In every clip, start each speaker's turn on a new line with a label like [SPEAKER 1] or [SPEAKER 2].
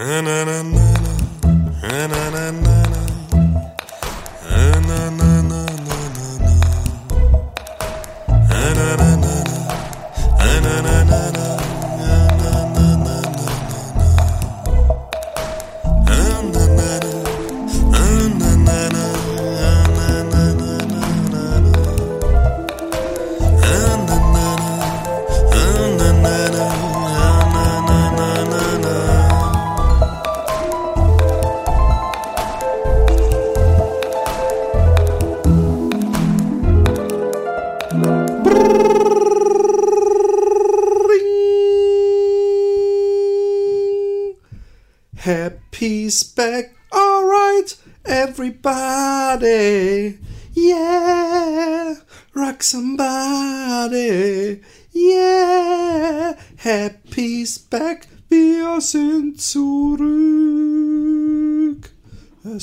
[SPEAKER 1] na na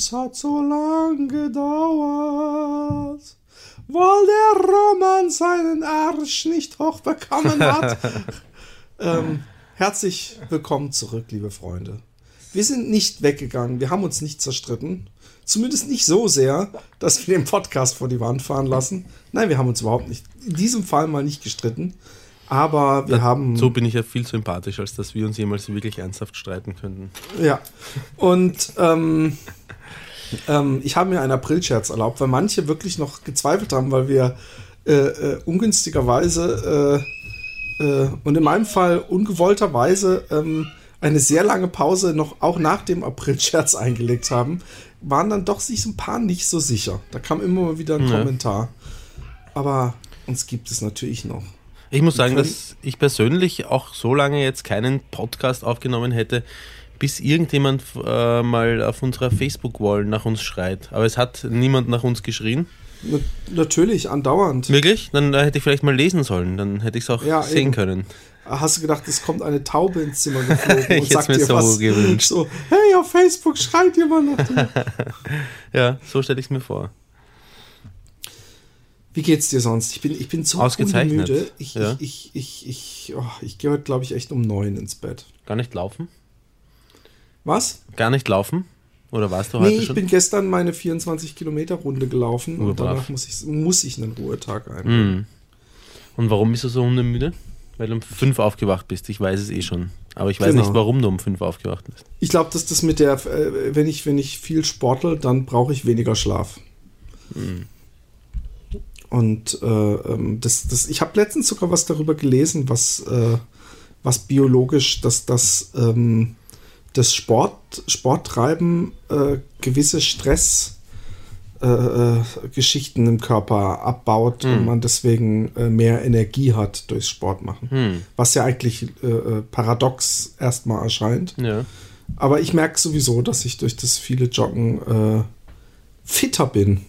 [SPEAKER 1] Es hat so lang gedauert, weil der Roman seinen Arsch nicht hochbekommen hat. ähm, herzlich willkommen zurück, liebe Freunde. Wir sind nicht weggegangen, wir haben uns nicht zerstritten. Zumindest nicht so sehr, dass wir den Podcast vor die Wand fahren lassen. Nein, wir haben uns überhaupt nicht, in diesem Fall mal nicht gestritten. Aber wir
[SPEAKER 2] Ja,
[SPEAKER 1] haben.
[SPEAKER 2] So bin ich ja viel sympathisch, als dass wir uns jemals wirklich ernsthaft streiten könnten.
[SPEAKER 1] Ja. Und ähm, ähm, ich habe mir einen Aprilscherz erlaubt, weil manche wirklich noch gezweifelt haben, weil wir äh, äh, ungünstigerweise äh, äh, und in meinem Fall ungewollterweise ähm, eine sehr lange Pause noch auch nach dem Aprilscherz eingelegt haben, waren dann doch sich ein paar nicht so sicher. Da kam immer mal wieder ein
[SPEAKER 2] Ja.
[SPEAKER 1] Kommentar. Aber uns gibt es natürlich noch.
[SPEAKER 2] Ich muss sagen, dass ich persönlich auch so lange jetzt keinen Podcast aufgenommen hätte, bis irgendjemand äh, mal auf unserer Facebook-Wall nach uns schreit. Aber es hat niemand nach uns geschrien.
[SPEAKER 1] Na, natürlich, andauernd.
[SPEAKER 2] Wirklich? Dann äh, hätte ich vielleicht mal lesen sollen. Dann hätte ich es auch
[SPEAKER 1] Ja,
[SPEAKER 2] sehen
[SPEAKER 1] eben.
[SPEAKER 2] können.
[SPEAKER 1] Hast du gedacht, es kommt eine Taube ins Zimmer geflogen und sagt
[SPEAKER 2] mir
[SPEAKER 1] dir
[SPEAKER 2] so
[SPEAKER 1] was?
[SPEAKER 2] gewünscht.
[SPEAKER 1] So, hey, auf Facebook schreit jemand nach dir.
[SPEAKER 2] Ja, so stelle ich es mir vor.
[SPEAKER 1] Wie geht's dir sonst? Ich bin, ich bin so
[SPEAKER 2] Ausgezeichnet,
[SPEAKER 1] müde. Ich,
[SPEAKER 2] ja.
[SPEAKER 1] ich, ich, ich, ich, oh, ich gehe heute, glaube ich, echt um neun ins Bett.
[SPEAKER 2] Gar nicht laufen?
[SPEAKER 1] Was?
[SPEAKER 2] Gar nicht laufen? Oder warst du
[SPEAKER 1] Nee,
[SPEAKER 2] heute
[SPEAKER 1] ich
[SPEAKER 2] schon?
[SPEAKER 1] bin gestern meine 24 Kilometer Runde gelaufen und
[SPEAKER 2] Urbrav.
[SPEAKER 1] danach muss ich, muss ich einen Ruhetag ein.
[SPEAKER 2] Hm. Und warum bist du so hundemüde? Weil du um fünf aufgewacht bist. Ich weiß es eh schon. Aber ich weiß
[SPEAKER 1] Genau.
[SPEAKER 2] nicht, warum du um fünf aufgewacht bist.
[SPEAKER 1] Ich glaube, dass das mit der, äh, wenn ich, wenn ich viel sportel, dann brauche ich weniger Schlaf.
[SPEAKER 2] Hm.
[SPEAKER 1] Und äh, ähm, das, das, ich habe letztens sogar was darüber gelesen, was, äh, was biologisch, dass das, ähm, das Sport, Sporttreiben äh, gewisse Stress äh, äh, im Körper abbaut und man deswegen äh, mehr Energie hat durchs Sport machen.
[SPEAKER 2] Hm.
[SPEAKER 1] Was ja eigentlich äh, äh, paradox erstmal erscheint.
[SPEAKER 2] Ja.
[SPEAKER 1] Aber ich merke sowieso, dass ich durch das viele Joggen fitter bin.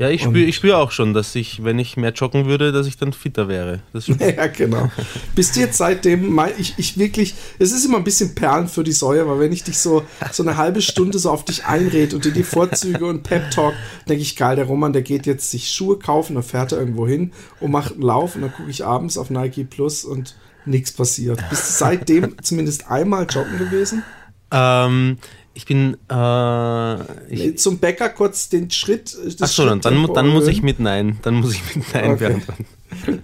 [SPEAKER 2] Ja, ich spüre ich spür auch schon, dass ich, wenn ich mehr joggen würde, dass ich dann fitter wäre.
[SPEAKER 1] Ja, genau. Bist du jetzt seitdem, mein, ich, ich wirklich, es ist immer ein bisschen Perlen für die Säue, weil wenn ich dich so, so eine halbe Stunde so auf dich einrede und dir die Vorzüge und Pep-Talk, denke ich, geil, der Roman, der geht jetzt sich Schuhe kaufen, dann fährt er irgendwo hin und macht einen Lauf und dann gucke ich abends auf Nike Plus und nichts passiert. Bist du seitdem zumindest einmal joggen gewesen?
[SPEAKER 2] ähm, ich bin, äh, ich,
[SPEAKER 1] Zum Bäcker kurz den Schritt. das
[SPEAKER 2] Achso, dann, dann, dann muss ich mit Nein. Dann muss ich mit Nein
[SPEAKER 1] Okay.
[SPEAKER 2] beantworten.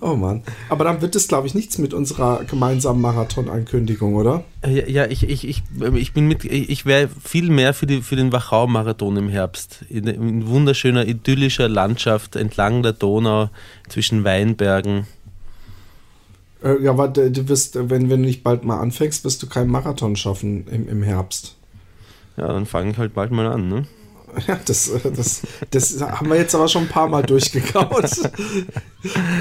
[SPEAKER 1] Oh Mann. Aber dann wird es, glaube ich, nichts mit unserer gemeinsamen Marathon-Ankündigung, oder?
[SPEAKER 2] Äh, Ja, ja ich, ich, ich, ich bin mit, ich wäre viel mehr für, die, für den Wachau-Marathon im Herbst. In, in wunderschöner, idyllischer Landschaft entlang der Donau zwischen Weinbergen.
[SPEAKER 1] Äh, ja, aber du wirst, äh, wenn, wenn du nicht bald mal anfängst, wirst du keinen Marathon schaffen im, im Herbst.
[SPEAKER 2] Ja, dann fange ich halt bald mal an, ne?
[SPEAKER 1] Ja, das, äh, das, das haben wir jetzt aber schon ein paar Mal durchgekaut.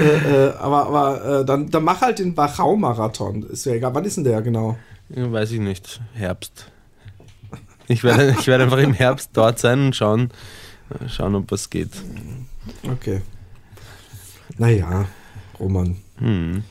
[SPEAKER 1] äh, äh, aber aber äh, dann, dann mach halt den Wachau-Marathon. Ist ja egal. Wann ist denn der genau?
[SPEAKER 2] Ja, weiß ich nicht. Herbst. Ich werde, ich werde einfach im Herbst dort sein und schauen, äh, schauen ob was geht.
[SPEAKER 1] Okay. Naja, Roman.
[SPEAKER 2] Hm.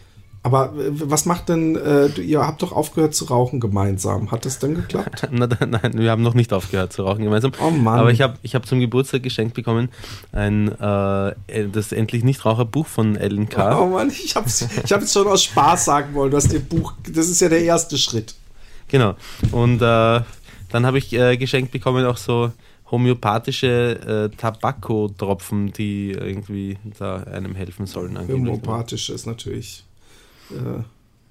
[SPEAKER 1] Aber äh, was macht denn, äh, ihr habt doch aufgehört zu rauchen gemeinsam. Hat das denn geklappt?
[SPEAKER 2] Na, nein, wir haben noch nicht aufgehört zu rauchen gemeinsam.
[SPEAKER 1] Oh Mann.
[SPEAKER 2] Aber ich habe ich hab zum Geburtstag geschenkt bekommen ein äh, das endlich Nichtraucherbuch von Ellen
[SPEAKER 1] Oh
[SPEAKER 2] K.
[SPEAKER 1] Mann, ich hab's, ich schon aus Spaß sagen wollen, du hast ihr Buch, das ist ja der erste Schritt.
[SPEAKER 2] Genau. Und äh, dann habe ich äh, geschenkt bekommen auch so homöopathische äh, Tabakotropfen, die irgendwie da einem helfen sollen.
[SPEAKER 1] Homöopathisch ist natürlich. Äh,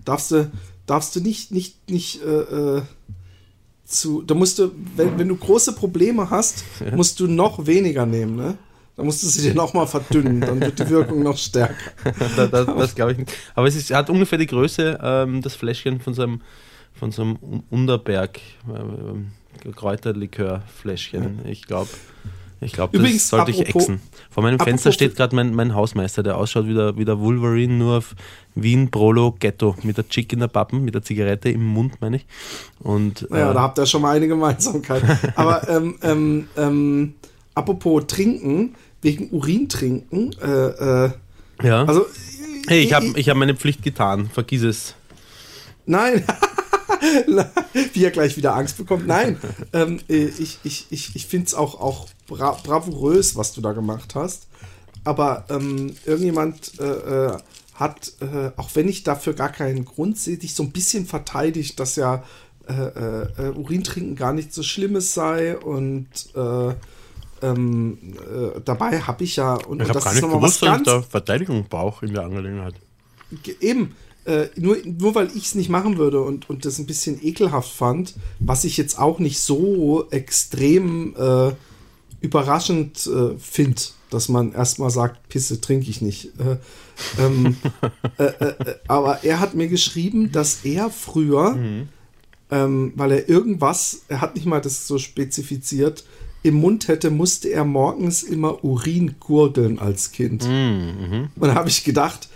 [SPEAKER 1] darfst du, darfst du nicht, nicht, nicht äh, äh, zu. Da musst du, wenn, wenn du große Probleme hast, musst du noch weniger nehmen, ne? Da musst du sie dir nochmal verdünnen, dann wird die Wirkung noch stärker.
[SPEAKER 2] das, das, das glaube ich nicht. Aber es ist, hat ungefähr die Größe, ähm, das Fläschchen von so einem, von so einem Unterberg. Ähm, Kräuterlikörfläschchen. Ich glaube, ich glaube, das sollte ich exen. Vor meinem Fenster steht gerade mein, mein Hausmeister, der ausschaut wie der, wie der Wolverine, nur auf Wien Prolo Ghetto mit der Chick in der Pappen, mit der Zigarette im Mund, meine ich. Und,
[SPEAKER 1] ja, äh, da habt ihr schon mal eine Gemeinsamkeit. Aber ähm, ähm, ähm, apropos Trinken, wegen Urintrinken, äh, äh,
[SPEAKER 2] ja. Also, hey, ich habe ich hab meine Pflicht getan, vergiss es.
[SPEAKER 1] Nein, wie er gleich wieder Angst bekommt. Nein, ähm, äh, ich, ich, ich, ich finde es auch, auch bra bravourös, was du da gemacht hast. Aber ähm, irgendjemand äh, äh, hat, äh, auch wenn ich dafür gar keinen Grund sehe, dich so ein bisschen verteidigt, dass ja äh, äh, Urintrinken gar nicht so Schlimmes sei und ähm, dabei habe ich ja und,
[SPEAKER 2] ich habe gar nicht gewusst, dass ich da Verteidigung brauche in der Angelegenheit.
[SPEAKER 1] Eben, äh, nur, nur weil ich es nicht machen würde und, und das ein bisschen ekelhaft fand, was ich jetzt auch nicht so extrem äh, überraschend äh, finde, dass man erstmal sagt, Pisse trinke ich nicht. Äh, ähm, äh, äh, aber er hat mir geschrieben, dass er früher, mhm. ähm, weil er irgendwas, er hat nicht mal das so spezifiziert, im Mund hätte, musste er morgens immer Urin gurgeln als Kind. Mhm. Und da habe ich gedacht,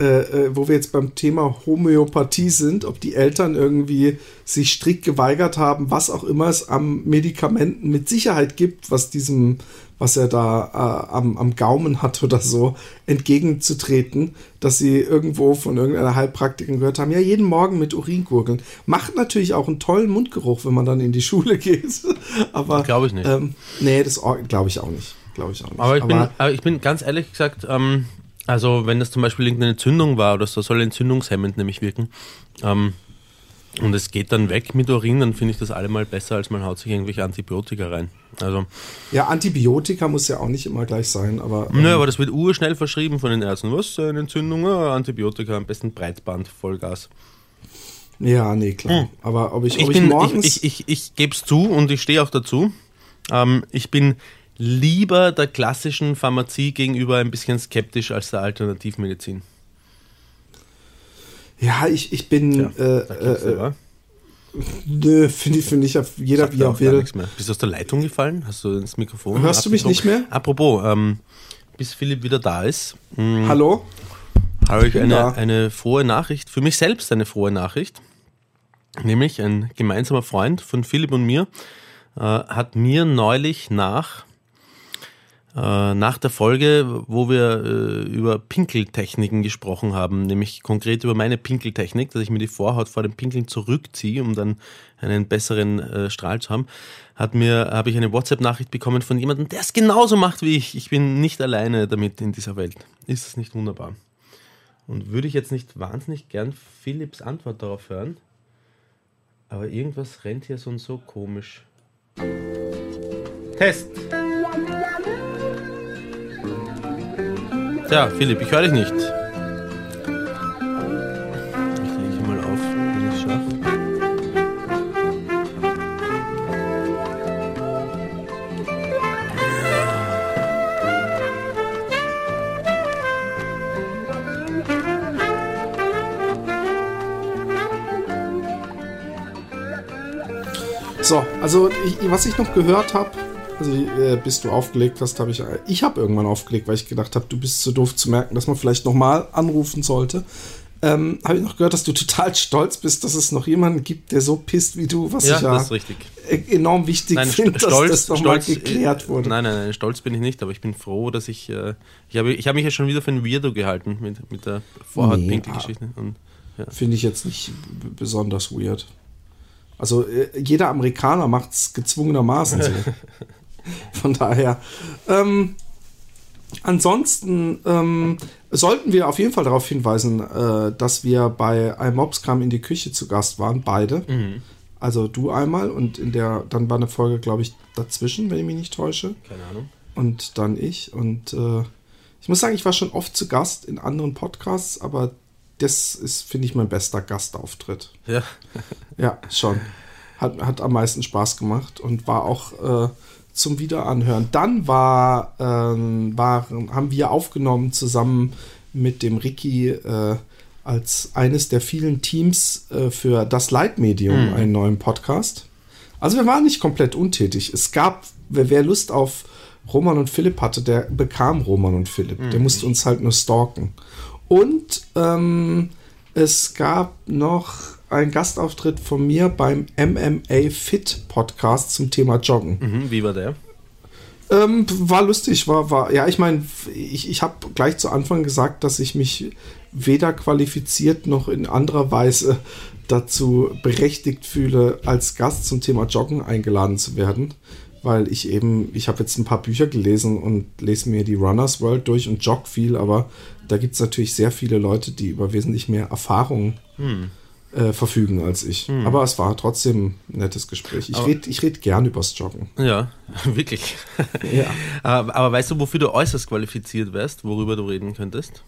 [SPEAKER 1] äh, äh, wo wir jetzt beim Thema Homöopathie sind, ob die Eltern irgendwie sich strikt geweigert haben, was auch immer es am Medikamenten mit Sicherheit gibt, was diesem, was er da äh, am, am Gaumen hat oder so, entgegenzutreten, dass sie irgendwo von irgendeiner Heilpraktikerin gehört haben, ja, jeden Morgen mit Urin gurgeln. Macht natürlich auch einen tollen Mundgeruch, wenn man dann in die Schule geht. aber
[SPEAKER 2] glaube ich nicht.
[SPEAKER 1] Ähm, nee, das glaube ich auch nicht. Glaube ich auch nicht.
[SPEAKER 2] Aber ich, aber, bin, aber ich bin ganz ehrlich gesagt, ähm, also wenn das zum Beispiel irgendeine Entzündung war oder so, soll entzündungshemmend nämlich wirken. Ähm, und es geht dann weg mit Urin, dann finde ich das allemal besser, als man haut sich irgendwelche Antibiotika rein. Also,
[SPEAKER 1] ja, Antibiotika muss ja auch nicht immer gleich sein, aber.
[SPEAKER 2] Ähm, Nö, aber das wird urschnell verschrieben von den Ärzten. Was? Eine Entzündung? Antibiotika, am besten Breitband, Vollgas.
[SPEAKER 1] Ja, nee, klar. Hm. Aber ob ich,
[SPEAKER 2] ich,
[SPEAKER 1] ob
[SPEAKER 2] bin, ich morgens. Ich, ich, ich, ich gebe es zu und ich stehe auch dazu. Ähm, ich bin lieber der klassischen Pharmazie gegenüber ein bisschen skeptisch als der Alternativmedizin.
[SPEAKER 1] Ja, ich, ich bin. Tja, äh, äh, Nö, finde ich, find ich jeder wie er will.
[SPEAKER 2] Bist du aus der Leitung gefallen? Hast du ins Mikrofon?
[SPEAKER 1] Hörst du mich nicht mehr?
[SPEAKER 2] Apropos, ähm, bis Philipp wieder da ist.
[SPEAKER 1] Mh, hm, Hallo?
[SPEAKER 2] Habe ich, ich eine, eine frohe Nachricht, für mich selbst eine frohe Nachricht. Nämlich ein gemeinsamer Freund von Philipp und mir äh, hat mir neulich nach äh, nach der Folge, wo wir äh, über Pinkeltechniken gesprochen haben, nämlich konkret über meine Pinkeltechnik, dass ich mir die Vorhaut vor dem Pinkeln zurückziehe, um dann einen besseren äh, Strahl zu haben, hat mir habe ich eine WhatsApp-Nachricht bekommen von jemandem, der es genauso macht wie ich. Ich bin nicht alleine damit in dieser Welt. Ist das nicht wunderbar? Und würde ich jetzt nicht wahnsinnig gern Philipps Antwort darauf hören, aber irgendwas rennt hier so und so komisch. Test. Tja, Philipp, ich höre dich nicht. Ich lege mal auf, wenn ich es schaffe.
[SPEAKER 1] So, also ich, was ich noch gehört habe, also äh, bis du aufgelegt hast, habe ich. Ich habe irgendwann aufgelegt, weil ich gedacht habe, du bist zu doof zu merken, dass man vielleicht nochmal anrufen sollte. Ähm, habe ich noch gehört, dass du total stolz bist, dass es noch jemanden gibt, der so pisst wie du, was
[SPEAKER 2] ja,
[SPEAKER 1] ich ja
[SPEAKER 2] das ist richtig.
[SPEAKER 1] E-, enorm wichtig finde, dass das nochmal geklärt wurde.
[SPEAKER 2] Nein, nein, nein, stolz bin ich nicht, aber ich bin froh, dass ich. Äh, ich habe ich hab mich ja schon wieder für ein Weirdo gehalten mit, mit der Vorhautpinkel-Geschichte. Nee,
[SPEAKER 1] ja. Finde ich jetzt nicht besonders weird. Also äh, jeder Amerikaner macht es gezwungenermaßen so. Von daher. Ähm, ansonsten ähm, sollten wir auf jeden Fall darauf hinweisen, äh, dass wir bei iMobs kam in die Küche zu Gast waren, beide. Mhm. Also du einmal und in der, dann war eine Folge, glaube ich, dazwischen, wenn ich mich nicht täusche.
[SPEAKER 2] Keine Ahnung.
[SPEAKER 1] Und dann ich. Und äh, ich muss sagen, ich war schon oft zu Gast in anderen Podcasts, aber das ist, finde ich, mein bester Gastauftritt.
[SPEAKER 2] Ja.
[SPEAKER 1] ja, schon. Hat, hat am meisten Spaß gemacht und war auch äh, zum Wiederanhören. Dann war, ähm, war, haben wir aufgenommen zusammen mit dem Ricky äh, als eines der vielen Teams äh, für das Leitmedium mhm. einen neuen Podcast. Also wir waren nicht komplett untätig. Es gab, wer, wer Lust auf Roman und Philipp hatte, der bekam Roman und Philipp. Mhm. Der musste uns halt nur stalken. Und ähm, es gab noch einen Gastauftritt von mir beim MMA Fit Podcast zum Thema Joggen.
[SPEAKER 2] Mhm, wie war der?
[SPEAKER 1] Ähm, war lustig, war, war, ja, ich meine, ich, ich habe gleich zu Anfang gesagt, dass ich mich weder qualifiziert noch in anderer Weise dazu berechtigt fühle, als Gast zum Thema Joggen eingeladen zu werden, weil ich eben, ich habe jetzt ein paar Bücher gelesen und lese mir die Runners World durch und jogge viel, aber da gibt es natürlich sehr viele Leute, die über wesentlich mehr Erfahrung hm. Äh, verfügen als ich. Hm. Aber es war trotzdem ein nettes Gespräch. Ich rede ich red gern übers Joggen.
[SPEAKER 2] Ja, wirklich. ja. Aber, aber weißt du, wofür du äußerst qualifiziert wärst, worüber du reden könntest?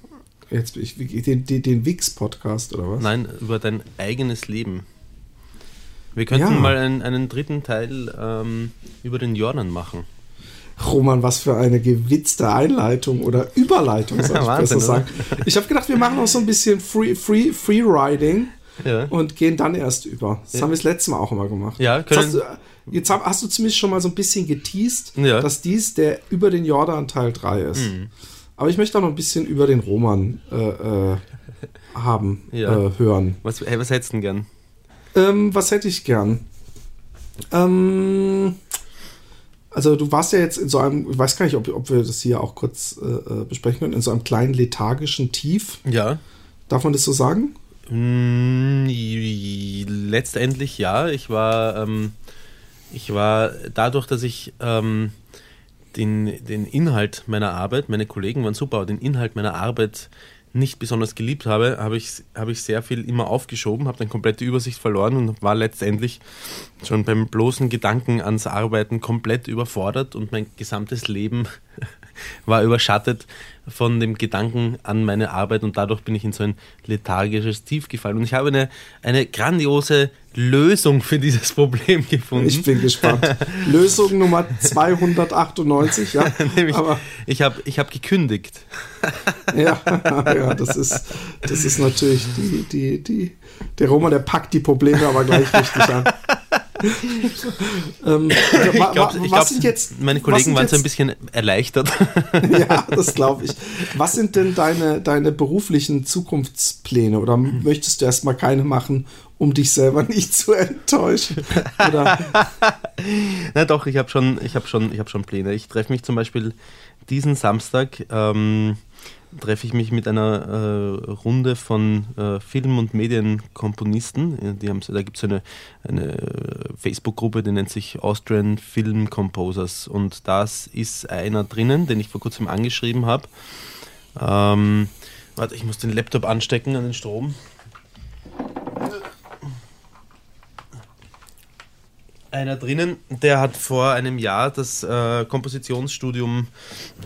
[SPEAKER 1] Jetzt ich, den, den, den Wix-Podcast oder was?
[SPEAKER 2] Nein, über dein eigenes Leben. Wir könnten ja. mal einen, einen, dritten Teil ähm, über den Jordan machen.
[SPEAKER 1] Roman, was für eine gewitzte Einleitung oder Überleitung, soll ich Wahnsinn, besser sagen. Ich habe gedacht, wir machen auch so ein bisschen Free, Free, Free Riding ja. und gehen dann erst über. Das ja. haben wir das letzte Mal auch immer gemacht.
[SPEAKER 2] Ja,
[SPEAKER 1] hast du, jetzt hast du zumindest schon mal so ein bisschen geteased, ja. dass dies der über den Jordan Teil 3 ist. Mhm. Aber ich möchte auch noch ein bisschen über den Roman äh, äh, haben, äh, hören.
[SPEAKER 2] Was, hey, was hättest du denn gern?
[SPEAKER 1] Ähm, was hätte ich gern? Ähm, also du warst ja jetzt in so einem, ich weiß gar nicht, ob, ob wir das hier auch kurz äh, äh, besprechen können, in so einem kleinen lethargischen Tief.
[SPEAKER 2] Ja.
[SPEAKER 1] Darf man das so sagen?
[SPEAKER 2] Mm, letztendlich ja. Ich war, ähm, ich war dadurch, dass ich ähm, den, den Inhalt meiner Arbeit, meine Kollegen waren super, aber den Inhalt meiner Arbeit nicht besonders geliebt habe, habe ich, habe ich sehr viel immer aufgeschoben, habe dann komplette Übersicht verloren und war letztendlich schon beim bloßen Gedanken ans Arbeiten komplett überfordert und mein gesamtes Leben war überschattet von dem Gedanken an meine Arbeit und dadurch bin ich in so ein lethargisches Tief gefallen. Und ich habe eine, eine grandiose Lösung für dieses Problem gefunden.
[SPEAKER 1] Ich bin gespannt. Lösung Nummer 298, ja.
[SPEAKER 2] Nämlich, Aber ich habe ich hab gekündigt.
[SPEAKER 1] ja, ja das, ist, das ist natürlich die, die, die, der Roma, der packt die Probleme aber gleich richtig an.
[SPEAKER 2] Ähm, ich glaube, glaub, jetzt, meine Kollegen waren jetzt, so ein bisschen erleichtert.
[SPEAKER 1] ja, das glaube ich. Was sind denn deine, deine beruflichen Zukunftspläne? Oder mhm. möchtest du erstmal keine machen, um dich selber nicht zu enttäuschen?
[SPEAKER 2] Na doch, ich habe schon, hab schon, hab schon Pläne. Ich treffe mich zum Beispiel diesen Samstag. Ähm, treffe ich mich mit einer äh, Runde von äh, Film- und Medienkomponisten. Die da gibt es eine, eine Facebook-Gruppe, die nennt sich Austrian Film Composers. Und das ist einer drinnen, den ich vor kurzem angeschrieben habe. Ähm, warte, ich muss den Laptop anstecken an den Strom. Einer drinnen, der hat vor einem Jahr das äh, Kompositionsstudium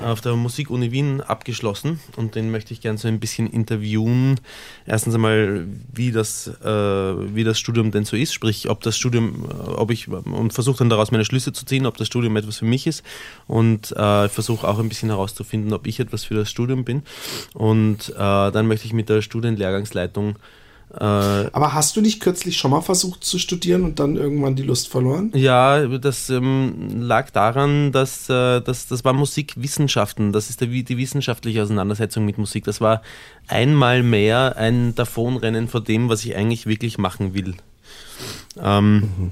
[SPEAKER 2] auf der Musikuni Wien abgeschlossen und den möchte ich gerne so ein bisschen interviewen. Erstens einmal, wie das, äh, wie das Studium denn so ist, sprich, ob das Studium, äh, ob ich, und versuche dann daraus meine Schlüsse zu ziehen, ob das Studium etwas für mich ist und äh, versuche auch ein bisschen herauszufinden, ob ich etwas für das Studium bin. Und äh, dann möchte ich mit der Studienlehrgangsleitung
[SPEAKER 1] äh, Aber hast du nicht kürzlich schon mal versucht zu studieren und dann irgendwann die Lust verloren?
[SPEAKER 2] Ja, das ähm, lag daran, dass, äh, dass das war Musikwissenschaften. Das ist die, die wissenschaftliche Auseinandersetzung mit Musik. Das war einmal mehr ein Davonrennen vor dem, was ich eigentlich wirklich machen will. Ähm, mhm.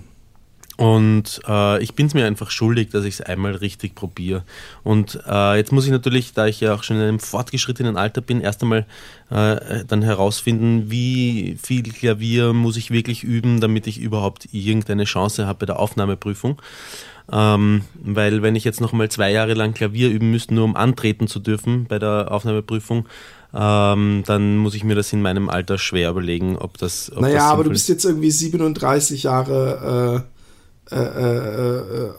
[SPEAKER 2] Und äh, ich bin es mir einfach schuldig, dass ich es einmal richtig probiere. Und äh, jetzt muss ich natürlich, da ich ja auch schon in einem fortgeschrittenen Alter bin, erst einmal äh, dann herausfinden, wie viel Klavier muss ich wirklich üben, damit ich überhaupt irgendeine Chance habe bei der Aufnahmeprüfung. Ähm, weil wenn ich jetzt noch mal zwei Jahre lang Klavier üben müsste, nur um antreten zu dürfen bei der Aufnahmeprüfung, ähm, dann muss ich mir das in meinem Alter schwer überlegen, ob das. Ob
[SPEAKER 1] naja,
[SPEAKER 2] das
[SPEAKER 1] aber du bist jetzt irgendwie 37 Jahre äh, äh, äh,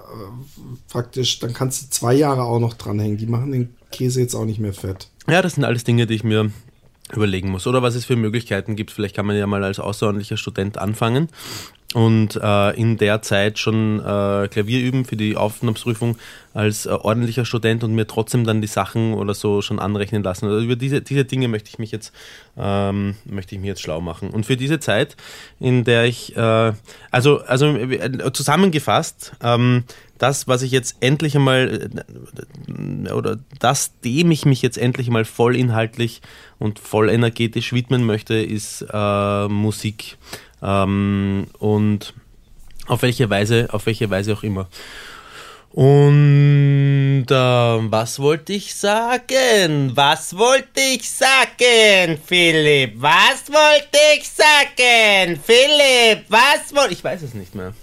[SPEAKER 1] praktisch, dann kannst du zwei Jahre auch noch dranhängen. Die machen den Käse jetzt auch nicht mehr fett.
[SPEAKER 2] Ja, das sind alles Dinge, die ich mir überlegen muss. Oder was es für Möglichkeiten gibt. Vielleicht kann man ja mal als außerordentlicher Student anfangen und äh, in der Zeit schon äh, Klavier üben für die Aufnahmsprüfung als äh, ordentlicher Student und mir trotzdem dann die Sachen oder so schon anrechnen lassen. Also über diese, diese Dinge möchte ich mich jetzt ähm, möchte ich mich jetzt schlau machen. Und für diese Zeit, in der ich äh, also also äh, zusammengefasst ähm, das, was ich jetzt endlich einmal äh, oder das, dem ich mich jetzt endlich einmal voll inhaltlich und voll energetisch widmen möchte, ist äh, Musik ähm, und auf welche Weise, auf welche Weise auch immer. Und äh, was wollte ich sagen? Was wollte ich sagen, Philipp? Was wollte ich sagen, Philipp? Was wollte ich? weiß es nicht mehr.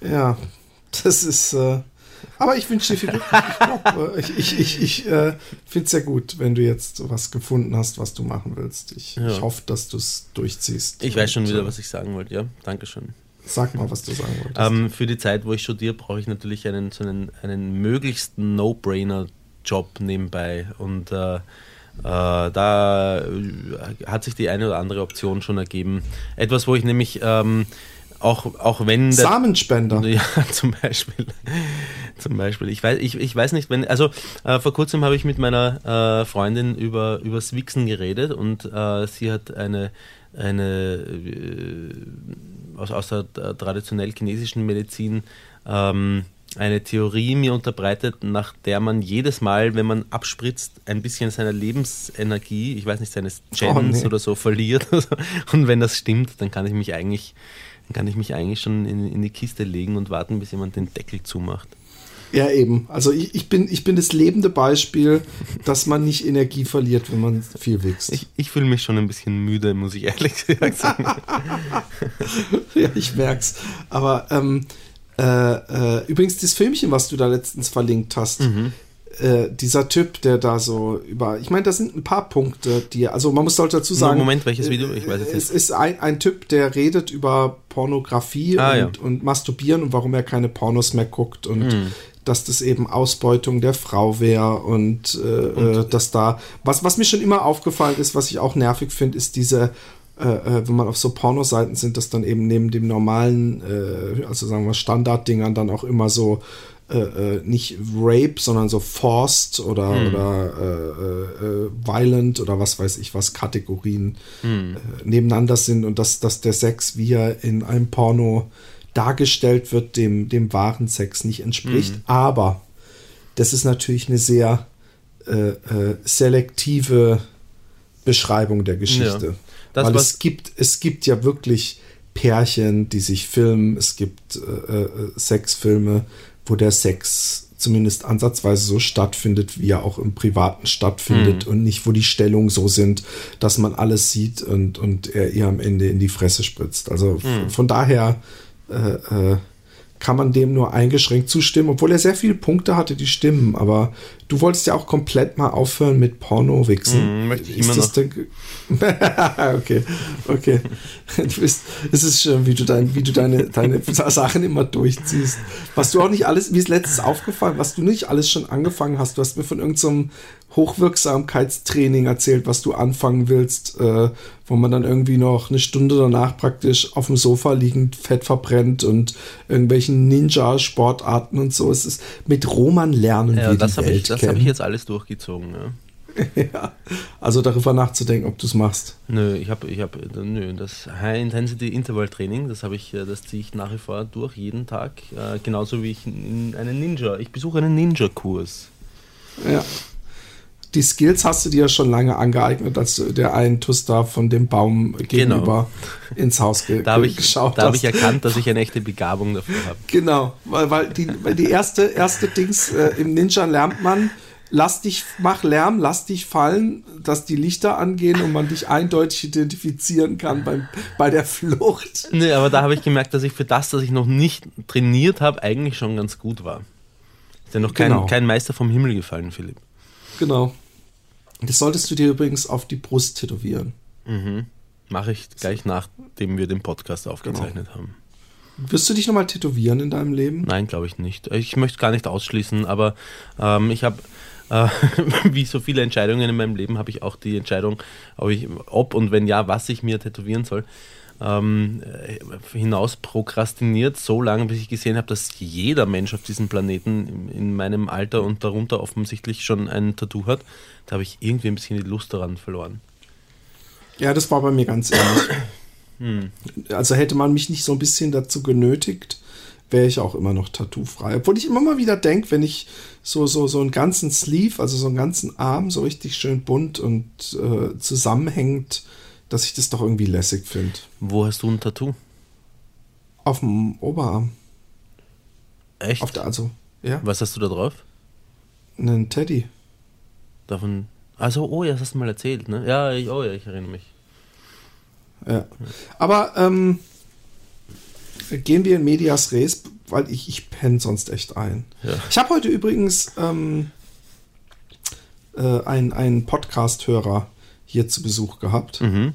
[SPEAKER 1] Ja, das ist. Äh, aber ich wünsche dir viel Glück. Ich, glaub, äh, ich, ich, ich, ich äh, finde es sehr gut, wenn du jetzt was gefunden hast, was du machen willst. Ich, ja. ich hoffe, dass du es durchziehst.
[SPEAKER 2] Ich weiß schon wieder, was ich sagen wollte. Ja, danke schön.
[SPEAKER 1] Sag mal, was du sagen wolltest.
[SPEAKER 2] Ähm, für die Zeit, wo ich studiere, brauche ich natürlich einen, so einen, einen möglichst No-Brainer-Job nebenbei. Und äh, äh, da hat sich die eine oder andere Option schon ergeben. Etwas, wo ich nämlich ähm, auch, auch wenn.
[SPEAKER 1] Der, Samenspender.
[SPEAKER 2] Ja, zum Beispiel. zum Beispiel. Ich weiß, ich, ich weiß nicht, wenn. Also äh, vor kurzem habe ich mit meiner äh, Freundin über übers Wichsen geredet und äh, sie hat eine, eine äh, aus, aus der traditionell chinesischen Medizin ähm, eine Theorie mir unterbreitet, nach der man jedes Mal, wenn man abspritzt, ein bisschen seiner Lebensenergie, ich weiß nicht, seines Gens oh, nee. oder so verliert. Und wenn das stimmt, dann kann ich mich eigentlich dann kann ich mich eigentlich schon in, in die Kiste legen und warten, bis jemand den Deckel zumacht.
[SPEAKER 1] Ja, eben. Also ich, ich, bin, ich bin das lebende Beispiel, dass man nicht Energie verliert, wenn man viel wächst.
[SPEAKER 2] Ich, ich fühle mich schon ein bisschen müde, muss ich ehrlich gesagt sagen.
[SPEAKER 1] ja, ich merk's. Aber ähm, äh, äh, übrigens, das Filmchen, was du da letztens verlinkt hast, mhm. Äh, dieser Typ, der da so über, ich meine, da sind ein paar Punkte, die, also man muss sollte dazu sagen.
[SPEAKER 2] Moment, welches Video? Ich
[SPEAKER 1] weiß es nicht. Es ist ein, ein Typ, der redet über Pornografie ah, und, ja. und Masturbieren und warum er keine Pornos mehr guckt und hm. dass das eben Ausbeutung der Frau wäre und, äh, und äh, dass da, was, was mir schon immer aufgefallen ist, was ich auch nervig finde, ist diese äh, wenn man auf so Pornoseiten sind, dass dann eben neben dem normalen, äh, also sagen wir Standarddingern dann auch immer so äh, äh, nicht Rape, sondern so Forced oder, hm. oder äh, äh, Violent oder was weiß ich was Kategorien hm. Äh, nebeneinander sind und dass, dass der Sex, wie er in einem Porno dargestellt wird, dem, dem wahren Sex nicht entspricht. Hm. Aber das ist natürlich eine sehr äh, selektive Beschreibung der Geschichte. Ja. Weil es gibt, es gibt ja wirklich Pärchen, die sich filmen, es gibt äh, Sexfilme, wo der Sex zumindest ansatzweise so stattfindet, wie er auch im Privaten stattfindet mhm. und nicht, wo die Stellungen so sind, dass man alles sieht und, und er ihr am Ende in die Fresse spritzt. Also mhm. von daher äh, äh, kann man dem nur eingeschränkt zustimmen, obwohl er sehr viele Punkte hatte, die stimmen. Aber du wolltest ja auch komplett mal aufhören mit Porno-Wichsen.
[SPEAKER 2] Mm, möchte ich immer noch.
[SPEAKER 1] okay, okay. Du bist, es ist schön, wie du, dein, wie du deine, deine Sachen immer durchziehst. Was du auch nicht alles, wie ist letztes aufgefallen, was du nicht alles schon angefangen hast. Du hast mir von irgendeinem so Hochwirksamkeitstraining erzählt, was du anfangen willst, äh, wo man dann irgendwie noch eine Stunde danach praktisch auf dem Sofa liegend Fett verbrennt und irgendwelchen Ninja-Sportarten und so. Es ist mit Roman lernen
[SPEAKER 2] ja, wir das die Welt ich, Das habe ich jetzt alles durchgezogen.
[SPEAKER 1] Ja. ja, also darüber nachzudenken, ob du es machst.
[SPEAKER 2] Nö, ich habe, ich habe, nö, das High Intensity Interval Training, das habe ich, äh, das ziehe ich nach wie vor durch jeden Tag, äh, genauso wie ich in einen Ninja. Ich besuche einen Ninja-Kurs.
[SPEAKER 1] Ja, die Skills hast du dir ja schon lange angeeignet, als der einen Tuster von dem Baum gegenüber genau. ins Haus ge
[SPEAKER 2] da ich, geschaut Da habe ich erkannt, dass ich eine echte Begabung dafür habe.
[SPEAKER 1] Genau, weil, weil, die, weil die erste, erste Dings äh, im Ninja lernt man, lass dich, mach Lärm, lass dich fallen, dass die Lichter angehen und man dich eindeutig identifizieren kann beim, bei der Flucht.
[SPEAKER 2] Nee, aber da habe ich gemerkt, dass ich für das, dass ich noch nicht trainiert habe, eigentlich schon ganz gut war. Ist ja noch kein, genau. kein Meister vom Himmel gefallen, Philipp.
[SPEAKER 1] Genau. Das solltest du dir übrigens auf die Brust tätowieren.
[SPEAKER 2] Mhm. Mache ich gleich nachdem wir den Podcast aufgezeichnet genau. haben.
[SPEAKER 1] Wirst du dich nochmal tätowieren in deinem Leben?
[SPEAKER 2] Nein, glaube ich nicht. Ich möchte gar nicht ausschließen, aber ähm, ich habe, äh, wie so viele Entscheidungen in meinem Leben, habe ich auch die Entscheidung, ob, ich, ob und wenn ja, was ich mir tätowieren soll ähm, hinaus prokrastiniert, so lange, bis ich gesehen habe, dass jeder Mensch auf diesem Planeten in meinem Alter und darunter offensichtlich schon ein Tattoo hat. Da habe ich irgendwie ein bisschen die Lust daran verloren.
[SPEAKER 1] Ja, das war bei mir ganz ehrlich. Hm. Also hätte man mich nicht so ein bisschen dazu genötigt, wäre ich auch immer noch tattoofrei. Obwohl ich immer mal wieder denke, wenn ich so, so, so einen ganzen Sleeve, also so einen ganzen Arm so richtig schön bunt und äh, zusammenhängend dass ich das doch irgendwie lässig finde.
[SPEAKER 2] Wo hast du ein Tattoo?
[SPEAKER 1] Auf dem Oberarm.
[SPEAKER 2] Echt?
[SPEAKER 1] Auf der, also, ja.
[SPEAKER 2] Was hast du da drauf?
[SPEAKER 1] Einen Teddy.
[SPEAKER 2] Davon. Also, oh ja, das hast du mal erzählt, ne? Ja, ich, oh ja, ich erinnere mich.
[SPEAKER 1] Ja. Aber ähm, gehen wir in Medias Res, weil ich, ich penne sonst echt ein. Ja. Ich habe heute übrigens ähm, äh, einen Podcast-Hörer hier zu Besuch gehabt, mhm.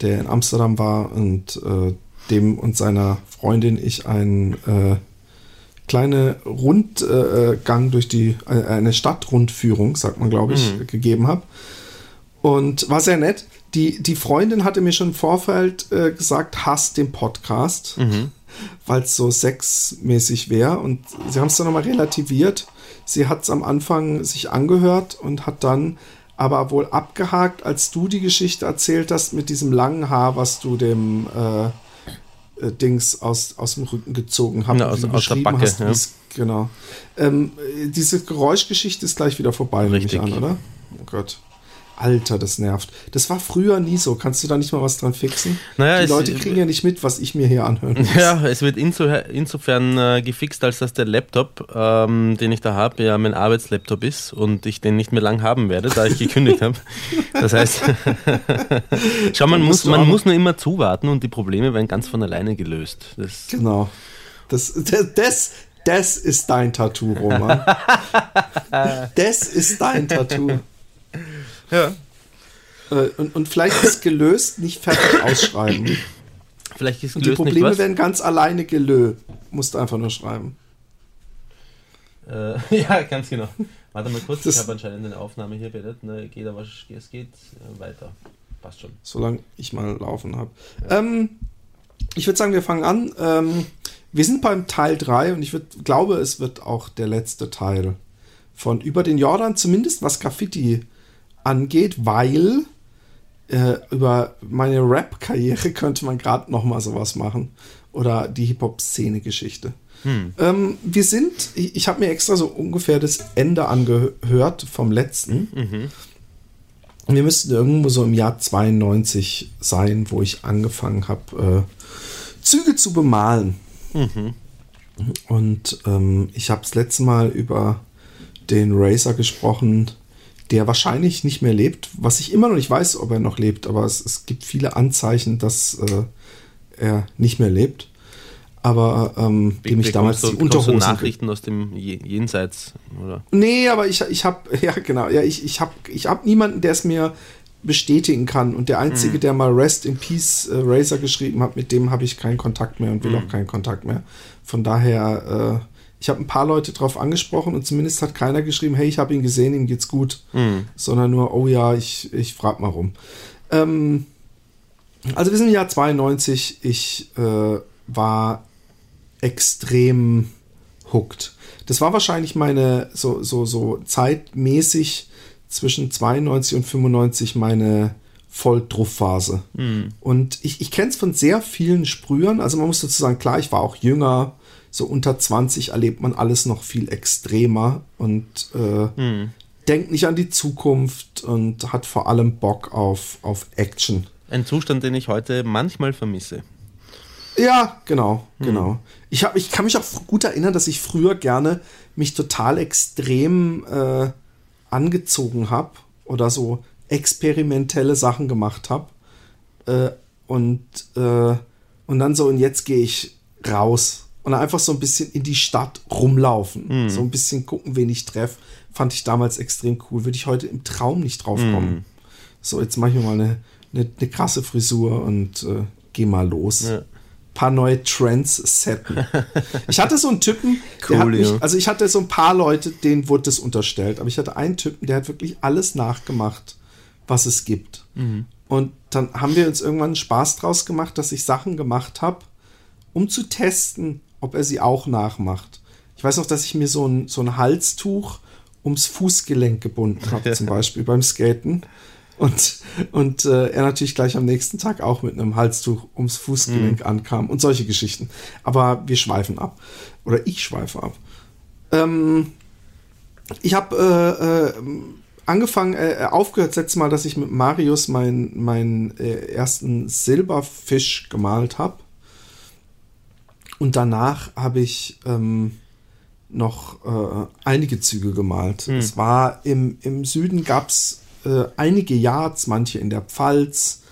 [SPEAKER 1] der in Amsterdam war und äh, dem und seiner Freundin ich einen äh, kleine Rundgang äh, durch die äh, eine Stadtrundführung, sagt man glaube ich, mhm. gegeben habe und war sehr nett. Die, die Freundin hatte mir schon im Vorfeld äh, gesagt, hasst den Podcast, mhm. weil es so sexmäßig wäre. Und sie haben es dann nochmal relativiert. Sie hat es am Anfang sich angehört und hat dann aber wohl abgehakt, als du die Geschichte erzählt hast mit diesem langen Haar, was du dem äh, äh, Dings aus, aus dem Rücken gezogen hast. Ja,
[SPEAKER 2] aus, aus der Backe. Hast, ja.
[SPEAKER 1] Genau. Ähm, diese Geräuschgeschichte ist gleich wieder vorbei, nehme ich an, oder? Oh Gott. Alter, das nervt. Das war früher nie so. Kannst du da nicht mal was dran fixen? Naja, die Leute kriegen ja nicht mit, was ich mir hier anhören
[SPEAKER 2] muss. Ja, es wird insofern äh, gefixt, als dass der Laptop, ähm, den ich da habe, ja mein Arbeitslaptop ist und ich den nicht mehr lang haben werde, da ich gekündigt habe. Das heißt, schau, man, muss, man muss nur immer zuwarten und die Probleme werden ganz von alleine gelöst.
[SPEAKER 1] Das genau. Das, das, das, das ist dein Tattoo, Roman. das ist dein Tattoo. Ja. Äh, und, und vielleicht ist gelöst nicht fertig ausschreiben.
[SPEAKER 2] Vielleicht ist
[SPEAKER 1] gelöst und die Probleme werden ganz alleine gelöst. Musst einfach nur schreiben.
[SPEAKER 2] Äh, ja, ganz genau. Warte mal kurz, das ich habe anscheinend eine Aufnahme hier beendet. Ne, geht aber es geht äh, weiter. Passt schon.
[SPEAKER 1] Solange ich mal laufen habe. Ja. Ähm, ich würde sagen, wir fangen an. Ähm, wir sind beim Teil 3 und ich würd, glaube, es wird auch der letzte Teil von Über den Jordan, zumindest was Graffiti angeht, weil äh, über meine Rap-Karriere könnte man gerade noch mal sowas machen oder die Hip-Hop-Szene-Geschichte. Hm. Ähm, wir sind, ich, ich habe mir extra so ungefähr das Ende angehört vom letzten. Mhm. Wir müssten irgendwo so im Jahr 92 sein, wo ich angefangen habe, äh, Züge zu bemalen. Mhm. Und ähm, ich habe das letzte Mal über den Racer gesprochen, der wahrscheinlich nicht mehr lebt, was ich immer noch nicht weiß, ob er noch lebt, aber es, es gibt viele Anzeichen, dass äh, er nicht mehr lebt. Aber ähm, dem ich damals
[SPEAKER 2] du,
[SPEAKER 1] die Unterhosen...
[SPEAKER 2] Nachrichten aus dem Jenseits, oder?
[SPEAKER 1] Nee, aber ich, ich habe, ja genau, ja, ich, ich habe ich hab niemanden, der es mir bestätigen kann. Und der Einzige, mhm. der mal Rest in Peace äh, Razer geschrieben hat, mit dem habe ich keinen Kontakt mehr und will mhm. auch keinen Kontakt mehr. Von daher... Äh, ich habe ein paar Leute drauf angesprochen und zumindest hat keiner geschrieben, hey, ich habe ihn gesehen, ihm geht's gut. Mhm. Sondern nur, oh ja, ich, ich frag mal rum. Ähm, also wir sind im Jahr 92. Ich äh, war extrem hooked. Das war wahrscheinlich meine so, so, so zeitmäßig zwischen 92 und 95 meine Volldruffphase. Mhm. Und ich, ich kenne es von sehr vielen Sprühern. Also man muss dazu sagen, klar, ich war auch jünger, so unter 20 erlebt man alles noch viel extremer und äh, hm. denkt nicht an die Zukunft und hat vor allem Bock auf, auf Action.
[SPEAKER 2] Ein Zustand, den ich heute manchmal vermisse.
[SPEAKER 1] Ja, genau, hm. genau. Ich, hab, ich kann mich auch gut erinnern, dass ich früher gerne mich total extrem äh, angezogen habe oder so experimentelle Sachen gemacht habe. Äh, und, äh, und dann so, und jetzt gehe ich raus und einfach so ein bisschen in die Stadt rumlaufen. Mhm. So ein bisschen gucken, wen ich treffe. Fand ich damals extrem cool. Würde ich heute im Traum nicht drauf kommen. Mhm. So, jetzt mache ich mir mal eine, eine, eine, krasse Frisur und äh, geh mal los. Ja. Paar neue Trends setten. ich hatte so einen Typen, cool, mich, also ich hatte so ein paar Leute, denen wurde das unterstellt, aber ich hatte einen Typen, der hat wirklich alles nachgemacht, was es gibt. Mhm. Und dann haben wir uns irgendwann Spaß draus gemacht, dass ich Sachen gemacht habe, um zu testen, ob er sie auch nachmacht. Ich weiß noch, dass ich mir so ein, so ein Halstuch ums Fußgelenk gebunden habe, zum Beispiel beim Skaten. Und, und äh, er natürlich gleich am nächsten Tag auch mit einem Halstuch ums Fußgelenk mhm. ankam und solche Geschichten. Aber wir schweifen ab. Oder ich schweife ab. Ähm, ich habe äh, äh, angefangen, äh, aufgehört letztes Mal, dass ich mit Marius meinen mein, äh, ersten Silberfisch gemalt habe. Und danach habe ich ähm, noch äh, einige Züge gemalt. Hm. Es war im, im Süden gab es äh, einige Yards, manche in der Pfalz,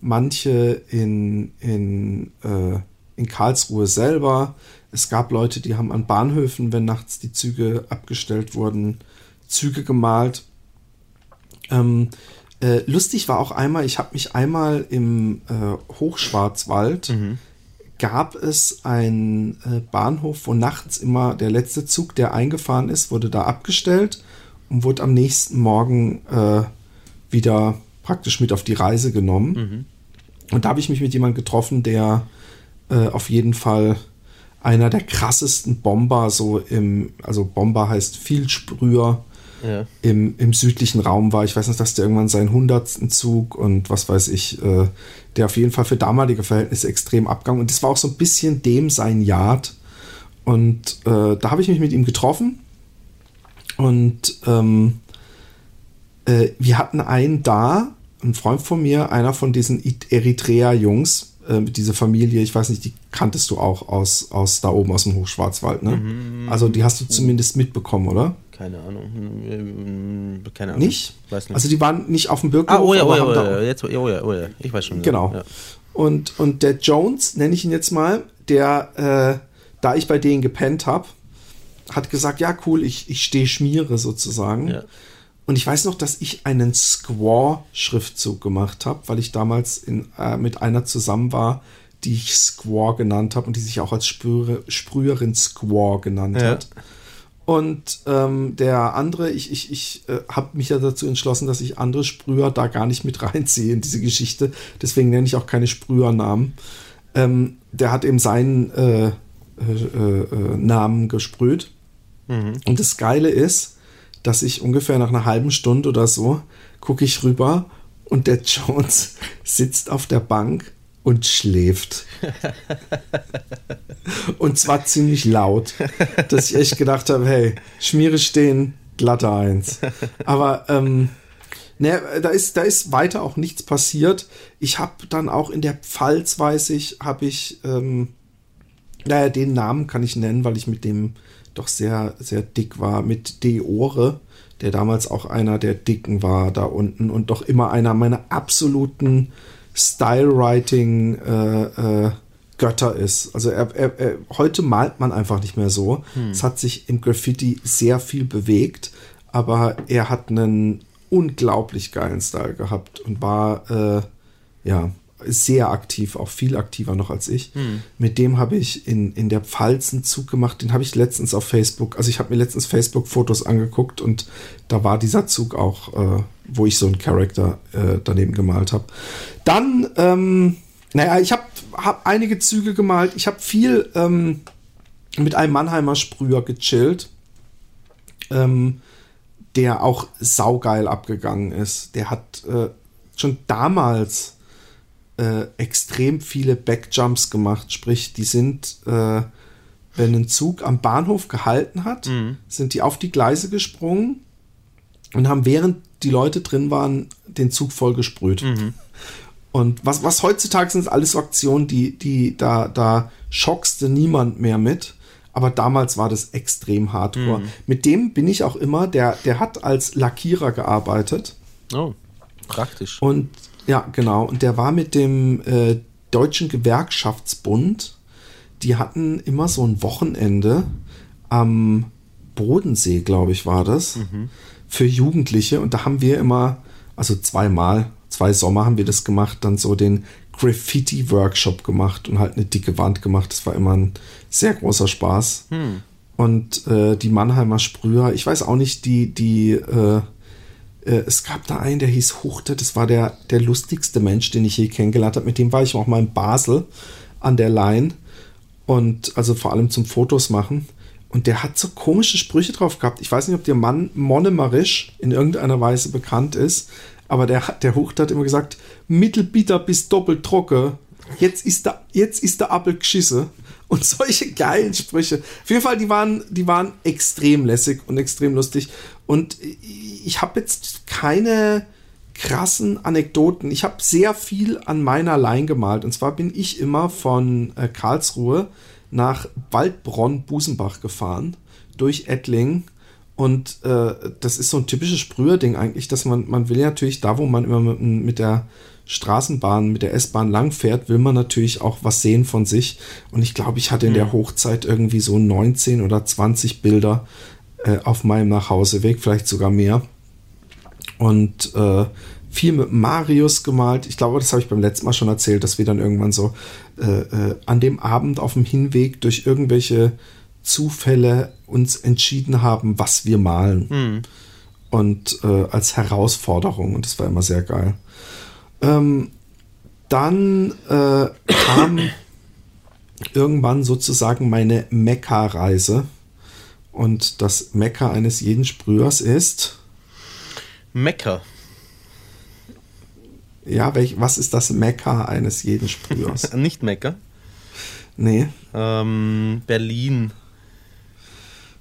[SPEAKER 1] manche in, in, äh, in Karlsruhe selber. Es gab Leute, die haben an Bahnhöfen, wenn nachts die Züge abgestellt wurden, Züge gemalt. Ähm, äh, lustig war auch einmal, ich habe mich einmal im äh, Hochschwarzwald mhm gab es einen äh, Bahnhof, wo nachts immer der letzte Zug, der eingefahren ist, wurde da abgestellt und wurde am nächsten Morgen äh, wieder praktisch mit auf die Reise genommen. Mhm. Und da habe ich mich mit jemandem getroffen, der äh, auf jeden Fall einer der krassesten Bomber so im, also Bomber heißt Vielsprüher ja. im, im südlichen Raum war. Ich weiß nicht, dass der irgendwann seinen hundertsten Zug und was weiß ich, äh, der auf jeden Fall für damalige Verhältnisse extrem abgang. Und das war auch so ein bisschen dem sein Yard. Und äh, da habe ich mich mit ihm getroffen. Und ähm, äh, wir hatten einen da, ein Freund von mir, einer von diesen Eritrea-Jungs, äh, diese Familie, ich weiß nicht, die kanntest du auch aus, aus da oben aus dem Hochschwarzwald, ne? Mhm. Also die hast du zumindest mitbekommen, oder?
[SPEAKER 2] Keine Ahnung. Hm,
[SPEAKER 1] keine Ahnung. Nicht? Weiß nicht. Also die waren nicht auf dem Bürgerhof.
[SPEAKER 2] Ah, oh ja, oh ja, oh ja, jetzt, oh ja, oh ja, ich weiß schon.
[SPEAKER 1] Genau. Ja. Und, und der Jones, nenne ich ihn jetzt mal, der, äh, da ich bei denen gepennt habe, hat gesagt, ja cool, ich, ich stehe Schmiere sozusagen. Ja. Und ich weiß noch, dass ich einen Squaw-Schriftzug gemacht habe, weil ich damals in, äh, mit einer zusammen war, die ich Squaw genannt habe und die sich auch als Sprühe, Sprüherin Squaw genannt ja. hat. Und ähm, der andere, ich, ich, ich äh, habe mich ja dazu entschlossen, dass ich andere Sprüher da gar nicht mit reinziehe in diese Geschichte. Deswegen nenne ich auch keine Sprühernamen. Ähm, der hat eben seinen äh, äh, äh Namen gesprüht. Mhm. Und das Geile ist, dass ich ungefähr nach einer halben Stunde oder so gucke ich rüber und der Jones sitzt auf der Bank und schläft. und zwar ziemlich laut, dass ich echt gedacht habe, hey, Schmiere stehen, glatte Eins. Aber ähm, ne, da ist, da ist weiter auch nichts passiert. Ich habe dann auch in der Pfalz, weiß ich, habe ich, ähm, naja, den Namen kann ich nennen, weil ich mit dem doch sehr, sehr dick war, mit Deore, der damals auch einer der Dicken war da unten und doch immer einer meiner absoluten Style-Writing äh, äh, Götter ist. Also er, er, er, heute malt man einfach nicht mehr so. Hm. Es hat sich im Graffiti sehr viel bewegt, aber er hat einen unglaublich geilen Style gehabt und war äh, ja sehr aktiv, auch viel aktiver noch als ich. Hm. Mit dem habe ich in, in der Pfalz einen Zug gemacht, den habe ich letztens auf Facebook, also ich habe mir letztens Facebook-Fotos angeguckt und da war dieser Zug auch, äh, wo ich so einen Charakter äh, daneben gemalt habe. Dann, ähm, naja, ich habe hab einige Züge gemalt, ich habe viel ähm, mit einem Mannheimer Sprüher gechillt, ähm, der auch saugeil abgegangen ist. Der hat äh, schon damals äh, extrem viele Backjumps gemacht. Sprich, die sind, äh, wenn ein Zug am Bahnhof gehalten hat, mhm. sind die auf die Gleise gesprungen und haben während die Leute drin waren, den Zug voll gesprüht. Mhm. Und was, was heutzutage sind alles so Aktionen, die, die, da, da schockste niemand mehr mit. Aber damals war das extrem hardcore. Mhm. Mit dem bin ich auch immer, der, der hat als Lackierer gearbeitet.
[SPEAKER 2] Oh, praktisch.
[SPEAKER 1] Und ja, genau. Und der war mit dem äh, Deutschen Gewerkschaftsbund, die hatten immer so ein Wochenende am Bodensee, glaube ich, war das, mhm. für Jugendliche. Und da haben wir immer, also zweimal, zwei Sommer haben wir das gemacht, dann so den Graffiti-Workshop gemacht und halt eine dicke Wand gemacht. Das war immer ein sehr großer Spaß. Hm. Und äh, die Mannheimer Sprüher, ich weiß auch nicht, die, die, äh, äh, es gab da einen, der hieß Huchte, das war der, der lustigste Mensch, den ich je kennengelernt habe. Mit dem war ich auch mal in Basel an der Line und also vor allem zum Fotos machen. Und der hat so komische Sprüche drauf gehabt. Ich weiß nicht, ob der Mann Monemarisch in irgendeiner Weise bekannt ist, aber der, der Hucht hat immer gesagt, mittelbitter bis doppelt trocken. Jetzt ist der, jetzt Appel geschisse. Und solche geilen Sprüche. Auf jeden Fall, die waren, die waren extrem lässig und extrem lustig. Und ich habe jetzt keine krassen Anekdoten. Ich habe sehr viel an meiner Line gemalt. Und zwar bin ich immer von äh, Karlsruhe nach Waldbronn-Busenbach gefahren, durch Ettling. Und äh, das ist so ein typisches Sprüherding eigentlich, dass man, man will ja natürlich da, wo man immer mit, mit der Straßenbahn, mit der S-Bahn langfährt, will man natürlich auch was sehen von sich. Und ich glaube, ich hatte in der hm. Hochzeit irgendwie so 19 oder 20 Bilder äh, auf meinem Nachhauseweg, vielleicht sogar mehr. Und äh, viel mit Marius gemalt. Ich glaube, das habe ich beim letzten Mal schon erzählt, dass wir dann irgendwann so äh, äh, an dem Abend auf dem Hinweg durch irgendwelche Zufälle uns entschieden haben, was wir malen. Mhm. Und äh, als Herausforderung. Und das war immer sehr geil. Ähm, dann kam irgendwann sozusagen meine Mekka-Reise. Und das Mekka eines jeden Sprühers ist.
[SPEAKER 2] Mekka.
[SPEAKER 1] Ja, welch, was ist das Mekka eines jeden Sprühers?
[SPEAKER 2] Nicht Mekka?
[SPEAKER 1] Nee.
[SPEAKER 2] Ähm, Berlin.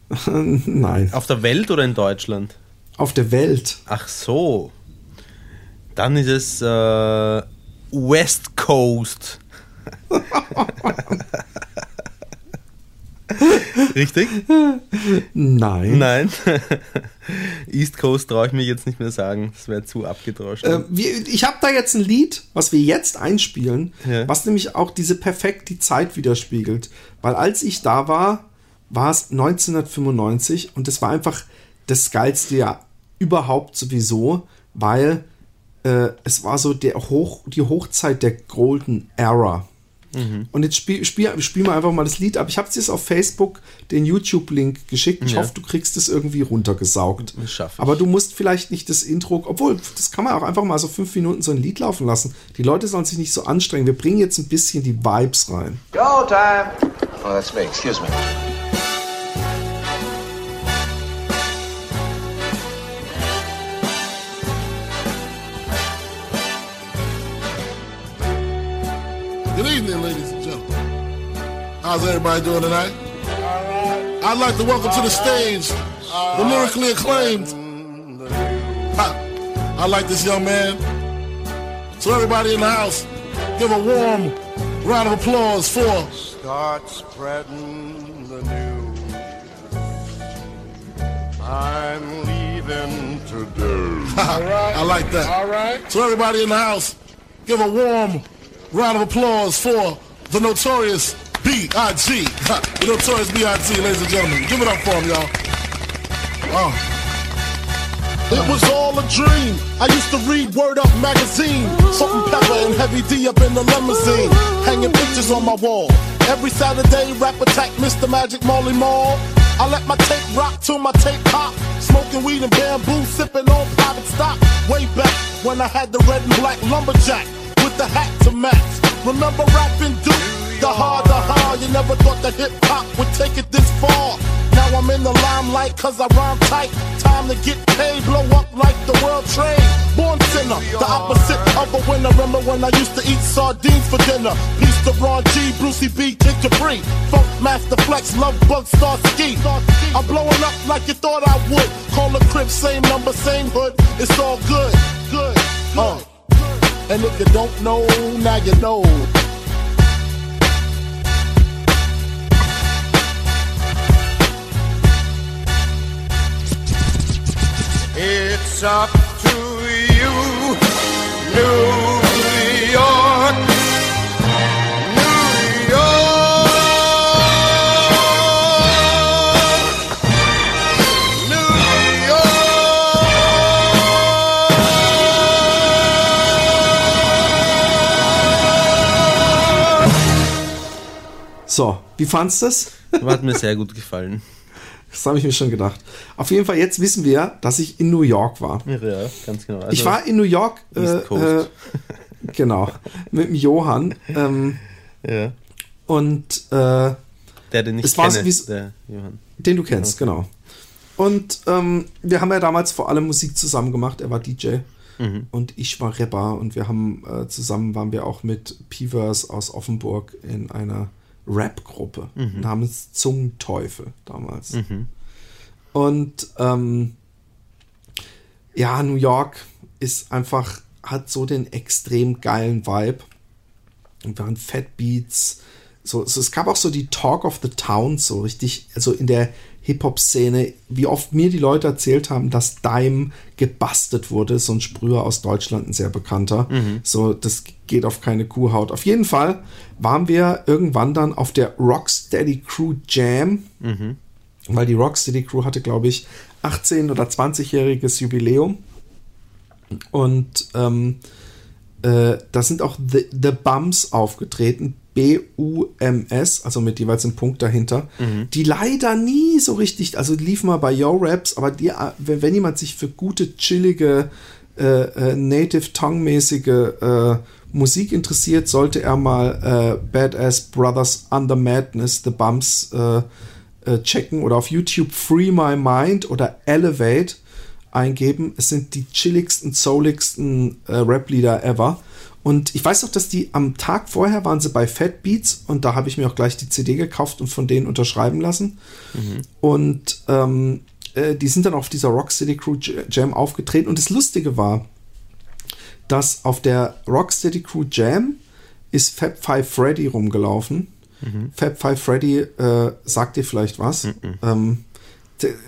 [SPEAKER 1] Nein.
[SPEAKER 2] Auf der Welt oder in Deutschland?
[SPEAKER 1] Auf der Welt.
[SPEAKER 2] Ach so. Dann ist es äh, West Coast. Richtig?
[SPEAKER 1] Nein.
[SPEAKER 2] Nein. East Coast traue ich mir jetzt nicht mehr sagen. Das wäre zu abgedroschen.
[SPEAKER 1] Äh, wir, ich habe da jetzt ein Lied, was wir jetzt einspielen, ja. was nämlich auch diese perfekt die Zeit widerspiegelt. Weil als ich da war, war es 1995 und es war einfach das geilste Jahr überhaupt sowieso, weil äh, es war so der Hoch, die Hochzeit der Golden Era. Mhm. Und jetzt spiel, spiel, spiel mal einfach mal das Lied ab. Ich habe es jetzt auf Facebook den YouTube-Link geschickt. Ich ja. hoffe, du kriegst es irgendwie runtergesaugt. Aber du musst vielleicht nicht das Intro, obwohl, das kann man auch einfach mal so fünf Minuten so ein Lied laufen lassen. Die Leute sollen sich nicht so anstrengen. Wir bringen jetzt ein bisschen die Vibes rein. Go time! Oh, that's me. Excuse me.
[SPEAKER 3] Good evening, ladies and gentlemen. How's everybody doing tonight? I'd like to welcome to the stage the lyrically acclaimed. Mm-hmm. I like this young man. So everybody in the house, give a warm round of applause for. Start spreading the news. I'm leaving today. I like that. All right. So everybody in the house, give a warm Round of applause for the notorious B.I.G. the notorious B.I.G., ladies and gentlemen. Give it up for him, y'all. Oh. It was all a dream. I used to read Word Up magazine. Salt-n-Pepa and Heavy D up in the limousine. Hanging pictures on my wall. Every Saturday, rap attack Mr. Magic Molly Mall. I let my tape rock till my tape pop. Smoking weed and bamboo, sipping on private stock. Way back when I had the red and black lumberjack with the hat to match. Remember rapping Duke? The hard, the hard, you never thought that hip hop would take it this far. Now I'm in the limelight cause I rhyme tight. Time to get paid, blow up like the world trade. Born sinner, the opposite of a winner. Remember when I used to eat sardines for dinner? Peace to Ron G, Brucey B, Kid Capri. Funk Master Flex, Love Bug, Star Ski. I'm blowing up like you thought I would. Call the crib, same number, same hood. It's all good, good. Uh. And if you don't know, now you know. It's up to you, New
[SPEAKER 1] So, wie fandest du das?
[SPEAKER 2] Hat mir sehr gut gefallen.
[SPEAKER 1] Das habe ich mir schon gedacht. Auf jeden Fall, jetzt wissen wir, dass ich in New York war.
[SPEAKER 2] Ja, ganz genau. Also
[SPEAKER 1] ich war in New York. Äh, äh, genau. Mit dem Johann. Ähm,
[SPEAKER 2] ja.
[SPEAKER 1] Und äh,
[SPEAKER 2] der, den ich
[SPEAKER 1] es
[SPEAKER 2] kenne,
[SPEAKER 1] so,
[SPEAKER 2] der Johann.
[SPEAKER 1] Den du kennst, okay. genau. Und ähm, wir haben ja damals vor allem Musik zusammen gemacht. Er war DJ
[SPEAKER 2] mhm.
[SPEAKER 1] und ich war Rapper und wir haben äh, zusammen waren wir auch mit Peavers aus Offenburg in einer Rap-Gruppe
[SPEAKER 2] Mhm.
[SPEAKER 1] namens Zungenteufel damals.
[SPEAKER 2] Mhm.
[SPEAKER 1] Und ähm, ja, New York ist einfach, hat so den extrem geilen Vibe. Und waren Fat Beats. So, so, es gab auch so die Talk of the Town, so richtig, also in der Hip-Hop-Szene, wie oft mir die Leute erzählt haben, dass Dime gebastelt wurde, so ein Sprüher aus Deutschland, ein sehr bekannter.
[SPEAKER 2] Mhm.
[SPEAKER 1] So, das geht auf keine Kuhhaut. Auf jeden Fall waren wir irgendwann dann auf der Rocksteady Crew Jam,
[SPEAKER 2] Mhm.
[SPEAKER 1] weil die Rocksteady Crew hatte, glaube ich, 18- oder 20-jähriges Jubiläum. Und ähm, äh, da sind auch The, The Bums aufgetreten. B-U-M-S, also mit jeweils einem Punkt dahinter,
[SPEAKER 2] Mhm.
[SPEAKER 1] die leider nie so richtig, also lief mal bei Yo Raps, aber die, äh, wenn, wenn jemand sich für gute, chillige, äh, äh, Native Tongue-mäßige äh, Musik interessiert, sollte er mal äh, Badass Brothers Under Madness, The Bumps äh, checken oder auf YouTube Free My Mind oder Elevate eingeben. Es sind die chilligsten, souligsten Rap-Lieder ever. Und ich weiß auch, dass die am Tag vorher waren sie bei Fat Beats und da habe ich mir auch gleich die CD gekauft und von denen unterschreiben lassen. Und ähm, äh, die sind dann auf dieser Rocksteady Crew Jam aufgetreten. Und das Lustige war, dass auf der Rocksteady Crew Jam ist Fab Five Freddy rumgelaufen. Fab Five Freddy äh, sagt dir vielleicht was. Ähm,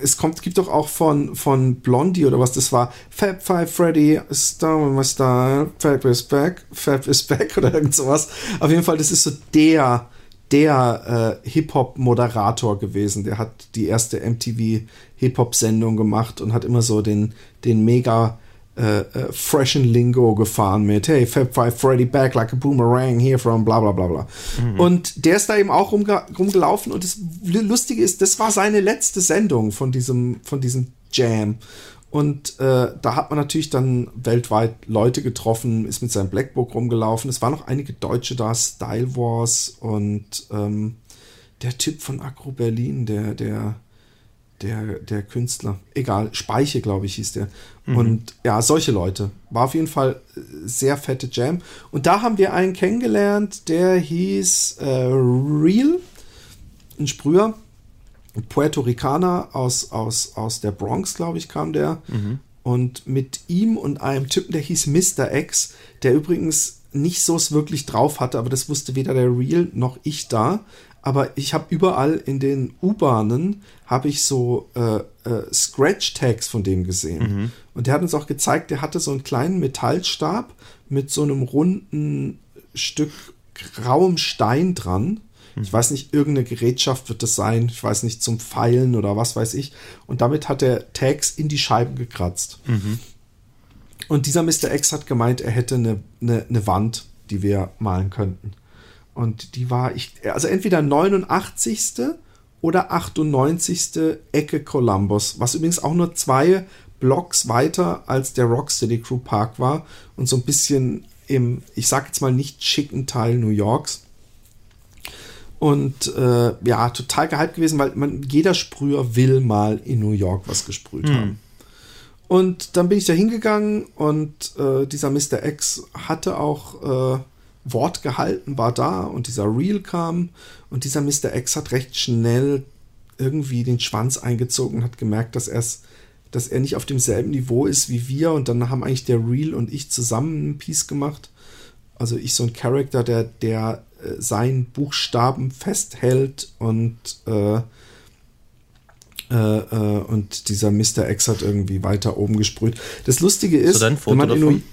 [SPEAKER 1] es kommt, gibt doch auch von, von Blondie oder was das war. Fab Five Freddy, Star my style, Fab is back, Fab is back oder irgend sowas. Auf jeden Fall, das ist so der, der äh, Hip-Hop-Moderator gewesen. Der hat die erste MTV-Hip-Hop-Sendung gemacht und hat immer so den, den mega äh, äh, freshen Lingo gefahren mit Hey, Fab Five Freddy back like a boomerang here from bla bla bla bla. Und der ist da eben auch rumge rumgelaufen und das Lustige ist, das war seine letzte Sendung von diesem, von diesem Jam. Und äh, da hat man natürlich dann weltweit Leute getroffen, ist mit seinem Blackbook rumgelaufen. Es waren noch einige Deutsche da, Style Wars und ähm, der Typ von Agro Berlin, der, der, der, der Künstler. Egal, Speiche, glaube ich, hieß der. Und ja, solche Leute. War auf jeden Fall äh, sehr fette Jam. Und da haben wir einen kennengelernt, der hieß äh, Real, ein Sprüher. Ein Puerto Ricaner aus, aus, aus der Bronx, glaube ich, kam der. Und mit ihm und einem Typen, der hieß Mr. X, der übrigens nicht so es wirklich drauf hatte, aber das wusste weder der Real noch ich da. Aber ich habe überall in den U-Bahnen habe ich so äh, äh, Scratch-Tags von dem gesehen. Und der hat uns auch gezeigt, der hatte so einen kleinen Metallstab mit so einem runden Stück grauem Stein dran. Ich weiß nicht, irgendeine Gerätschaft wird das sein. Ich weiß nicht, zum Pfeilen oder was weiß ich. Und damit hat er Tags in die Scheiben gekratzt. Und dieser Mr. X hat gemeint, er hätte eine, eine, eine Wand, die wir malen könnten. Und die war, ich, also entweder 89. oder 98. Ecke Columbus, was übrigens auch nur zwei Blocks weiter als der Rocksteady Crew Park war und so ein bisschen im, ich sag jetzt mal nicht schicken Teil New Yorks. Und äh, ja, total gehypt gewesen, weil man, jeder Sprüher will mal in New York was gesprüht haben. Und dann bin ich da hingegangen und äh, dieser Mr. X hatte auch äh, Wort gehalten, war da und dieser Real kam und dieser Mr. X hat recht schnell irgendwie den Schwanz eingezogen und hat gemerkt, dass er dass er nicht auf demselben Niveau ist wie wir und dann haben eigentlich der Real und ich zusammen ein Piece gemacht. Also ich so ein Charakter, der, der äh, seinen Buchstaben festhält und äh, äh, äh, und dieser Mr. X hat irgendwie weiter oben gesprüht. Das Lustige ist,
[SPEAKER 2] Foto
[SPEAKER 1] wenn man
[SPEAKER 2] davon?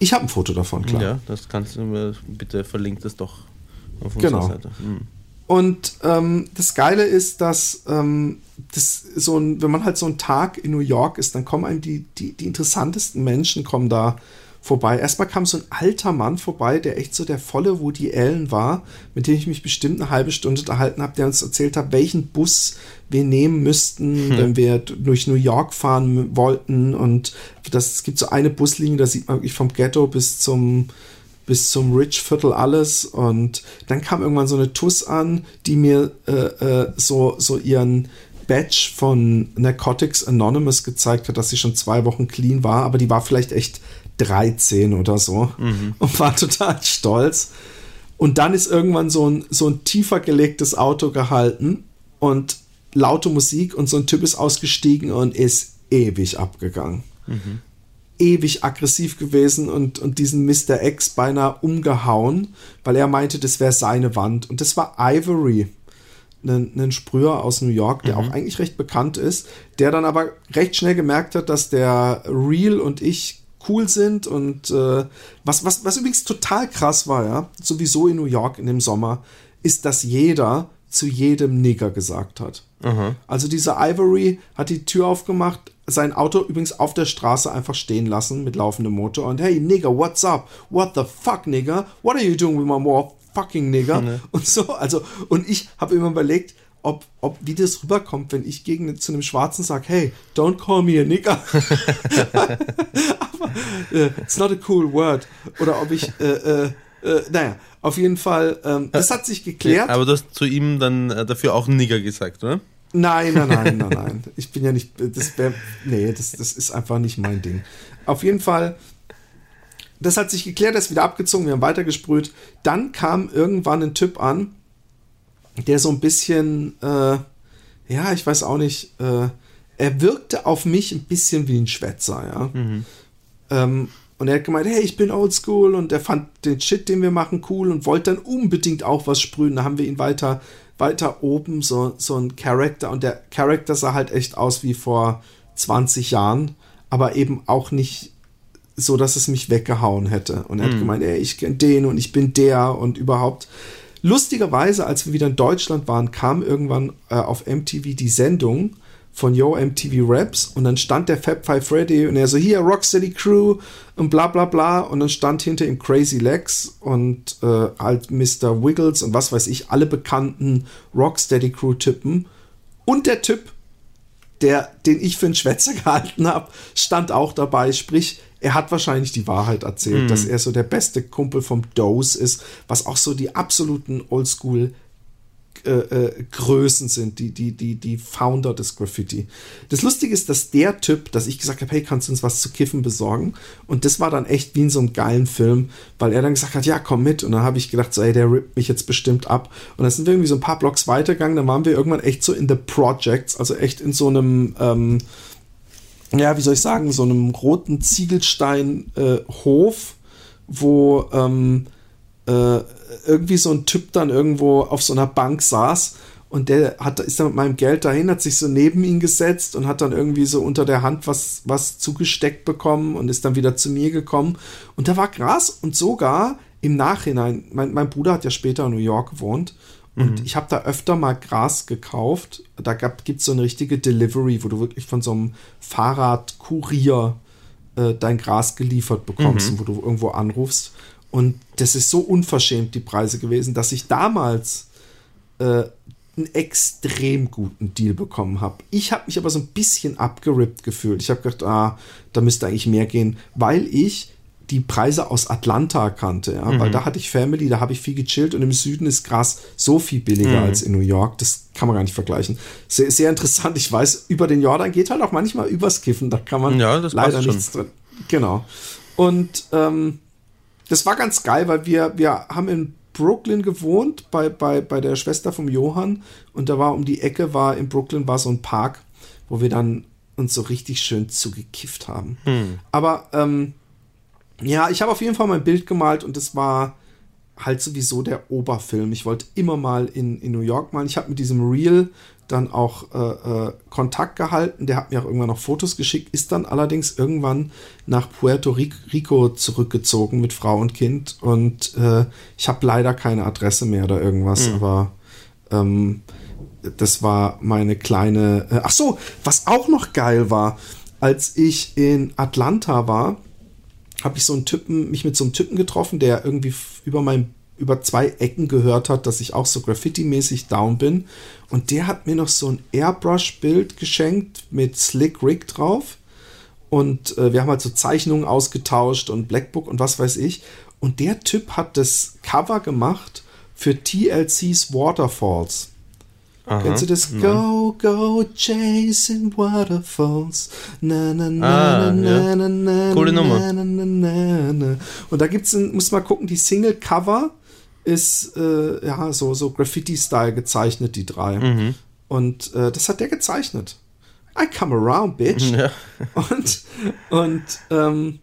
[SPEAKER 1] Ich habe ein Foto davon, klar.
[SPEAKER 2] Ja, das kannst du mir bitte verlinkt es doch auf
[SPEAKER 1] Genau.
[SPEAKER 2] unserer Seite. Mhm.
[SPEAKER 1] Und ähm, das Geile ist, dass ähm, das so ein, wenn man halt so einen Tag in New York ist, dann kommen einem die, die, die interessantesten Menschen kommen da vorbei. Erstmal kam so ein alter Mann vorbei, der echt so der volle Woody Allen war, mit dem ich mich bestimmt eine halbe Stunde unterhalten habe, der uns erzählt hat, welchen Bus wir nehmen müssten, hm. wenn wir durch New York fahren wollten. Und das, es gibt so eine Buslinie, da sieht man wirklich vom Ghetto bis zum bis zum Rich Viertel alles und dann kam irgendwann so eine Tuss an, die mir äh, äh, so, so ihren Badge von Narcotics Anonymous gezeigt hat, dass sie schon zwei Wochen clean war, aber die war vielleicht echt 13 oder so mhm. und war total stolz. Und dann ist irgendwann so ein, so ein tiefer gelegtes Auto gehalten und laute Musik und so ein Typ ist ausgestiegen und ist ewig abgegangen. Mhm. Ewig aggressiv gewesen und, und diesen Mr. X beinahe umgehauen, weil er meinte, das wäre seine Wand. Und das war Ivory, ein, ein Sprüher aus New York, der mhm. auch eigentlich recht bekannt ist, der dann aber recht schnell gemerkt hat, dass der Real und ich cool sind und äh, was, was, was übrigens total krass war, ja, sowieso in New York in dem Sommer, ist, dass jeder zu jedem Nigger gesagt hat. Mhm. Also dieser Ivory hat die Tür aufgemacht, sein Auto übrigens auf der Straße einfach stehen lassen mit laufendem Motor und hey Nigger, what's up? What the fuck, Nigger? What are you doing with my more fucking Nigger? Mhm. Und so, also, und ich habe immer überlegt, ob, ob wie das rüberkommt, wenn ich gegen zu einem Schwarzen sage, hey, don't call me a nigger. Aber äh, it's not a cool word. Oder ob ich, äh, äh, äh, naja, auf jeden Fall, ähm, das hat sich geklärt.
[SPEAKER 2] Aber du hast zu ihm dann äh, dafür auch Nigger gesagt, oder?
[SPEAKER 1] Nein, nein, nein, nein, nein. Ich bin ja nicht, das wäre, nee, das, das ist einfach nicht mein Ding. Auf jeden Fall, das hat sich geklärt, er ist wieder abgezogen, wir haben weitergesprüht. Dann kam irgendwann ein Typ an, der so ein bisschen, äh, ja, ich weiß auch nicht, äh, er wirkte auf mich ein bisschen wie ein Schwätzer, ja. Mhm. Ähm, und er hat gemeint, hey, ich bin oldschool und er fand den Shit, den wir machen, cool und wollte dann unbedingt auch was sprühen. Da haben wir ihn weiter, weiter oben, so, so ein Charakter. Und der Charakter sah halt echt aus wie vor 20 Jahren, aber eben auch nicht so, dass es mich weggehauen hätte. Und er mhm. hat gemeint, ey, ich kenne den und ich bin der und überhaupt. Lustigerweise, als wir wieder in Deutschland waren, kam irgendwann äh, auf MTV die Sendung von Yo MTV Raps und dann stand der Fab Five Freddy und er so, hier, Rocksteady Crew und bla bla bla und dann stand hinter ihm Crazy Legs und äh, halt Mr. Wiggles und was weiß ich, alle bekannten Rocksteady Crew Typen und der Typ, der, den ich für einen Schwätzer gehalten habe, stand auch dabei, sprich, er hat wahrscheinlich die Wahrheit erzählt, mhm. dass er so der beste Kumpel vom Dose ist, was auch so die absoluten Oldschool äh, äh, Größen sind, die, die, die, die Founder des Graffiti. Das Lustige ist, dass der Typ, dass ich gesagt habe, hey, kannst du uns was zu kiffen besorgen? Und das war dann echt wie in so einem geilen Film, weil er dann gesagt hat, ja, komm mit. Und dann habe ich gedacht, so, ey, der rippt mich jetzt bestimmt ab. Und dann sind wir irgendwie so ein paar Blocks weitergegangen, dann waren wir irgendwann echt so in the Projects, also echt in so einem, ähm, ja, wie soll ich sagen, so einem roten Ziegelstein-Hof, äh, wo ähm, äh, irgendwie so ein Typ dann irgendwo auf so einer Bank saß und der hat, ist dann mit meinem Geld dahin, hat sich so neben ihn gesetzt und hat dann irgendwie so unter der Hand was, was zugesteckt bekommen und ist dann wieder zu mir gekommen. Und da war Gras und sogar im Nachhinein, mein, mein Bruder hat ja später in New York gewohnt und mhm. ich habe da öfter mal Gras gekauft. Da gibt es so eine richtige Delivery, wo du wirklich von so einem Fahrradkurier äh, dein Gras geliefert bekommst, mhm. wo du irgendwo anrufst. Und das ist so unverschämt, die Preise gewesen, dass ich damals äh, einen extrem guten Deal bekommen habe. Ich habe mich aber so ein bisschen abgerippt gefühlt. Ich habe gedacht, ah, da müsste eigentlich mehr gehen, weil ich die Preise aus Atlanta kannte, ja, mhm. weil da hatte ich Family, da habe ich viel gechillt und im Süden ist Gras so viel billiger mhm. als in New York, das kann man gar nicht vergleichen. Sehr, sehr interessant, ich weiß, über den Jordan geht halt auch manchmal übers Kiffen, da kann man ja, leider nichts drin. Genau. Und ähm, das war ganz geil, weil wir, wir haben in Brooklyn gewohnt, bei, bei, bei der Schwester vom Johann und da war um die Ecke, war in Brooklyn war so ein Park, wo wir dann uns so richtig schön zugekifft haben. Hm. Aber ähm, ja, ich habe auf jeden Fall mein Bild gemalt und es war halt sowieso der Oberfilm. Ich wollte immer mal in, in New York malen. Ich habe mit diesem Reel dann auch äh, äh, Kontakt gehalten. Der hat mir auch irgendwann noch Fotos geschickt, ist dann allerdings irgendwann nach Puerto Rico zurückgezogen mit Frau und Kind. Und äh, ich habe leider keine Adresse mehr oder irgendwas, mhm. aber ähm, das war meine kleine. Äh, ach so, was auch noch geil war, als ich in Atlanta war, habe ich so einen Typen, mich mit so einem Typen getroffen, der irgendwie über mein über zwei Ecken gehört hat, dass ich auch so Graffiti-mäßig down bin. Und der hat mir noch so ein Airbrush-Bild geschenkt mit Slick Rig drauf. Und äh, wir haben halt so Zeichnungen ausgetauscht und Blackbook und was weiß ich. Und der Typ hat das Cover gemacht für TLC's Waterfalls. Aha, Kennst du das? Nein. Go, go, chasing waterfalls. Na, na, na, ah, na, na, na, Coole Nummer. Na, na, na, na. Und da gibt's ein, muss mal gucken, die Single-Cover ist äh, ja so, so Graffiti-Style gezeichnet, die drei. Mhm. Und äh, das hat der gezeichnet. I come around, bitch. Ja. Und, und ähm,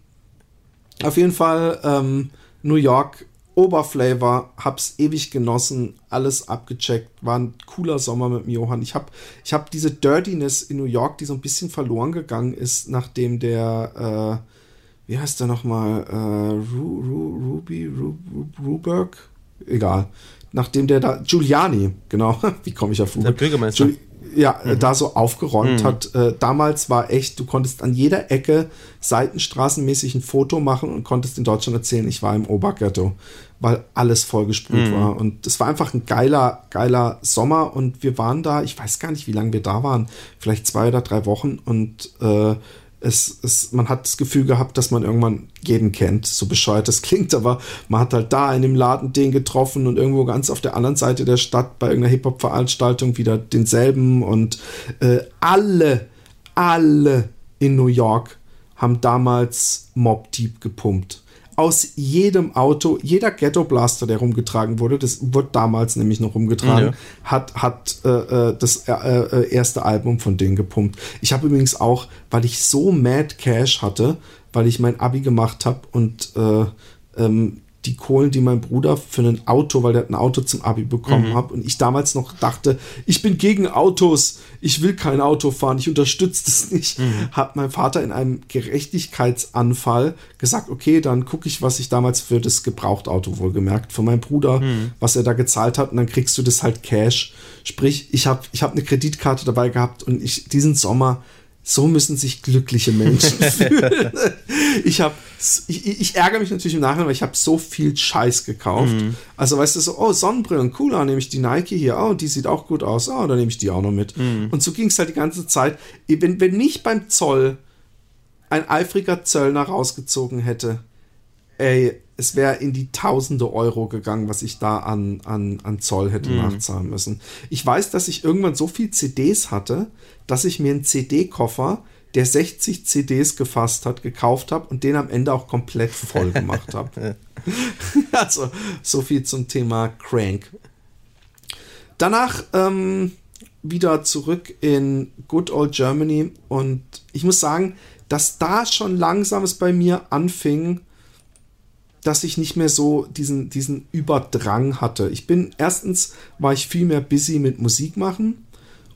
[SPEAKER 1] auf jeden Fall ähm, New York Oberflavor, hab's ewig genossen, alles abgecheckt, war ein cooler Sommer mit dem Johann. Ich hab, ich hab diese Dirtiness in New York, die so ein bisschen verloren gegangen ist, nachdem der, äh, wie heißt der nochmal, äh, Ru, Ru, Ruby, Ru, Ru, Ruberg? Egal. Nachdem der da, Giuliani, genau, wie komme ich auf Ruberg? Der Bürgermeister. Giul ja, mhm. da so aufgeräumt mhm. hat. Äh, damals war echt, du konntest an jeder Ecke seitenstraßenmäßig ein Foto machen und konntest in Deutschland erzählen, ich war im Oberghetto, weil alles vollgesprüht mhm. war. Und es war einfach ein geiler, geiler Sommer und wir waren da, ich weiß gar nicht, wie lange wir da waren, vielleicht zwei oder drei Wochen und äh, es, es, man hat das Gefühl gehabt, dass man irgendwann jeden kennt, so bescheuert das klingt, aber man hat halt da in dem Laden den getroffen und irgendwo ganz auf der anderen Seite der Stadt bei irgendeiner Hip-Hop-Veranstaltung wieder denselben und äh, alle, alle in New York haben damals Mob Deep gepumpt aus jedem Auto, jeder Ghetto Blaster, der rumgetragen wurde, das wurde damals nämlich noch rumgetragen, ja. hat, hat äh, äh das äh, äh, erste Album von denen gepumpt. Ich habe übrigens auch, weil ich so Mad Cash hatte, weil ich mein Abi gemacht habe und äh, ähm, die Kohlen, die mein Bruder für ein Auto, weil der hat ein Auto zum Abi bekommen mhm. hat und ich damals noch dachte, ich bin gegen Autos, ich will kein Auto fahren, ich unterstütze das nicht, mhm. hat mein Vater in einem Gerechtigkeitsanfall gesagt, okay, dann gucke ich, was ich damals für das Gebrauchtauto wohlgemerkt von meinem Bruder, mhm. was er da gezahlt hat und dann kriegst du das halt Cash. Sprich, ich habe ich hab eine Kreditkarte dabei gehabt und ich diesen Sommer so müssen sich glückliche Menschen fühlen. ich habe, ich, ich, ärgere mich natürlich im Nachhinein, weil ich habe so viel Scheiß gekauft. Mhm. Also weißt du so, oh Sonnenbrillen, cooler, nehme ich die Nike hier, oh die sieht auch gut aus, oh dann nehme ich die auch noch mit. Mhm. Und so ging es halt die ganze Zeit. Wenn, wenn mich beim Zoll ein eifriger Zöllner rausgezogen hätte, ey, es wäre in die tausende Euro gegangen, was ich da an, an, an Zoll hätte mhm. nachzahlen müssen. Ich weiß, dass ich irgendwann so viel CDs hatte, dass ich mir einen CD-Koffer, der 60 CDs gefasst hat, gekauft habe und den am Ende auch komplett voll gemacht habe. also, so viel zum Thema Crank. Danach ähm, wieder zurück in Good Old Germany und ich muss sagen, dass da schon langsam es bei mir anfing, dass ich nicht mehr so diesen, diesen Überdrang hatte. Ich bin, erstens war ich viel mehr busy mit Musik machen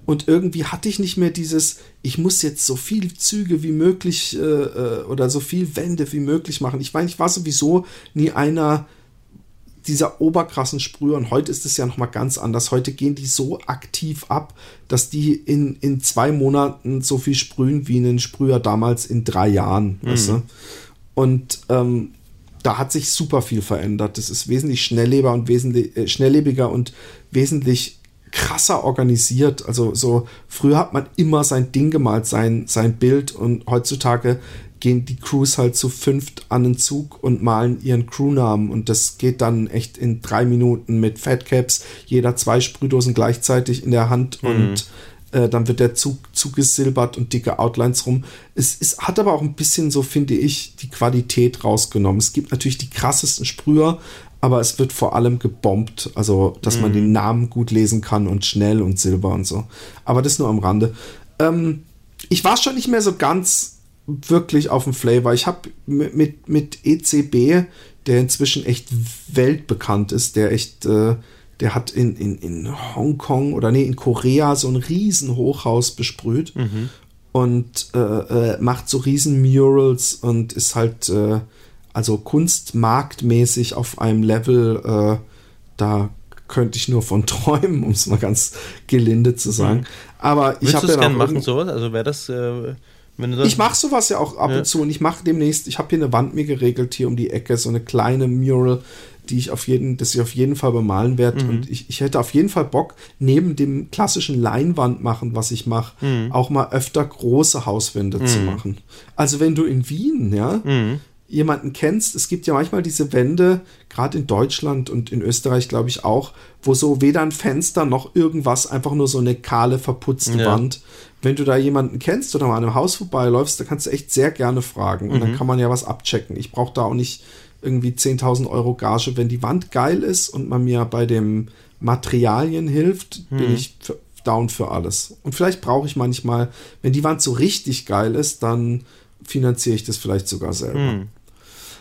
[SPEAKER 1] und irgendwie hatte ich nicht mehr dieses, ich muss jetzt so viel Züge wie möglich äh, äh oder so viel Wände wie möglich machen. Ich meine, ich war sowieso nie einer dieser oberkrassen Sprüher und heute ist es ja nochmal ganz anders. Heute gehen die so aktiv ab, dass die in, in zwei Monaten so viel sprühen wie ein Sprüher damals in drei Jahren. Mhm. Weißt du? Und ähm, da hat sich super viel verändert. Das ist wesentlich schnelllebiger und wesentlich äh, schnelllebiger und wesentlich krasser organisiert. Also so früher hat man immer sein Ding gemalt, sein sein Bild und heutzutage gehen die Crews halt zu fünft an den Zug und malen ihren Crewnamen und das geht dann echt in drei Minuten mit Fatcaps, jeder zwei Sprühdosen gleichzeitig in der Hand mhm. und äh, dann wird der Zug zugesilbert und dicke Outlines rum. Es, es hat aber auch ein bisschen so, finde ich, die Qualität rausgenommen. Es gibt natürlich die krassesten Sprüher, aber es wird vor allem gebombt, also dass mhm. man den Namen gut lesen kann und schnell und Silber und so. Aber das nur am Rande. Ähm, ich war schon nicht mehr so ganz wirklich auf dem Flavor. Ich habe mit, mit, mit ECB, der inzwischen echt weltbekannt ist, der echt äh, der hat in, in, in Hongkong oder nee, in Korea so ein riesen Hochhaus besprüht mhm. und äh, äh, macht so riesen Murals und ist halt äh, also kunstmarktmäßig auf einem Level, äh, da könnte ich nur von träumen, um es mal ganz gelinde zu sagen. Mhm. Aber ich habe
[SPEAKER 2] ja gerne machen sowas? Also wäre das äh,
[SPEAKER 1] ich mache sowas ja auch ab ja. und zu und ich mache demnächst, ich habe hier eine Wand mir geregelt hier um die Ecke, so eine kleine Mural, die ich auf jeden, das ich auf jeden Fall bemalen werde. Mhm. Und ich, ich hätte auf jeden Fall Bock, neben dem klassischen Leinwand machen, was ich mache, mhm. auch mal öfter große Hauswände mhm. zu machen. Also wenn du in Wien, ja, mhm. jemanden kennst, es gibt ja manchmal diese Wände, gerade in Deutschland und in Österreich, glaube ich, auch, wo so weder ein Fenster noch irgendwas, einfach nur so eine kahle, verputzte ja. Wand. Wenn du da jemanden kennst oder mal an einem Haus vorbeiläufst, da kannst du echt sehr gerne fragen. Und mhm. dann kann man ja was abchecken. Ich brauche da auch nicht irgendwie 10.000 Euro Gage. Wenn die Wand geil ist und man mir bei dem Materialien hilft, mhm. bin ich down für alles. Und vielleicht brauche ich manchmal, wenn die Wand so richtig geil ist, dann finanziere ich das vielleicht sogar selber. Mhm.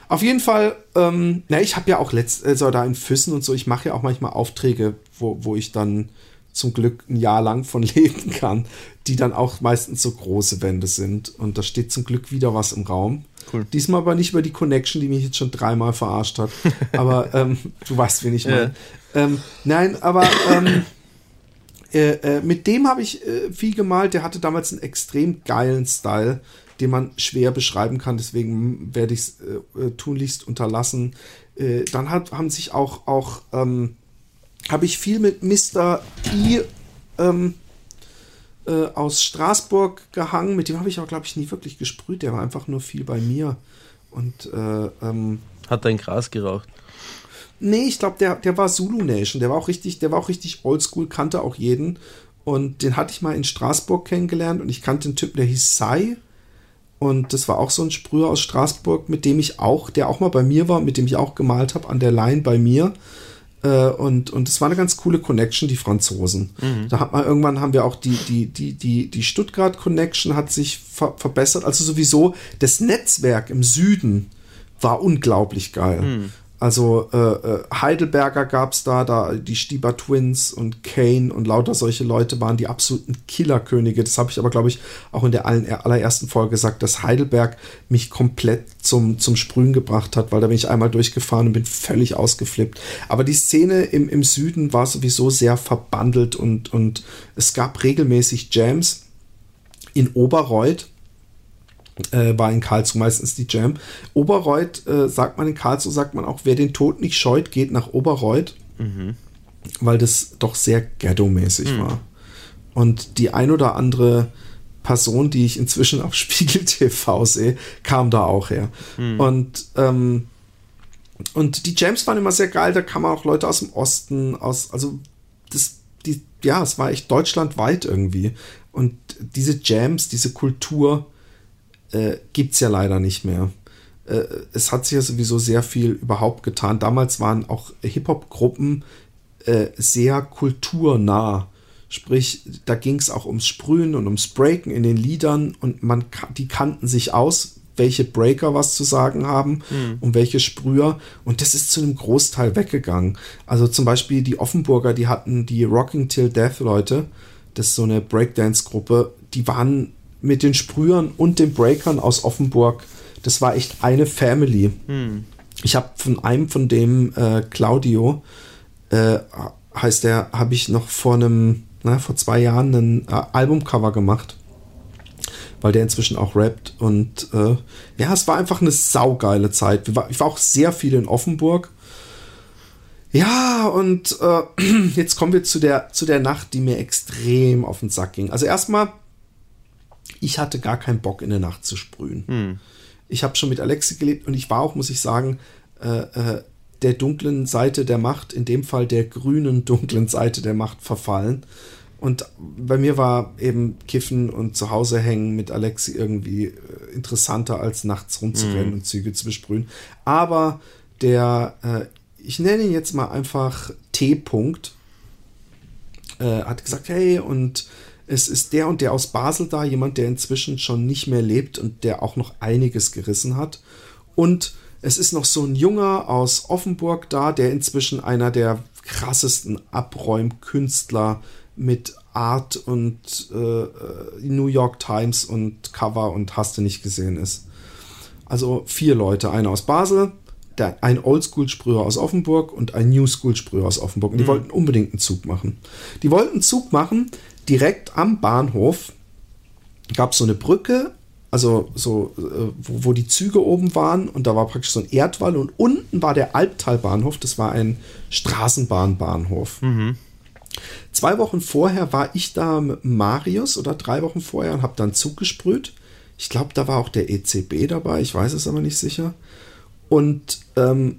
[SPEAKER 1] Auf jeden Fall, ähm, na, ich habe ja auch letzt, also da in Füssen und so, ich mache ja auch manchmal Aufträge, wo, wo ich dann zum Glück ein Jahr lang von leben kann, die dann auch meistens so große Wände sind. Und da steht zum Glück wieder was im Raum. Cool. Diesmal aber nicht über die Connection, die mich jetzt schon dreimal verarscht hat. aber ähm, du weißt, wen ich meine. Ja. Ähm, nein, aber ähm, äh, äh, mit dem habe ich äh, viel gemalt. Der hatte damals einen extrem geilen Style den man schwer beschreiben kann. Deswegen werde ich es äh, äh, tunlichst unterlassen. Äh, dann hat, haben sich auch, auch ähm, habe ich viel mit Mr. E ähm, äh, aus Straßburg gehangen. Mit dem habe ich aber, glaube ich, nie wirklich gesprüht. Der war einfach nur viel bei mir. Und äh, ähm,
[SPEAKER 2] hat dein Gras geraucht?
[SPEAKER 1] Nee, ich glaube, der, der war Zulu Nation. Der war auch richtig, der war auch richtig oldschool, kannte auch jeden. Und den hatte ich mal in Straßburg kennengelernt und ich kannte den Typ, der hieß Sai. Und das war auch so ein Sprüher aus Straßburg, mit dem ich auch, der auch mal bei mir war, mit dem ich auch gemalt habe, an der Line bei mir. Äh, und, und das war eine ganz coole Connection, die Franzosen. Mhm. Da hat man irgendwann haben wir auch die, die, die, die, die Stuttgart Connection hat sich ver verbessert. Also sowieso das Netzwerk im Süden war unglaublich geil. Mhm. Also äh, äh, Heidelberger gab es da, da die Stieber Twins und Kane und lauter solche Leute waren die absoluten Killerkönige. Das habe ich aber, glaube ich, auch in der allerersten Folge gesagt, dass Heidelberg mich komplett zum, zum Sprühen gebracht hat, weil da bin ich einmal durchgefahren und bin völlig ausgeflippt. Aber die Szene im, im Süden war sowieso sehr verbandelt und, und es gab regelmäßig Jams in Oberreuth äh, war in Karlsruhe meistens die Jam. Oberreuth, äh, sagt man in Karlsruhe, sagt man auch, wer den Tod nicht scheut, geht nach Oberreuth, mhm. weil das doch sehr ghetto-mäßig mhm. war. Und die ein oder andere Person, die ich inzwischen auf Spiegel TV sehe, kam da auch her. Mhm. Und ähm, und die Jams waren immer sehr geil, da kamen auch Leute aus dem Osten, aus, also das, die, ja, es war echt deutschlandweit irgendwie. Und diese Jams, diese Kultur, äh, gibt es ja leider nicht mehr. Äh, es hat sich ja sowieso sehr viel überhaupt getan. Damals waren auch Hip-Hop-Gruppen äh, sehr kulturnah. Sprich, da ging es auch ums Sprühen und ums Breaken in den Liedern und man die kannten sich aus, welche Breaker was zu sagen haben mhm. und welche Sprüher. Und das ist zu einem Großteil weggegangen. Also zum Beispiel die Offenburger, die hatten die Rocking Till Death Leute, das ist so eine Breakdance-Gruppe, die waren mit den Sprühern und den Breakern aus Offenburg, das war echt eine Family. Hm. Ich habe von einem von dem, äh, Claudio, äh, heißt der, habe ich noch vor einem, na, vor zwei Jahren ein äh, Albumcover gemacht. Weil der inzwischen auch rappt. Und äh, ja, es war einfach eine saugeile Zeit. Ich war, ich war auch sehr viel in Offenburg. Ja, und äh, jetzt kommen wir zu der, zu der Nacht, die mir extrem auf den Sack ging. Also erstmal ich hatte gar keinen Bock in der Nacht zu sprühen. Hm. Ich habe schon mit Alexi gelebt und ich war auch, muss ich sagen, äh, äh, der dunklen Seite der Macht, in dem Fall der grünen dunklen Seite der Macht verfallen. Und bei mir war eben Kiffen und zu Hause hängen mit Alexi irgendwie äh, interessanter als nachts rumzurennen mhm. und Züge zu besprühen. Aber der, äh, ich nenne ihn jetzt mal einfach T-Punkt, äh, hat gesagt, hey, und es ist der und der aus Basel da, jemand, der inzwischen schon nicht mehr lebt und der auch noch einiges gerissen hat. Und es ist noch so ein Junger aus Offenburg da, der inzwischen einer der krassesten Abräumkünstler mit Art und äh, New York Times und Cover und hast du nicht gesehen ist. Also vier Leute, einer aus Basel, der, ein Oldschool-Sprüher aus Offenburg und ein New School-Sprüher aus Offenburg. Und die mhm. wollten unbedingt einen Zug machen. Die wollten einen Zug machen, direkt am Bahnhof gab es so eine Brücke also so, äh, wo, wo, die Züge oben waren und da war praktisch so ein Erdwall und unten war der Albtalbahnhof, das war ein Straßenbahnbahnhof. Mhm. Zwei Wochen vorher war ich da mit Marius oder drei Wochen vorher und habe dann Zug gesprüht. Ich glaube, da war auch der ECB dabei, ich weiß es aber nicht sicher. Und ähm,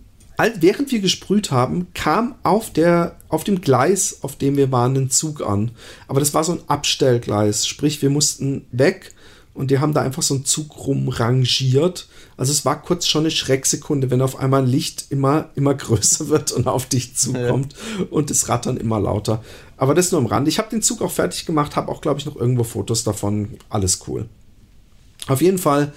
[SPEAKER 1] während wir gesprüht haben, kam auf, der, auf dem Gleis, auf dem wir waren, ein Zug an. Aber das war so ein Abstellgleis, sprich, wir mussten weg und die haben da einfach so einen Zug rumrangiert. Also es war kurz schon eine Schrecksekunde, wenn auf einmal ein Licht immer, immer größer wird und auf dich zukommt ja. und das Rattern immer lauter. Aber das nur am Rand. Ich habe den Zug auch fertig gemacht, habe auch, glaube ich, noch irgendwo Fotos davon. Alles cool. Auf jeden Fall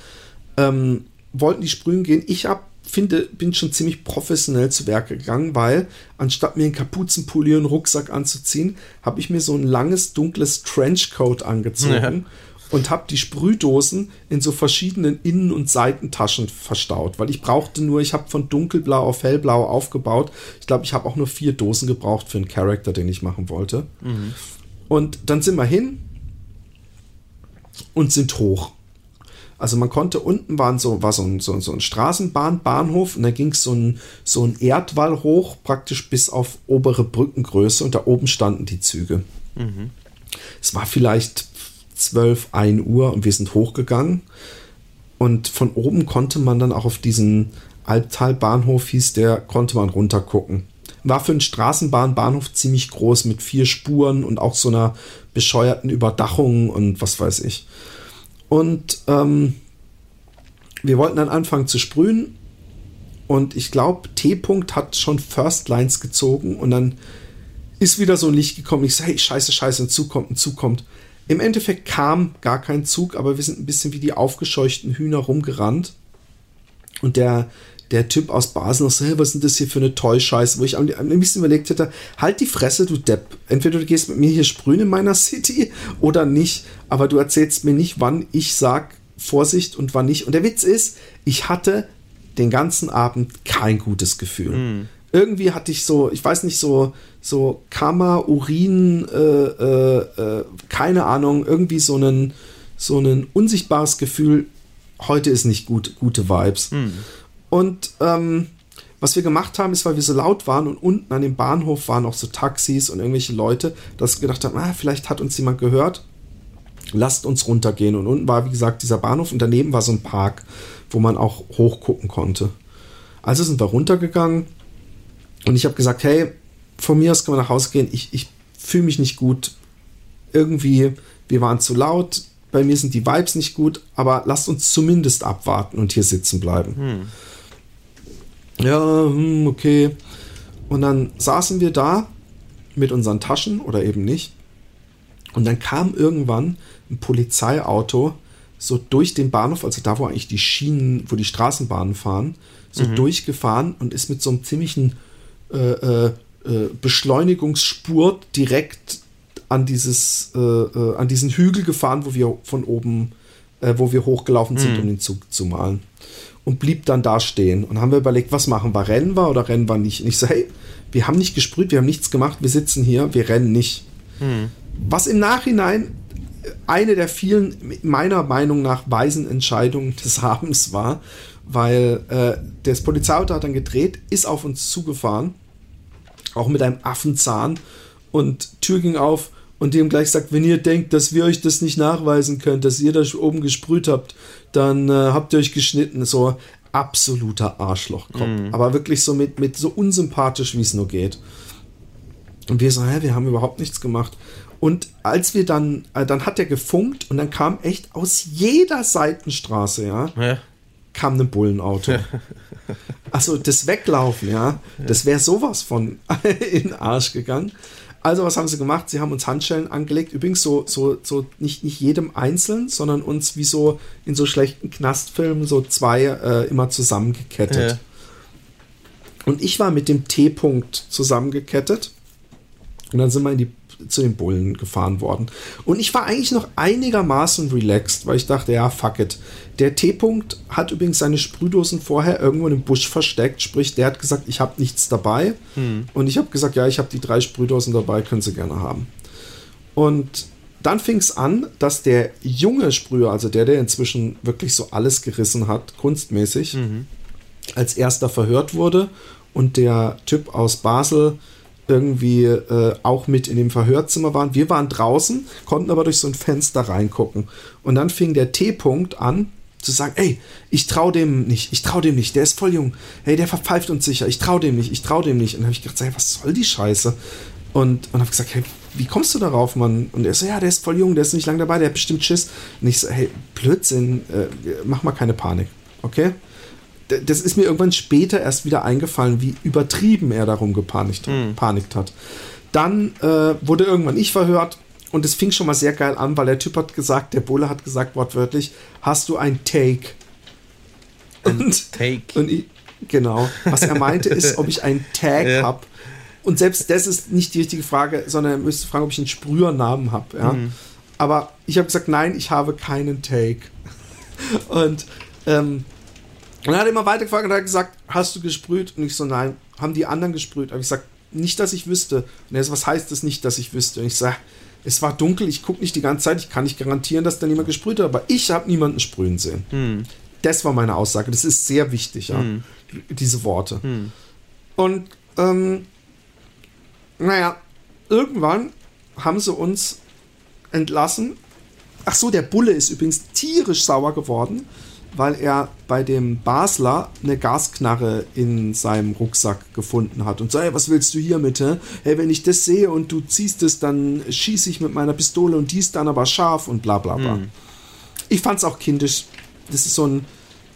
[SPEAKER 1] ähm, wollten die sprühen gehen. Ich hab, finde, bin schon ziemlich professionell zu Werke gegangen, weil anstatt mir einen Kapuzenpulli und Rucksack anzuziehen, habe ich mir so ein langes, dunkles Trenchcoat angezogen. Ja und habe die Sprühdosen in so verschiedenen Innen- und Seitentaschen verstaut, weil ich brauchte nur, ich habe von dunkelblau auf hellblau aufgebaut. Ich glaube, ich habe auch nur vier Dosen gebraucht für einen Charakter, den ich machen wollte. Mhm. Und dann sind wir hin und sind hoch. Also man konnte unten waren so, war so ein, so, so ein Straßenbahnbahnhof und da ging so ein, so ein Erdwall hoch, praktisch bis auf obere Brückengröße und da oben standen die Züge. Mhm. Es war vielleicht 12, 1 Uhr und wir sind hochgegangen. Und von oben konnte man dann auch auf diesen Albtalbahnhof, hieß der, konnte man runtergucken. War für einen Straßenbahnbahnhof ziemlich groß mit vier Spuren und auch so einer bescheuerten Überdachung und was weiß ich. Und ähm, wir wollten dann anfangen zu sprühen. Und ich glaube, T-Punkt hat schon First Lines gezogen und dann ist wieder so ein Licht gekommen. Ich sage, hey, scheiße, scheiße, ein Zug kommt, ein Zug kommt. Im Endeffekt kam gar kein Zug, aber wir sind ein bisschen wie die aufgescheuchten Hühner rumgerannt. Und der, der Typ aus Basel noch so, hey, was denn das hier für eine Toy-Scheiße, wo ich am liebsten überlegt hätte, halt die Fresse, du Depp. Entweder du gehst mit mir hier sprühen in meiner City oder nicht, aber du erzählst mir nicht, wann ich sag Vorsicht und wann nicht. Und der Witz ist, ich hatte den ganzen Abend kein gutes Gefühl. Mm irgendwie hatte ich so, ich weiß nicht, so, so Kammer, Urin, äh, äh, äh, keine Ahnung, irgendwie so ein, so ein unsichtbares Gefühl, heute ist nicht gut, gute Vibes. Hm. Und ähm, was wir gemacht haben, ist, weil wir so laut waren und unten an dem Bahnhof waren auch so Taxis und irgendwelche Leute, dass wir gedacht haben, ah, vielleicht hat uns jemand gehört, lasst uns runtergehen. Und unten war, wie gesagt, dieser Bahnhof und daneben war so ein Park, wo man auch hochgucken konnte. Also sind wir runtergegangen und ich habe gesagt, hey, von mir aus kann man nach Hause gehen. Ich, ich fühle mich nicht gut. Irgendwie, wir waren zu laut. Bei mir sind die Vibes nicht gut. Aber lasst uns zumindest abwarten und hier sitzen bleiben. Hm. Ja, hm, okay. Und dann saßen wir da mit unseren Taschen oder eben nicht. Und dann kam irgendwann ein Polizeiauto so durch den Bahnhof, also da, wo eigentlich die Schienen, wo die Straßenbahnen fahren, so mhm. durchgefahren und ist mit so einem ziemlichen äh, äh, Beschleunigungsspur direkt an dieses äh, äh, an diesen Hügel gefahren, wo wir von oben, äh, wo wir hochgelaufen sind, mhm. um den Zug zu malen. Und blieb dann da stehen. Und haben wir überlegt, was machen wir? Rennen wir oder rennen wir nicht? Und ich so, hey, wir haben nicht gesprüht, wir haben nichts gemacht, wir sitzen hier, wir rennen nicht. Mhm. Was im Nachhinein eine der vielen, meiner Meinung nach, weisen Entscheidungen des Abends war, weil äh, das Polizeiauto hat dann gedreht, ist auf uns zugefahren auch mit einem Affenzahn. Und Tür ging auf und dem gleich sagt, wenn ihr denkt, dass wir euch das nicht nachweisen könnt, dass ihr da oben gesprüht habt, dann äh, habt ihr euch geschnitten. So absoluter Arschlochkopf. Mhm. Aber wirklich so mit, mit so unsympathisch, wie es nur geht. Und wir so, hä, wir haben überhaupt nichts gemacht. Und als wir dann, äh, dann hat er gefunkt und dann kam echt aus jeder Seitenstraße, ja, ja kam ein Bullenauto. Also das Weglaufen, ja, das wäre sowas von in den Arsch gegangen. Also was haben sie gemacht? Sie haben uns Handschellen angelegt. Übrigens so, so, so nicht, nicht jedem einzeln, sondern uns wie so in so schlechten Knastfilmen so zwei äh, immer zusammengekettet. Ja. Und ich war mit dem T-Punkt zusammengekettet. Und dann sind wir in die zu den Bullen gefahren worden. Und ich war eigentlich noch einigermaßen relaxed, weil ich dachte, ja, fuck it. Der T-Punkt hat übrigens seine Sprühdosen vorher irgendwo im Busch versteckt, sprich, der hat gesagt, ich habe nichts dabei. Hm. Und ich habe gesagt, ja, ich habe die drei Sprühdosen dabei, können Sie gerne haben. Und dann fing es an, dass der junge Sprüher, also der, der inzwischen wirklich so alles gerissen hat, kunstmäßig, mhm. als erster verhört wurde und der Typ aus Basel irgendwie äh, auch mit in dem Verhörzimmer waren. Wir waren draußen, konnten aber durch so ein Fenster reingucken. Und dann fing der T-Punkt an, zu sagen, ey, ich trau dem nicht, ich trau dem nicht, der ist voll jung, hey, der verpfeift uns sicher, ich trau dem nicht, ich trau dem nicht. Und dann habe ich gedacht, hey, was soll die Scheiße? Und, und habe gesagt, hey, wie kommst du darauf, Mann? Und er so, ja, der ist voll jung, der ist nicht lange dabei, der hat bestimmt Schiss. Und ich so, hey, Blödsinn, äh, mach mal keine Panik, okay? Das ist mir irgendwann später erst wieder eingefallen, wie übertrieben er darum gepanikt mhm. panikt hat. Dann äh, wurde irgendwann ich verhört und es fing schon mal sehr geil an, weil der Typ hat gesagt, der Bulle hat gesagt wortwörtlich, hast du ein Take?
[SPEAKER 2] Ein und, Take.
[SPEAKER 1] Und ich, genau. Was er meinte ist, ob ich einen Tag ja. habe. Und selbst das ist nicht die richtige Frage, sondern er müsste fragen, ob ich einen Sprühernamen habe. Ja? Mhm. Aber ich habe gesagt, nein, ich habe keinen Take. Und ähm, und dann hat er immer weiter gefragt und hat gesagt, hast du gesprüht? Und ich so, nein. Haben die anderen gesprüht? Aber ich sag, nicht, dass ich wüsste. Und er so, was heißt das nicht, dass ich wüsste? Und ich sag, es war dunkel, ich gucke nicht die ganze Zeit, ich kann nicht garantieren, dass da niemand gesprüht hat, aber ich habe niemanden sprühen sehen. Hm. Das war meine Aussage. Das ist sehr wichtig, ja. Hm. Diese Worte. Hm. Und ähm, naja, irgendwann haben sie uns entlassen. Ach so, der Bulle ist übrigens tierisch sauer geworden, weil er bei dem Basler eine Gasknarre in seinem Rucksack gefunden hat und so, hey, was willst du hier mit? Hey, wenn ich das sehe und du ziehst es, dann schieße ich mit meiner Pistole und die ist dann aber scharf und bla bla bla. Hm. Ich fand's auch kindisch. Das ist so ein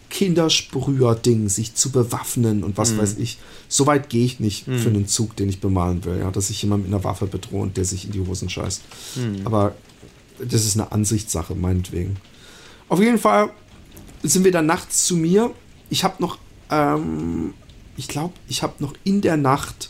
[SPEAKER 1] Kindersprüher-Ding, sich zu bewaffnen und was hm. weiß ich. So weit gehe ich nicht hm. für einen Zug, den ich bemalen will, ja, dass ich jemand mit einer Waffe bedrohe und der sich in die Hosen scheißt. Hm. Aber das ist eine Ansichtssache, meinetwegen. Auf jeden Fall sind wir dann nachts zu mir. Ich habe noch, ähm, ich glaube, ich habe noch in der Nacht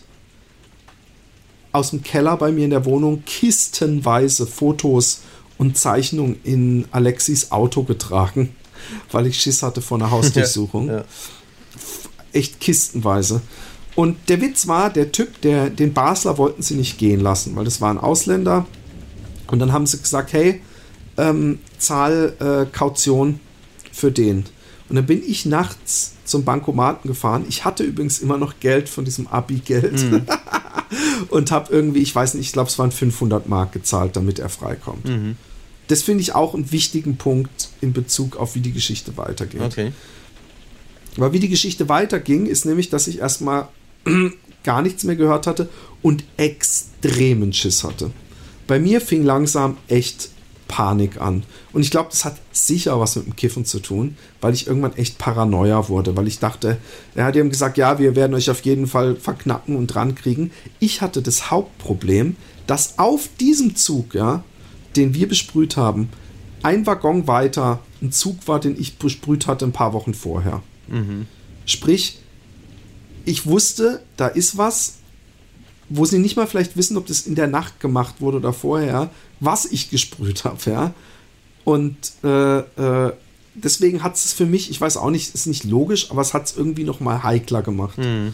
[SPEAKER 1] aus dem Keller bei mir in der Wohnung kistenweise Fotos und Zeichnungen in Alexis Auto getragen, weil ich Schiss hatte vor einer Hausdurchsuchung. Ja, ja. Echt kistenweise. Und der Witz war, der Typ, der, den Basler wollten sie nicht gehen lassen, weil das war ein Ausländer. Und dann haben sie gesagt, hey, ähm, zahl äh, Kaution für den. Und dann bin ich nachts zum Bankomaten gefahren. Ich hatte übrigens immer noch Geld von diesem Abi-Geld. Mhm. und habe irgendwie, ich weiß nicht, ich glaube, es waren 500 Mark gezahlt, damit er freikommt. Mhm. Das finde ich auch einen wichtigen Punkt in Bezug auf, wie die Geschichte weitergeht.
[SPEAKER 2] Okay.
[SPEAKER 1] Aber wie die Geschichte weiterging, ist nämlich, dass ich erstmal gar nichts mehr gehört hatte und extremen Schiss hatte. Bei mir fing langsam echt Panik an. Und ich glaube, das hat sicher was mit dem Kiffen zu tun, weil ich irgendwann echt Paranoia wurde, weil ich dachte, er hat ihm gesagt, ja, wir werden euch auf jeden Fall verknacken und dran kriegen. Ich hatte das Hauptproblem, dass auf diesem Zug, ja, den wir besprüht haben, ein Waggon weiter ein Zug war, den ich besprüht hatte ein paar Wochen vorher. Mhm. Sprich, ich wusste, da ist was, wo sie nicht mal vielleicht wissen, ob das in der Nacht gemacht wurde oder vorher, was ich gesprüht habe, ja. Und äh, äh, deswegen hat es für mich, ich weiß auch nicht, ist nicht logisch, aber es hat es irgendwie noch mal heikler gemacht. Mhm.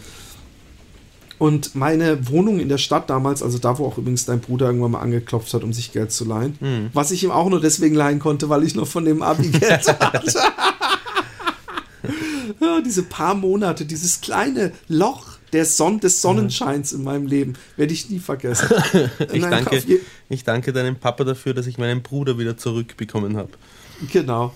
[SPEAKER 1] Und meine Wohnung in der Stadt damals, also da, wo auch übrigens dein Bruder irgendwann mal angeklopft hat, um sich Geld zu leihen, mhm. was ich ihm auch nur deswegen leihen konnte, weil ich noch von dem Abi Geld hatte. ja, diese paar Monate, dieses kleine Loch der Son des Sonnenscheins in meinem Leben werde ich nie vergessen.
[SPEAKER 2] ich, Nein, danke, ich danke deinem Papa dafür, dass ich meinen Bruder wieder zurückbekommen habe.
[SPEAKER 1] Genau.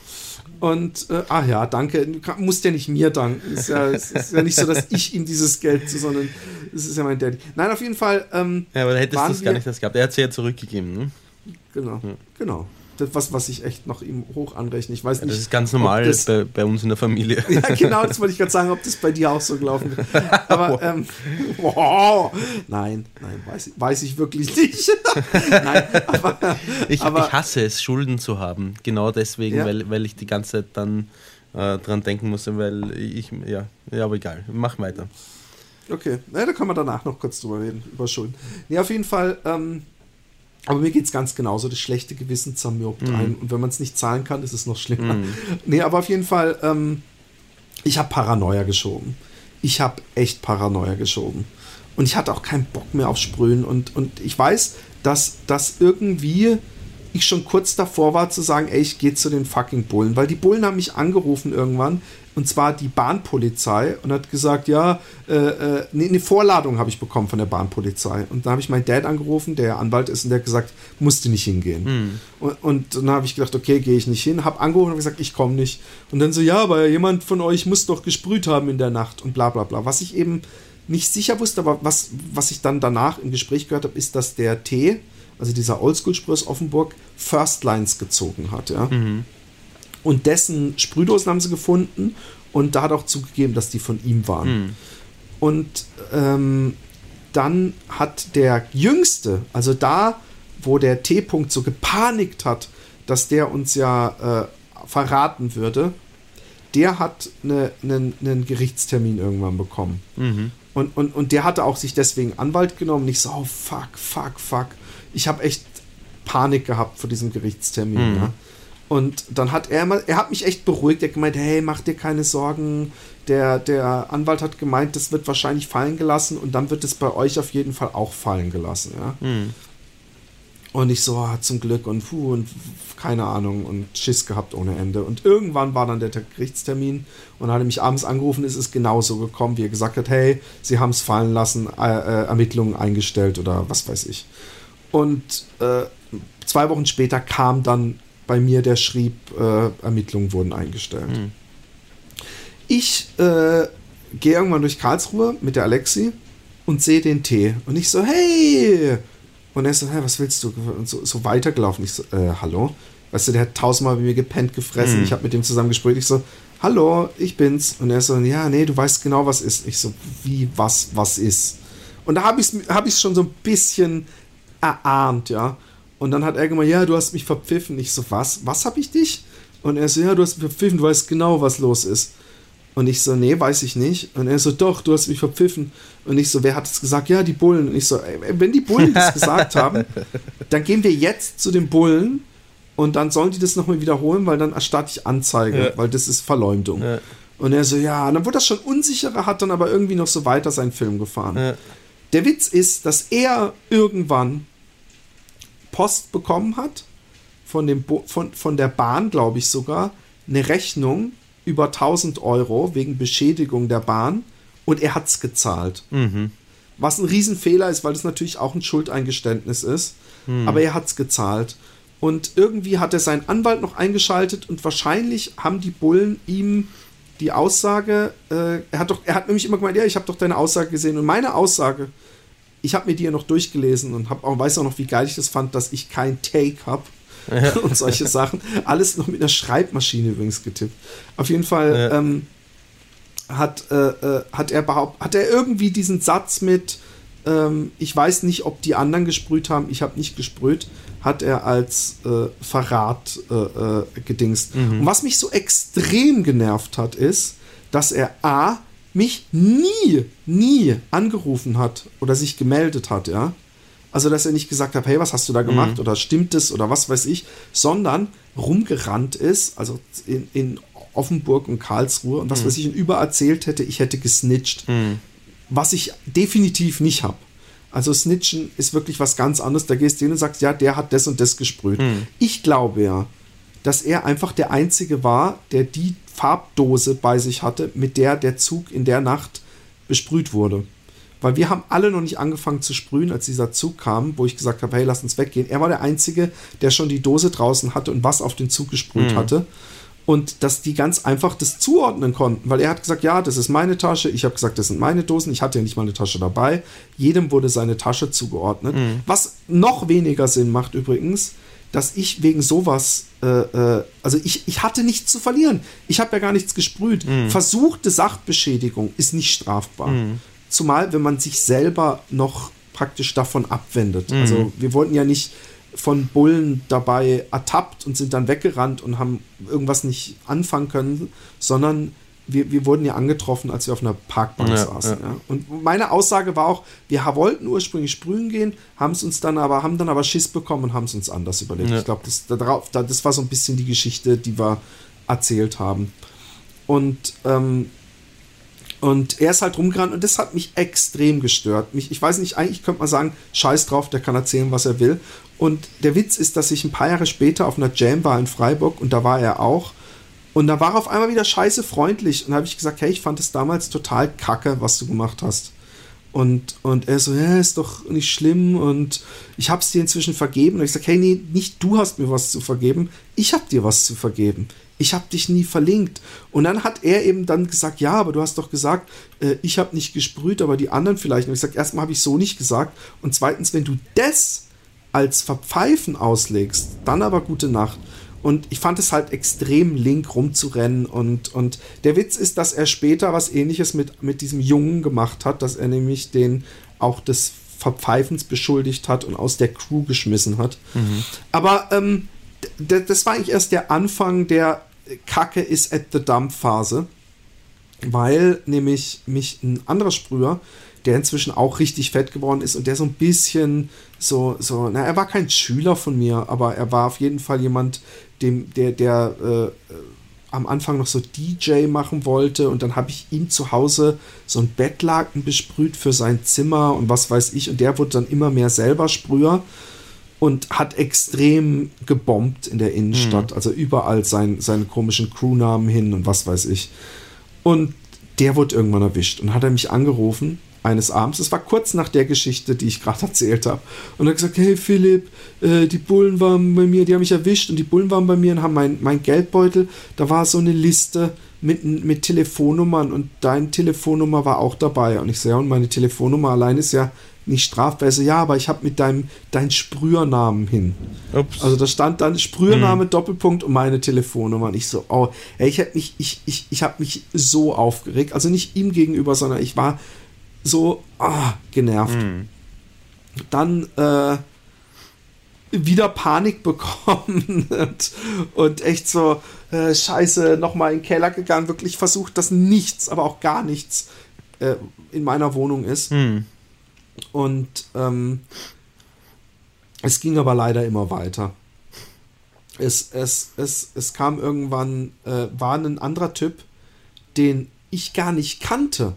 [SPEAKER 1] Und, äh, ach ja, danke. Du musst ja nicht mir danken. Es ist ja, es ist ja nicht so, dass ich ihm dieses Geld, sondern es ist ja mein Daddy. Nein, auf jeden Fall. Ähm,
[SPEAKER 2] ja, aber da hättest du das gar nicht das gehabt. Er hat es ja zurückgegeben, ne?
[SPEAKER 1] Genau, ja. genau was, was ich echt noch ihm hoch anrechne. Ich weiß ja, nicht.
[SPEAKER 2] Das ist ganz normal das, bei, bei, uns in der Familie.
[SPEAKER 1] ja, genau, das wollte ich gerade sagen, ob das bei dir auch so gelaufen ist. Aber ähm, wow, nein, nein, weiß, weiß ich wirklich nicht. nein,
[SPEAKER 2] aber, ich, aber, ich hasse es, Schulden zu haben. Genau deswegen, ja. weil, weil ich die ganze Zeit dann äh, dran denken musste, weil ich, ja, ja, aber egal, mach weiter.
[SPEAKER 1] Okay, ja, da kann man danach noch kurz drüber reden, über Schulden. Nee, auf jeden Fall, ähm, aber mir geht es ganz genauso. Das schlechte Gewissen zermürbt mhm. ein. Und wenn man es nicht zahlen kann, ist es noch schlimmer. Mhm. Nee, aber auf jeden Fall, ähm, ich habe Paranoia geschoben. Ich habe echt Paranoia geschoben. Und ich hatte auch keinen Bock mehr auf Sprühen. Und, und ich weiß, dass das irgendwie ich schon kurz davor war zu sagen, ey, ich gehe zu den fucking Bullen, weil die Bullen haben mich angerufen irgendwann und zwar die Bahnpolizei und hat gesagt, ja, äh, äh, eine Vorladung habe ich bekommen von der Bahnpolizei und dann habe ich meinen Dad angerufen, der Anwalt ist und der hat gesagt, musste nicht hingehen. Hm. Und, und, dann habe ich gedacht, okay, gehe ich nicht hin, habe angerufen und gesagt, ich komme nicht. Und dann so, ja, aber jemand von euch muss doch gesprüht haben in der Nacht und bla bla bla. Was ich eben nicht sicher wusste, aber was, was ich dann danach im Gespräch gehört habe, ist, dass der T, also dieser Oldschool-Sprüh aus Offenburg, First Lines gezogen hat, ja. Mhm. Und dessen Sprühdosen haben sie gefunden und da hat auch zugegeben, dass die von ihm waren. Mhm. Und ähm, dann hat der Jüngste, also da, wo der T-Punkt so gepanikt hat, dass der uns ja äh, verraten würde, der hat einen ne, ne Gerichtstermin irgendwann bekommen. Mhm. Und, und, und der hatte auch sich deswegen Anwalt genommen. Nicht so, oh, fuck, fuck, fuck ich habe echt Panik gehabt vor diesem Gerichtstermin. Mhm. Ja. Und dann hat er mal, er hat mich echt beruhigt. Er hat gemeint, hey, mach dir keine Sorgen. Der, der Anwalt hat gemeint, das wird wahrscheinlich fallen gelassen und dann wird es bei euch auf jeden Fall auch fallen gelassen. Ja. Mhm. Und ich so, ah, zum Glück und puh, und keine Ahnung und Schiss gehabt ohne Ende. Und irgendwann war dann der Gerichtstermin und dann hat er mich abends angerufen, ist es genauso gekommen, wie er gesagt hat, hey, sie haben es fallen lassen, äh, äh, Ermittlungen eingestellt oder was weiß ich. Und äh, zwei Wochen später kam dann bei mir, der schrieb, äh, Ermittlungen wurden eingestellt. Mhm. Ich äh, gehe irgendwann durch Karlsruhe mit der Alexi und sehe den Tee. Und ich so, hey! Und er so, hey, was willst du? Und so, so weitergelaufen. Ich so, äh, hallo? Weißt du, der hat tausendmal bei mir gepennt, gefressen. Mhm. Ich habe mit dem zusammen gesprochen. Ich so, hallo, ich bin's. Und er so, ja, nee, du weißt genau, was ist. Ich so, wie, was, was ist? Und da habe ich es hab schon so ein bisschen erahnt, ja. Und dann hat er gemeint, ja, du hast mich verpfiffen. Ich so, was? Was hab ich dich? Und er so, ja, du hast mich verpfiffen, du weißt genau, was los ist. Und ich so, nee, weiß ich nicht. Und er so, doch, du hast mich verpfiffen. Und ich so, wer hat es gesagt? Ja, die Bullen. Und ich so, ey, wenn die Bullen das gesagt haben, dann gehen wir jetzt zu den Bullen und dann sollen die das nochmal wiederholen, weil dann erstatte ich Anzeige, ja. weil das ist Verleumdung. Ja. Und er so, ja, und dann wurde das schon unsicherer, hat dann aber irgendwie noch so weiter seinen Film gefahren. Ja. Der Witz ist, dass er irgendwann Post bekommen hat, von, dem von, von der Bahn, glaube ich sogar, eine Rechnung über 1000 Euro wegen Beschädigung der Bahn und er hat es gezahlt. Mhm. Was ein Riesenfehler ist, weil das natürlich auch ein Schuldeingeständnis ist. Mhm. Aber er hat es gezahlt. Und irgendwie hat er seinen Anwalt noch eingeschaltet und wahrscheinlich haben die Bullen ihm die Aussage, äh, er hat doch, er hat nämlich immer gemeint, ja, ich habe doch deine Aussage gesehen. Und meine Aussage ich habe mir die ja noch durchgelesen und hab auch, weiß auch noch, wie geil ich das fand, dass ich kein Take habe. Ja. und solche Sachen. Alles noch mit einer Schreibmaschine übrigens getippt. Auf jeden Fall ja. ähm, hat, äh, äh, hat er behaupt, hat er irgendwie diesen Satz mit ähm, ich weiß nicht, ob die anderen gesprüht haben, ich habe nicht gesprüht, hat er als äh, Verrat äh, äh, gedingst. Mhm. Und was mich so extrem genervt hat, ist, dass er A mich nie, nie angerufen hat oder sich gemeldet hat, ja. Also, dass er nicht gesagt hat, hey, was hast du da gemacht mhm. oder stimmt es oder was weiß ich, sondern rumgerannt ist, also in, in Offenburg und Karlsruhe und was mhm. weiß ich, und übererzählt hätte, ich hätte gesnitcht. Mhm. Was ich definitiv nicht habe. Also Snitchen ist wirklich was ganz anderes. Da gehst du hin und sagst, ja, der hat das und das gesprüht. Mhm. Ich glaube ja, dass er einfach der Einzige war, der die Farbdose bei sich hatte, mit der der Zug in der Nacht besprüht wurde. Weil wir haben alle noch nicht angefangen zu sprühen, als dieser Zug kam, wo ich gesagt habe, hey, lass uns weggehen. Er war der Einzige, der schon die Dose draußen hatte und was auf den Zug gesprüht mhm. hatte. Und dass die ganz einfach das zuordnen konnten, weil er hat gesagt, ja, das ist meine Tasche. Ich habe gesagt, das sind meine Dosen. Ich hatte ja nicht mal eine Tasche dabei. Jedem wurde seine Tasche zugeordnet. Mhm. Was noch weniger Sinn macht übrigens, dass ich wegen sowas, äh, äh, also ich, ich hatte nichts zu verlieren. Ich habe ja gar nichts gesprüht. Mhm. Versuchte Sachbeschädigung ist nicht strafbar. Mhm. Zumal, wenn man sich selber noch praktisch davon abwendet. Mhm. Also wir wurden ja nicht von Bullen dabei ertappt und sind dann weggerannt und haben irgendwas nicht anfangen können, sondern wir, wir wurden ja angetroffen, als wir auf einer Parkbank ja, saßen. Ja. Und meine Aussage war auch, wir wollten ursprünglich sprühen gehen, haben es uns dann aber, haben dann aber Schiss bekommen und haben es uns anders überlegt. Ich glaube, das, das war so ein bisschen die Geschichte, die wir erzählt haben. Und ähm, Und er ist halt rumgerannt und das hat mich extrem gestört. Mich, ich weiß nicht, eigentlich könnte man sagen, scheiß drauf, der kann erzählen, was er will. Und der Witz ist, dass ich ein paar Jahre später auf einer Jam war in Freiburg und da war er auch. Und da war auf einmal wieder scheiße freundlich. Und da habe ich gesagt, hey, ich fand es damals total kacke, was du gemacht hast. Und, und er so, ja, ist doch nicht schlimm und ich habe es dir inzwischen vergeben. Und ich sage, hey, nee, nicht du hast mir was zu vergeben, ich habe dir was zu vergeben. Ich habe dich nie verlinkt. Und dann hat er eben dann gesagt, ja, aber du hast doch gesagt, äh, ich habe nicht gesprüht, aber die anderen vielleicht. Und ich sage, erstmal habe ich so nicht gesagt. Und zweitens, wenn du das als Verpfeifen auslegst, dann aber gute Nacht. Und ich fand es halt extrem link rumzurennen. Und, und der Witz ist, dass er später was ähnliches mit, mit diesem Jungen gemacht hat, dass er nämlich den auch des Verpfeifens beschuldigt hat und aus der Crew geschmissen hat. Mhm. Aber ähm, das war eigentlich erst der Anfang der Kacke ist at the Dump Phase, weil nämlich mich ein anderer Sprüher, der inzwischen auch richtig fett geworden ist und der so ein bisschen so, so, na, er war kein Schüler von mir, aber er war auf jeden Fall jemand, dem, der, der äh, äh am Anfang noch so DJ machen wollte und dann habe ich ihm zu Hause so ein Bettlaken besprüht für sein Zimmer und was weiß ich und der wurde dann immer mehr selber Sprüher und hat extrem gebombt in der Innenstadt, mhm. also überall sein, seine komischen Crewnamen hin und was weiß ich. Und der wurde irgendwann erwischt und hat er mich angerufen eines Abends. Es war kurz nach der Geschichte, die ich gerade erzählt habe. Und er hat gesagt, hey Philipp, äh, die Bullen waren bei mir, die haben mich erwischt und die Bullen waren bei mir und haben mein, mein Geldbeutel, da war so eine Liste mit, mit Telefonnummern und deine Telefonnummer war auch dabei. Und ich sehe, ja, und meine Telefonnummer allein ist ja nicht strafbar. So, ja, aber ich habe mit deinem deinen Sprühernamen hin. Ups. Also da stand dann Sprühername, hm. Doppelpunkt und meine Telefonnummer. Und ich so, oh, ey, ich habe mich, ich, ich, ich habe mich so aufgeregt. Also nicht ihm gegenüber, sondern ich war so ah, genervt. Mhm. Dann äh, wieder Panik bekommen und, und echt so, äh, scheiße, nochmal in den Keller gegangen, wirklich versucht, dass nichts, aber auch gar nichts äh, in meiner Wohnung ist. Mhm. Und ähm, es ging aber leider immer weiter. Es, es, es, es kam irgendwann, äh, war ein anderer Typ, den ich gar nicht kannte.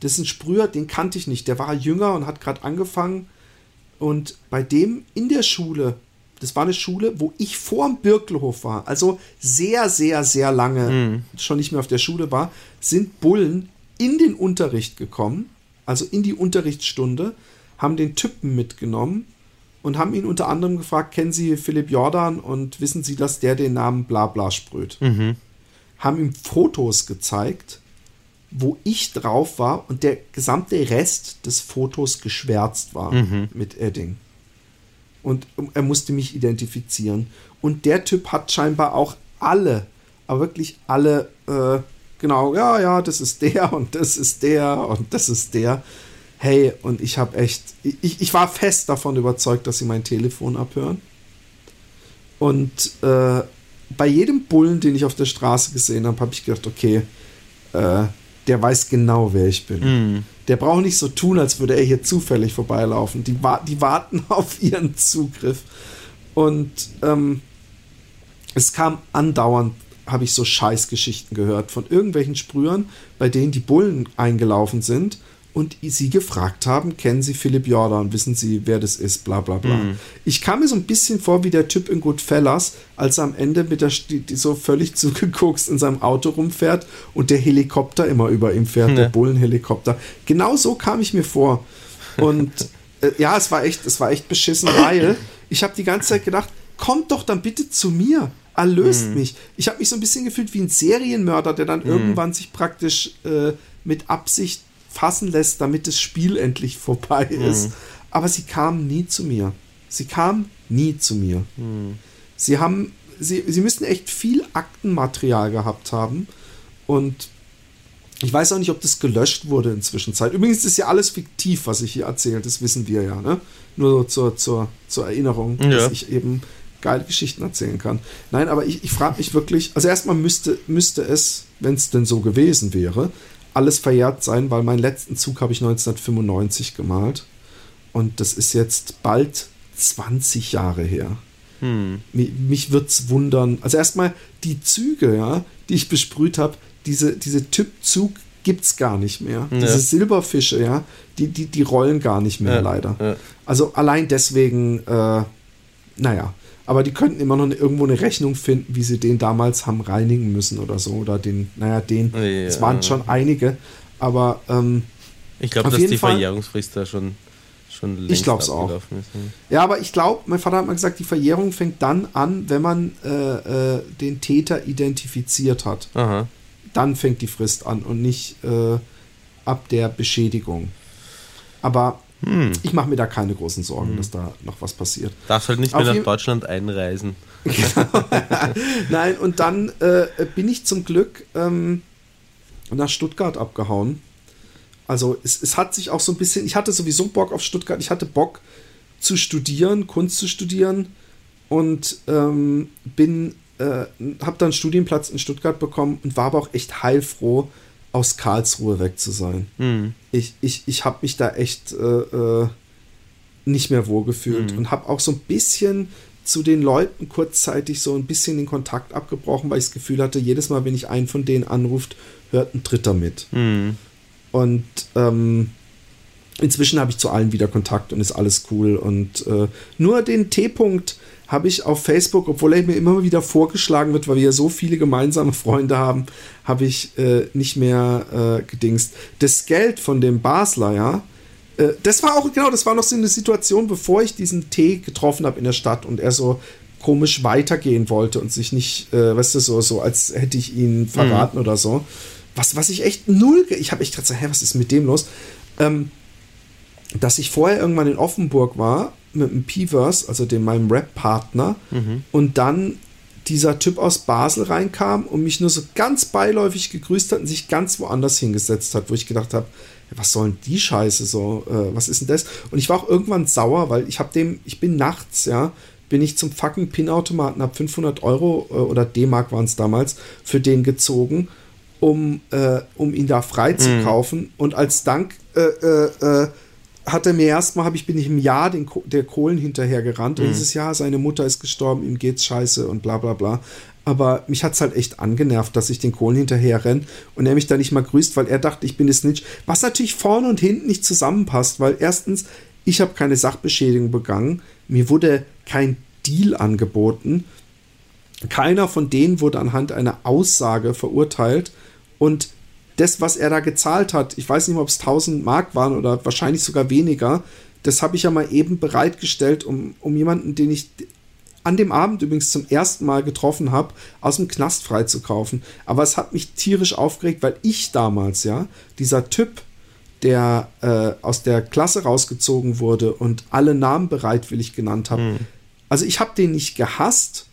[SPEAKER 1] Das ist ein Sprüher, den kannte ich nicht. Der war jünger und hat gerade angefangen. Und bei dem in der Schule, das war eine Schule, wo ich vor dem Birkelhof war, also sehr, sehr, sehr lange mhm. schon nicht mehr auf der Schule war, sind Bullen in den Unterricht gekommen, also in die Unterrichtsstunde, haben den Typen mitgenommen und haben ihn unter anderem gefragt, kennen Sie Philipp Jordan und wissen Sie, dass der den Namen Blabla sprüht? Mhm. Haben ihm Fotos gezeigt wo ich drauf war und der gesamte Rest des Fotos geschwärzt war mhm. mit Edding. Und er musste mich identifizieren. Und der Typ hat scheinbar auch alle, aber wirklich alle, äh, genau, ja, ja, das ist der und das ist der und das ist der. Hey, und ich habe echt, ich, ich war fest davon überzeugt, dass sie mein Telefon abhören. Und äh, bei jedem Bullen, den ich auf der Straße gesehen habe, habe ich gedacht, okay, äh, der weiß genau, wer ich bin. Mm. Der braucht nicht so tun, als würde er hier zufällig vorbeilaufen. Die, die warten auf ihren Zugriff. Und ähm, es kam andauernd, habe ich so Scheißgeschichten gehört von irgendwelchen Sprühern, bei denen die Bullen eingelaufen sind und sie gefragt haben, kennen Sie Philipp Jordan, wissen Sie, wer das ist, bla bla bla. Mhm. Ich kam mir so ein bisschen vor wie der Typ in Goodfellas, als er am Ende mit der so völlig zugeguckt in seinem Auto rumfährt und der Helikopter immer über ihm fährt, ja. der Bullenhelikopter. Genau so kam ich mir vor. Und äh, ja, es war echt, es war echt beschissen, weil ich habe die ganze Zeit gedacht, kommt doch dann bitte zu mir erlöst mhm. mich. Ich habe mich so ein bisschen gefühlt wie ein Serienmörder, der dann mhm. irgendwann sich praktisch äh, mit Absicht fassen lässt, damit das Spiel endlich vorbei ist. Mhm. Aber sie kam nie zu mir. Sie kam nie zu mir. Mhm. Sie haben, sie, sie müssten echt viel Aktenmaterial gehabt haben. Und ich weiß auch nicht, ob das gelöscht wurde inzwischen. Übrigens ist ja alles fiktiv, was ich hier erzähle. Das wissen wir ja. Ne? Nur zur, zur, zur Erinnerung, ja. dass ich eben geile Geschichten erzählen kann. Nein, aber ich, ich frage mich wirklich, also erstmal müsste, müsste es, wenn es denn so gewesen wäre, alles verjährt sein, weil meinen letzten Zug habe ich 1995 gemalt. Und das ist jetzt bald 20 Jahre her. Hm. Mich, mich wird es wundern. Also erstmal die Züge, ja, die ich besprüht habe, diese, diese Typ-Zug gibt's gar nicht mehr. Ja. Diese Silberfische, ja, die, die, die rollen gar nicht mehr, ja, leider. Ja. Also allein deswegen, äh, naja. Aber die könnten immer noch irgendwo eine Rechnung finden, wie sie den damals haben reinigen müssen oder so. Oder den, naja, den. Es waren schon einige. Aber ähm,
[SPEAKER 2] ich glaube, dass die Fall, Verjährungsfrist da schon, schon
[SPEAKER 1] längst Ich glaube es auch. Ist. Ja, aber ich glaube, mein Vater hat mal gesagt, die Verjährung fängt dann an, wenn man äh, äh, den Täter identifiziert hat. Aha dann fängt die Frist an und nicht äh, ab der Beschädigung. Aber hm. ich mache mir da keine großen Sorgen, hm. dass da noch was passiert.
[SPEAKER 2] Darfst halt nicht mehr Auf nach Deutschland einreisen.
[SPEAKER 1] Nein, und dann äh, bin ich zum Glück ähm, nach Stuttgart abgehauen. Also es, es hat sich auch so ein bisschen, ich hatte sowieso Bock auf Stuttgart, ich hatte Bock zu studieren, Kunst zu studieren und ähm, bin äh, habe dann einen Studienplatz in Stuttgart bekommen und war aber auch echt heilfroh, aus Karlsruhe weg zu sein. Mhm. Ich, ich, ich habe mich da echt äh, äh, nicht mehr wohlgefühlt mhm. und habe auch so ein bisschen zu den Leuten kurzzeitig so ein bisschen den Kontakt abgebrochen, weil ich das Gefühl hatte, jedes Mal, wenn ich einen von denen anruft, hört ein Dritter mit. Mhm. Und ähm, inzwischen habe ich zu allen wieder Kontakt und ist alles cool. Und äh, nur den T-Punkt habe ich auf Facebook, obwohl er mir immer wieder vorgeschlagen wird, weil wir ja so viele gemeinsame Freunde haben, habe ich äh, nicht mehr äh, gedingst. Das Geld von dem Basler, ja, äh, das war auch, genau, das war noch so eine Situation, bevor ich diesen Tee getroffen habe in der Stadt und er so komisch weitergehen wollte und sich nicht, äh, weißt du, so, so als hätte ich ihn verraten mhm. oder so. Was, was ich echt null, ich habe echt gedacht, hä, was ist mit dem los? Ähm, dass ich vorher irgendwann in Offenburg war mit dem P-Verse, also dem meinem Rap-Partner, mhm. und dann dieser Typ aus Basel reinkam und mich nur so ganz beiläufig gegrüßt hat und sich ganz woanders hingesetzt hat, wo ich gedacht habe, was soll denn die Scheiße so? Äh, was ist denn das? Und ich war auch irgendwann sauer, weil ich habe dem, ich bin nachts, ja, bin ich zum fucking Pin-Automaten, habe 500 Euro äh, oder D-Mark waren es damals für den gezogen, um, äh, um ihn da freizukaufen. Mhm. Und als Dank äh, äh, äh hatte mir erstmal, habe ich, bin ich im Jahr den, der Kohlen hinterher gerannt. Mhm. Und dieses Jahr, seine Mutter ist gestorben, ihm geht's scheiße und bla bla bla. Aber mich hat es halt echt angenervt, dass ich den Kohlen hinterher renne und er mich da nicht mal grüßt, weil er dachte, ich bin es nicht. Was natürlich vorne und hinten nicht zusammenpasst, weil erstens, ich habe keine Sachbeschädigung begangen, mir wurde kein Deal angeboten. Keiner von denen wurde anhand einer Aussage verurteilt und das, was er da gezahlt hat, ich weiß nicht ob es 1000 Mark waren oder wahrscheinlich sogar weniger, das habe ich ja mal eben bereitgestellt, um, um jemanden, den ich an dem Abend übrigens zum ersten Mal getroffen habe, aus dem Knast freizukaufen. Aber es hat mich tierisch aufgeregt, weil ich damals, ja, dieser Typ, der äh, aus der Klasse rausgezogen wurde und alle Namen bereitwillig genannt habe, mhm. also ich habe den nicht gehasst,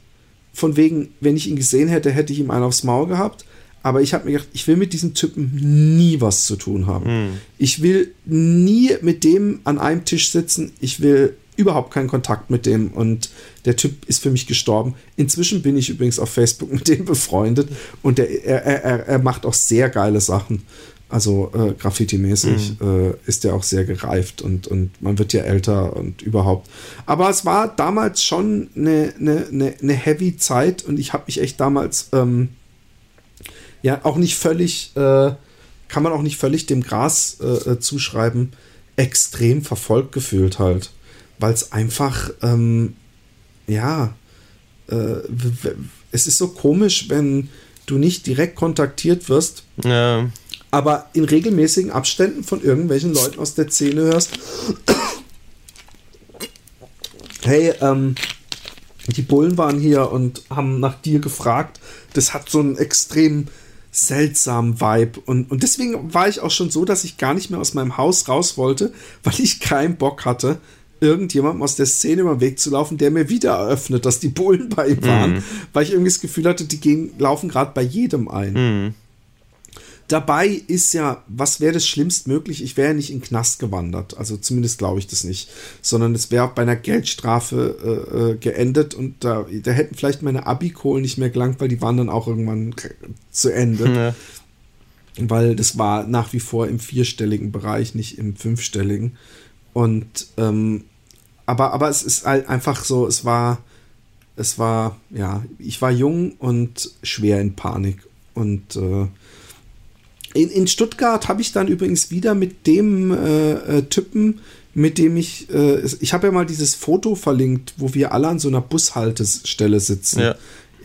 [SPEAKER 1] von wegen, wenn ich ihn gesehen hätte, hätte ich ihm einen aufs Maul gehabt. Aber ich habe mir gedacht, ich will mit diesem Typen nie was zu tun haben. Mhm. Ich will nie mit dem an einem Tisch sitzen. Ich will überhaupt keinen Kontakt mit dem und der Typ ist für mich gestorben. Inzwischen bin ich übrigens auf Facebook mit dem befreundet und der, er, er, er macht auch sehr geile Sachen. Also äh, Graffiti-mäßig mhm. äh, ist er auch sehr gereift und, und man wird ja älter und überhaupt. Aber es war damals schon eine, eine, eine heavy Zeit und ich habe mich echt damals ähm, ja auch nicht völlig, äh, kann man auch nicht völlig dem Gras äh, äh zuschreiben, extrem verfolgt gefühlt halt. Weil es einfach, ähm, ja, äh, es ist so komisch, wenn du nicht direkt kontaktiert wirst. Ja. Aber in regelmäßigen Abständen von irgendwelchen Leuten aus der Szene hörst, hey, ähm, die Bullen waren hier und haben nach dir gefragt. Das hat so einen extrem seltsamen Vibe. Und, und deswegen war ich auch schon so, dass ich gar nicht mehr aus meinem Haus raus wollte, weil ich keinen Bock hatte, irgendjemandem aus der Szene über den Weg zu laufen, der mir wieder eröffnet, dass die Bullen bei ihm waren, mm. weil ich irgendwie das Gefühl hatte, die gehen, laufen gerade bei jedem ein. Mm. Dabei ist ja, was wäre das schlimmst möglich? Ich wäre ja nicht in den Knast gewandert. Also zumindest glaube ich das nicht. Sondern es wäre bei einer Geldstrafe äh, äh, geendet und da, da hätten vielleicht meine Abi-Kohlen nicht mehr gelangt, weil die waren dann auch irgendwann zu Ende. Ja. Weil das war nach wie vor im vierstelligen Bereich, nicht im fünfstelligen. Und ähm, aber, aber es ist halt einfach so, es war, es war, ja, ich war jung und schwer in Panik. Und äh, in, in Stuttgart habe ich dann übrigens wieder mit dem äh, äh, Typen, mit dem ich, äh, ich habe ja mal dieses Foto verlinkt, wo wir alle an so einer Bushaltestelle sitzen. Ja.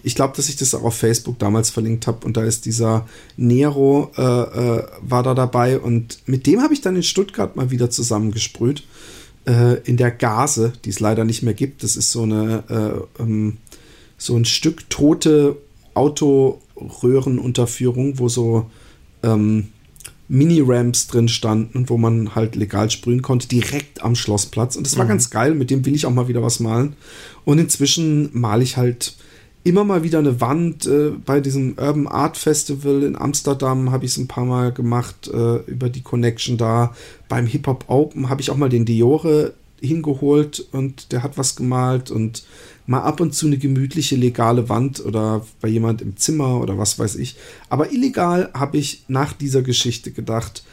[SPEAKER 1] Ich glaube, dass ich das auch auf Facebook damals verlinkt habe und da ist dieser Nero äh, äh, war da dabei und mit dem habe ich dann in Stuttgart mal wieder zusammengesprüht äh, in der Gase, die es leider nicht mehr gibt. Das ist so eine äh, ähm, so ein Stück tote Autoröhrenunterführung, wo so ähm, Mini-Ramps drin standen, wo man halt legal sprühen konnte, direkt am Schlossplatz. Und das war mhm. ganz geil, mit dem will ich auch mal wieder was malen. Und inzwischen male ich halt immer mal wieder eine Wand. Äh, bei diesem Urban Art Festival in Amsterdam habe ich es ein paar Mal gemacht, äh, über die Connection da. Beim Hip Hop Open habe ich auch mal den Diore hingeholt und der hat was gemalt und mal ab und zu eine gemütliche legale Wand oder bei jemand im Zimmer oder was weiß ich. Aber illegal habe ich nach dieser Geschichte gedacht,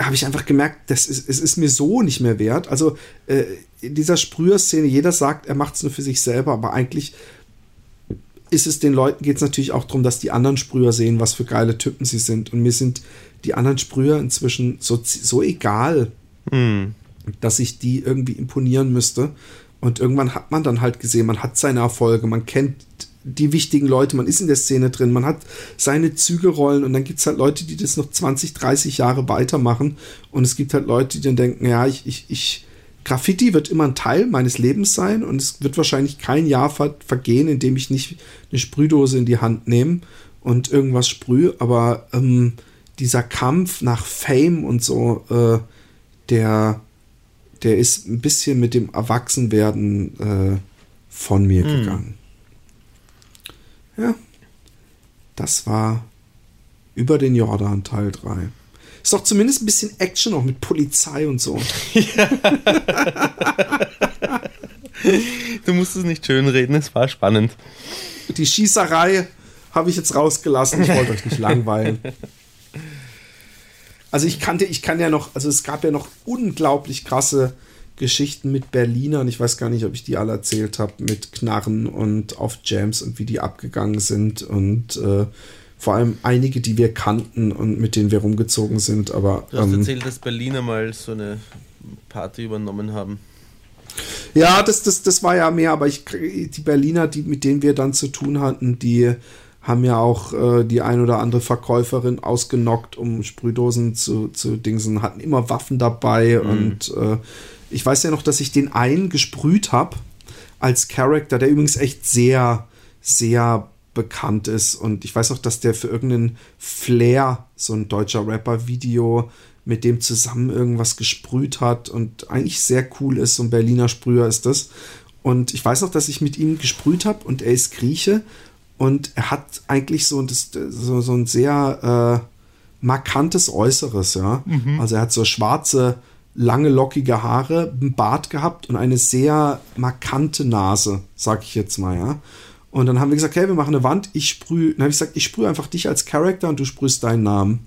[SPEAKER 1] habe ich einfach gemerkt, das ist, es ist mir so nicht mehr wert. Also äh, in dieser Sprüher-Szene, jeder sagt, er macht es nur für sich selber, aber eigentlich ist es den Leuten, geht es natürlich auch darum, dass die anderen Sprüher sehen, was für geile Typen sie sind. Und mir sind die anderen Sprüher inzwischen so, so egal, mm. dass ich die irgendwie imponieren müsste. Und irgendwann hat man dann halt gesehen, man hat seine Erfolge, man kennt die wichtigen Leute, man ist in der Szene drin, man hat seine Züge rollen und dann gibt es halt Leute, die das noch 20, 30 Jahre weitermachen. Und es gibt halt Leute, die dann denken, ja, ich, ich, ich, Graffiti wird immer ein Teil meines Lebens sein und es wird wahrscheinlich kein Jahr ver vergehen, in dem ich nicht eine Sprühdose in die Hand nehme und irgendwas sprühe, aber ähm, dieser Kampf nach Fame und so, äh, der, der ist ein bisschen mit dem Erwachsenwerden äh, von mir mhm. gegangen. Ja, das war über den Jordan Teil 3. Ist doch zumindest ein bisschen Action auch mit Polizei und so.
[SPEAKER 2] du musst es nicht schön reden, es war spannend.
[SPEAKER 1] Die Schießerei habe ich jetzt rausgelassen, ich wollte euch nicht langweilen. Also ich kannte, ich kann ja noch, also es gab ja noch unglaublich krasse Geschichten mit Berlinern. Ich weiß gar nicht, ob ich die alle erzählt habe, mit Knarren und auf Jams und wie die abgegangen sind und äh, vor allem einige, die wir kannten und mit denen wir rumgezogen sind. Aber
[SPEAKER 2] du hast ähm, erzählt, dass Berliner mal so eine Party übernommen haben.
[SPEAKER 1] Ja, das, das, das war ja mehr, aber ich, die Berliner, die, mit denen wir dann zu tun hatten, die haben ja auch äh, die ein oder andere Verkäuferin ausgenockt, um Sprühdosen zu, zu dingsen, hatten immer Waffen dabei mhm. und äh, ich weiß ja noch, dass ich den einen gesprüht habe als Charakter, der übrigens echt sehr, sehr bekannt ist und ich weiß auch, dass der für irgendeinen Flair, so ein deutscher Rapper-Video, mit dem zusammen irgendwas gesprüht hat und eigentlich sehr cool ist. So ein Berliner Sprüher ist das. Und ich weiß noch, dass ich mit ihm gesprüht habe und er ist Grieche und er hat eigentlich so, das, so, so ein sehr äh, markantes Äußeres, ja. Mhm. Also er hat so schwarze, lange, lockige Haare, einen Bart gehabt und eine sehr markante Nase, sag ich jetzt mal, ja. Und dann haben wir gesagt, okay, wir machen eine Wand, ich sprühe, dann habe ich gesagt, ich sprühe einfach dich als Charakter und du sprühst deinen Namen.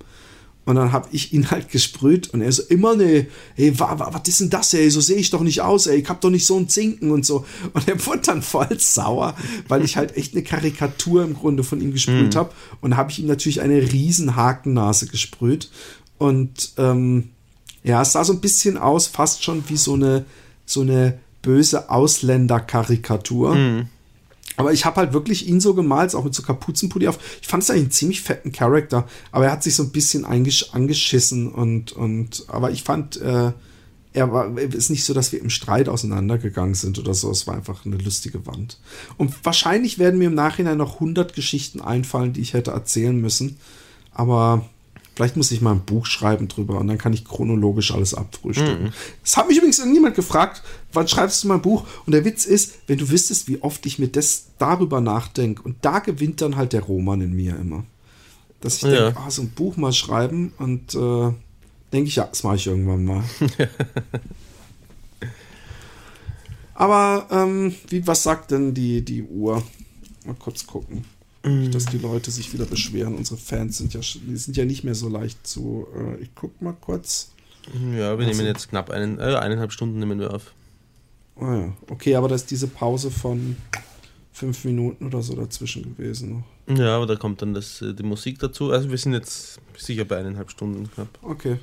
[SPEAKER 1] Und dann habe ich ihn halt gesprüht und er so immer ne, ey, wa, wa, was ist denn das, ey, so sehe ich doch nicht aus, ey, ich hab doch nicht so ein Zinken und so. Und er wurde dann voll sauer, weil ich halt echt eine Karikatur im Grunde von ihm gesprüht mhm. habe. Und habe ich ihm natürlich eine riesen Hakennase gesprüht. Und ähm, ja, es sah so ein bisschen aus, fast schon wie so eine, so eine böse Ausländerkarikatur. Mhm. Aber ich habe halt wirklich ihn so gemalt, auch mit so Kapuzenpulli auf. Ich fand es eigentlich einen ziemlich fetten Charakter, aber er hat sich so ein bisschen angeschissen und, und, aber ich fand, äh, er war, ist nicht so, dass wir im Streit auseinandergegangen sind oder so. Es war einfach eine lustige Wand. Und wahrscheinlich werden mir im Nachhinein noch 100 Geschichten einfallen, die ich hätte erzählen müssen. Aber Vielleicht muss ich mal ein Buch schreiben drüber und dann kann ich chronologisch alles abfrühstücken. Mhm. Das hat mich übrigens niemand gefragt, wann schreibst du mal ein Buch? Und der Witz ist, wenn du wüsstest, wie oft ich mir das darüber nachdenke, und da gewinnt dann halt der Roman in mir immer. Dass ich ja. denke, ah, so ein Buch mal schreiben und äh, denke ich, ja, das mache ich irgendwann mal. Aber ähm, wie, was sagt denn die, die Uhr? Mal kurz gucken. Nicht, dass die Leute sich wieder beschweren. Unsere Fans sind ja, die sind ja nicht mehr so leicht zu. Äh, ich guck mal kurz.
[SPEAKER 2] Ja, wir also, nehmen jetzt knapp einen, äh, eineinhalb Stunden nehmen wir auf.
[SPEAKER 1] Ah ja, okay, aber das ist diese Pause von fünf Minuten oder so dazwischen gewesen.
[SPEAKER 2] Noch. Ja, aber da kommt dann das, äh, die Musik dazu. Also wir sind jetzt sicher bei eineinhalb Stunden knapp.
[SPEAKER 1] Okay.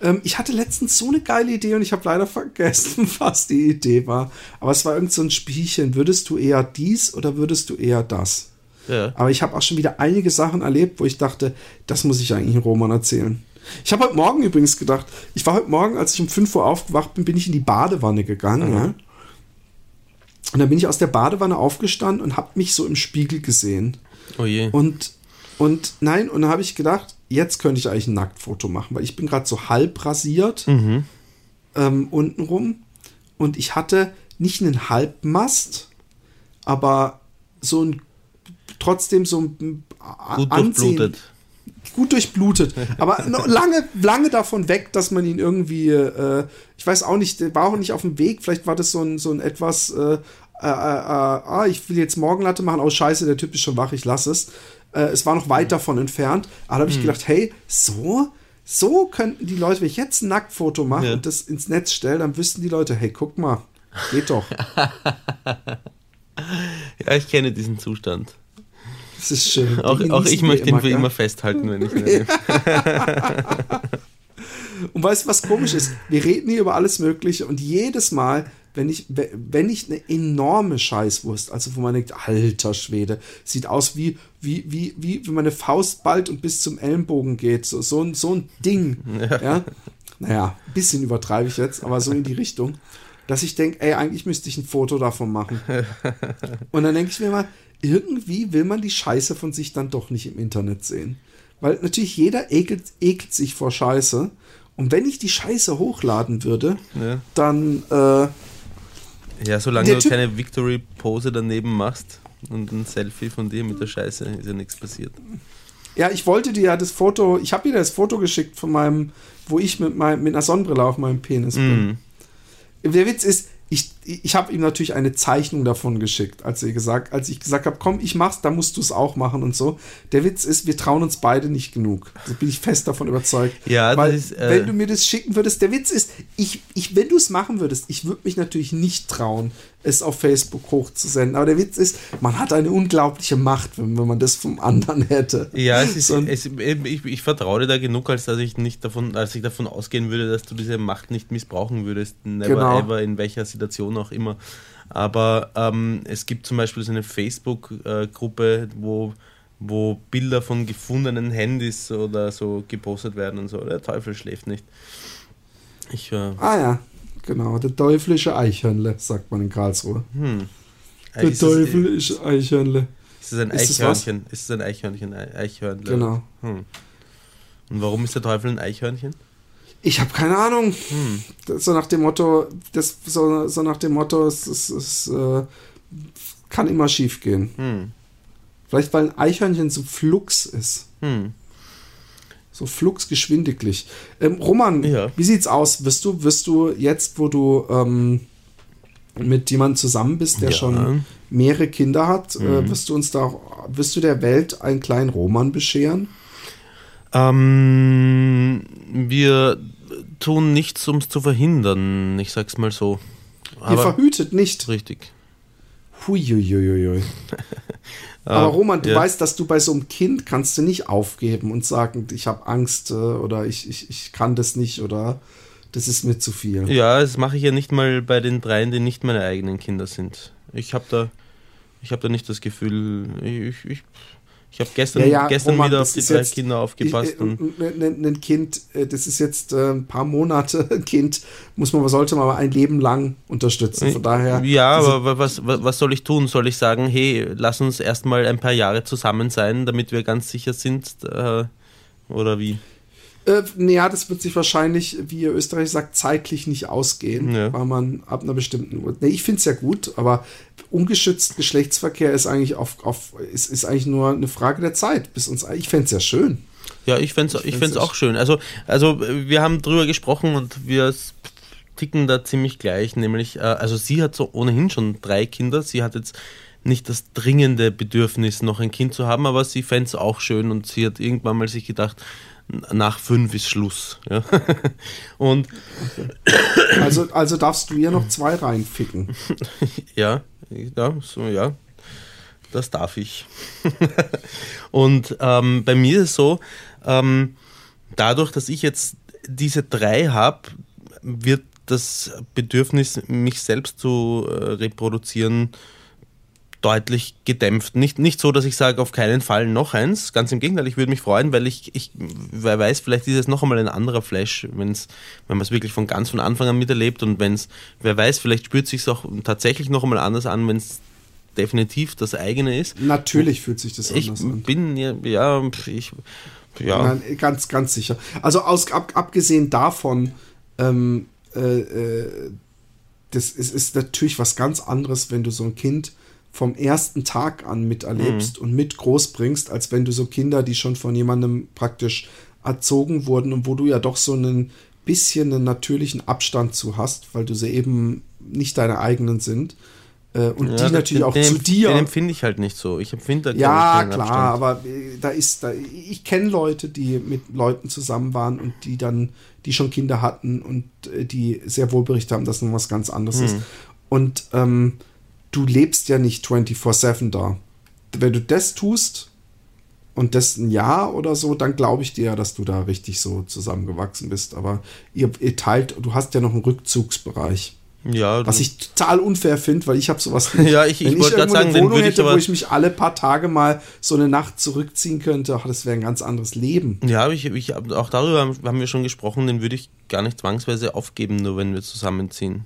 [SPEAKER 1] Ähm, ich hatte letztens so eine geile Idee und ich habe leider vergessen, was die Idee war. Aber es war irgend so ein Spielchen. Würdest du eher dies oder würdest du eher das? Ja. Aber ich habe auch schon wieder einige Sachen erlebt, wo ich dachte, das muss ich eigentlich in Roman erzählen. Ich habe heute Morgen übrigens gedacht, ich war heute Morgen, als ich um 5 Uhr aufgewacht bin, bin ich in die Badewanne gegangen. Mhm. Ja? Und dann bin ich aus der Badewanne aufgestanden und habe mich so im Spiegel gesehen.
[SPEAKER 2] Oh je.
[SPEAKER 1] Und, und nein, und dann habe ich gedacht, jetzt könnte ich eigentlich ein Nacktfoto machen, weil ich bin gerade so halb rasiert mhm. ähm, untenrum. Und ich hatte nicht einen Halbmast, aber so ein trotzdem so ein
[SPEAKER 2] Gut Ansehen,
[SPEAKER 1] gut durchblutet. Aber lange, lange davon weg, dass man ihn irgendwie, äh, ich weiß auch nicht, war auch nicht auf dem Weg. Vielleicht war das so ein, so ein etwas, äh, äh, äh, ah, ich will jetzt Morgenlatte machen. Oh, scheiße, der Typ ist schon wach, ich lasse es. Äh, es war noch weit davon entfernt. Aber da habe ich hm. gedacht, hey, so, so könnten die Leute, wenn ich jetzt ein Nacktfoto mache ja. und das ins Netz stelle, dann wüssten die Leute, hey, guck mal, geht doch.
[SPEAKER 2] ja, ich kenne diesen Zustand.
[SPEAKER 1] Das ist schön.
[SPEAKER 2] Auch, auch ich möchte ihn für immer festhalten, wenn ich will.
[SPEAKER 1] und weißt du, was komisch ist? Wir reden hier über alles Mögliche und jedes Mal, wenn ich, wenn ich eine enorme Scheißwurst, also wo man denkt, alter Schwede, sieht aus wie, wie, wie, wie, wie meine Faust bald und bis zum Ellenbogen geht, so, so, ein, so ein Ding. Ja. ja? Naja, ein bisschen übertreibe ich jetzt, aber so in die Richtung, dass ich denke, ey, eigentlich müsste ich ein Foto davon machen. Und dann denke ich mir mal, irgendwie will man die Scheiße von sich dann doch nicht im Internet sehen. Weil natürlich jeder ekelt, ekelt sich vor Scheiße. Und wenn ich die Scheiße hochladen würde, ja. dann. Äh,
[SPEAKER 2] ja, solange du keine Victory-Pose daneben machst und ein Selfie von dir mit der Scheiße, ist ja nichts passiert.
[SPEAKER 1] Ja, ich wollte dir ja das Foto, ich habe dir das Foto geschickt von meinem, wo ich mit, mein, mit einer Sonnenbrille auf meinem Penis bin. Mm. Der Witz ist, ich, ich habe ihm natürlich eine Zeichnung davon geschickt, als, er gesagt, als ich gesagt habe, komm, ich mach's, da musst du es auch machen und so. Der Witz ist, wir trauen uns beide nicht genug. Also bin ich fest davon überzeugt.
[SPEAKER 2] Ja,
[SPEAKER 1] Weil,
[SPEAKER 2] ist,
[SPEAKER 1] äh wenn du mir das schicken würdest, der Witz ist, ich, ich, wenn du es machen würdest, ich würde mich natürlich nicht trauen, es auf Facebook hochzusenden. Aber der Witz ist, man hat eine unglaubliche Macht, wenn, wenn man das vom anderen hätte.
[SPEAKER 2] Ja, es ist, es, ich, ich vertraue dir da genug, als dass ich nicht davon, als ich davon ausgehen würde, dass du diese Macht nicht missbrauchen würdest. Never genau. ever, in welcher Situation auch immer. Aber ähm, es gibt zum Beispiel so eine Facebook-Gruppe, wo, wo Bilder von gefundenen Handys oder so gepostet werden und so. Der Teufel schläft nicht.
[SPEAKER 1] Ich, äh, ah ja. Genau, der teuflische Eichhörnle, sagt man in Karlsruhe. Hm. Der ist teuflische das, Eichhörnle.
[SPEAKER 2] Ist es ein Eichhörnchen? Ist es ein Eichhörnchen? Eichhörnle?
[SPEAKER 1] Genau.
[SPEAKER 2] Hm. Und warum ist der Teufel ein Eichhörnchen?
[SPEAKER 1] Ich habe keine Ahnung. Hm. So nach dem Motto, das, so, so nach dem Motto, es, es, es äh, kann immer schief gehen. Hm. Vielleicht weil ein Eichhörnchen so flux ist. Hm. So fluxgeschwindiglich. Ähm, Roman, ja. wie sieht's aus? Wirst du, wirst du jetzt, wo du ähm, mit jemandem zusammen bist, der ja. schon mehrere Kinder hat, äh, äh, wirst du uns da, wirst du der Welt einen kleinen Roman bescheren?
[SPEAKER 2] Ähm, wir tun nichts, um es zu verhindern. Ich sag's mal so.
[SPEAKER 1] Aber Ihr verhütet nicht.
[SPEAKER 2] Richtig.
[SPEAKER 1] Huiuiuiui. Aber Roman, du ja. weißt, dass du bei so einem Kind kannst du nicht aufgeben und sagen, ich habe Angst äh, oder ich, ich, ich kann das nicht oder das ist mir zu viel.
[SPEAKER 2] Ja, das mache ich ja nicht mal bei den dreien, die nicht meine eigenen Kinder sind. Ich habe da, hab da nicht das Gefühl, ich, ich, ich habe gestern, ja, ja, gestern Roman, wieder auf die drei jetzt, Kinder aufgepasst. Ich,
[SPEAKER 1] äh, ein Kind, äh, das ist jetzt äh, ein paar Monate ein Kind, muss man, sollte man aber ein Leben lang unterstützen. Von daher.
[SPEAKER 2] Ja, aber was, was soll ich tun? Soll ich sagen, hey, lass uns erstmal ein paar Jahre zusammen sein, damit wir ganz sicher sind? Oder wie?
[SPEAKER 1] Äh, naja, das wird sich wahrscheinlich, wie ihr Österreich sagt, zeitlich nicht ausgehen, ja. weil man ab einer bestimmten Uhr. Nee, ich finde es ja gut, aber ungeschützt Geschlechtsverkehr ist eigentlich auf, auf ist, ist eigentlich nur eine Frage der Zeit. Bis uns, ich fände es ja schön.
[SPEAKER 2] Ja, ich fände es ich ich auch schön. Also, also wir haben drüber gesprochen und wir ticken da ziemlich gleich, nämlich, äh, also sie hat so ohnehin schon drei Kinder, sie hat jetzt nicht das dringende Bedürfnis, noch ein Kind zu haben, aber sie fände es auch schön und sie hat irgendwann mal sich gedacht, nach fünf ist Schluss. Ja? Und
[SPEAKER 1] also, also darfst du ihr noch zwei reinficken.
[SPEAKER 2] ja, ja, so, ja. das darf ich. und ähm, bei mir ist es so, ähm, dadurch, dass ich jetzt diese drei habe, wird das Bedürfnis, mich selbst zu äh, reproduzieren, deutlich gedämpft. Nicht, nicht so, dass ich sage, auf keinen Fall noch eins. Ganz im Gegenteil, ich würde mich freuen, weil ich, ich wer weiß, vielleicht ist es noch einmal ein anderer Flash, wenn's, wenn man es wirklich von ganz von Anfang an miterlebt und wenn es, wer weiß, vielleicht spürt sich es auch tatsächlich noch einmal anders an, wenn es definitiv das eigene ist.
[SPEAKER 1] Natürlich fühlt sich das
[SPEAKER 2] anders ich an. Ich bin ja, ja, ich, ja.
[SPEAKER 1] Nein, ganz, ganz sicher. Also aus, ab, abgesehen davon, ähm, äh, äh, das ist, ist natürlich was ganz anderes, wenn du so ein Kind vom ersten Tag an miterlebst mhm. und mit großbringst, als wenn du so Kinder, die schon von jemandem praktisch erzogen wurden und wo du ja doch so ein bisschen einen natürlichen Abstand zu hast, weil du sie eben nicht deine eigenen sind. Äh, und ja, die natürlich den, auch den, zu dir. Den
[SPEAKER 2] empfinde ich halt nicht so. Ich empfinde
[SPEAKER 1] da Ja, klar, Abstand. aber äh, da ist, da, ich kenne Leute, die mit Leuten zusammen waren und die dann, die schon Kinder hatten und äh, die sehr wohl berichtet haben, dass noch was ganz anderes hm. ist. Und ähm, du lebst ja nicht 24-7 da. Wenn du das tust und das ein Jahr oder so, dann glaube ich dir ja, dass du da richtig so zusammengewachsen bist. Aber ihr, ihr teilt, du hast ja noch einen Rückzugsbereich. Ja, was ich total unfair finde, weil ich habe sowas
[SPEAKER 2] nicht. Ja, ich, ich Wenn ich, irgendwo sagen,
[SPEAKER 1] eine Wohnung hätte, wo ich mich alle paar Tage mal so eine Nacht zurückziehen könnte, ach, das wäre ein ganz anderes Leben.
[SPEAKER 2] Ja, ich, ich, auch darüber haben wir schon gesprochen, den würde ich gar nicht zwangsweise aufgeben, nur wenn wir zusammenziehen.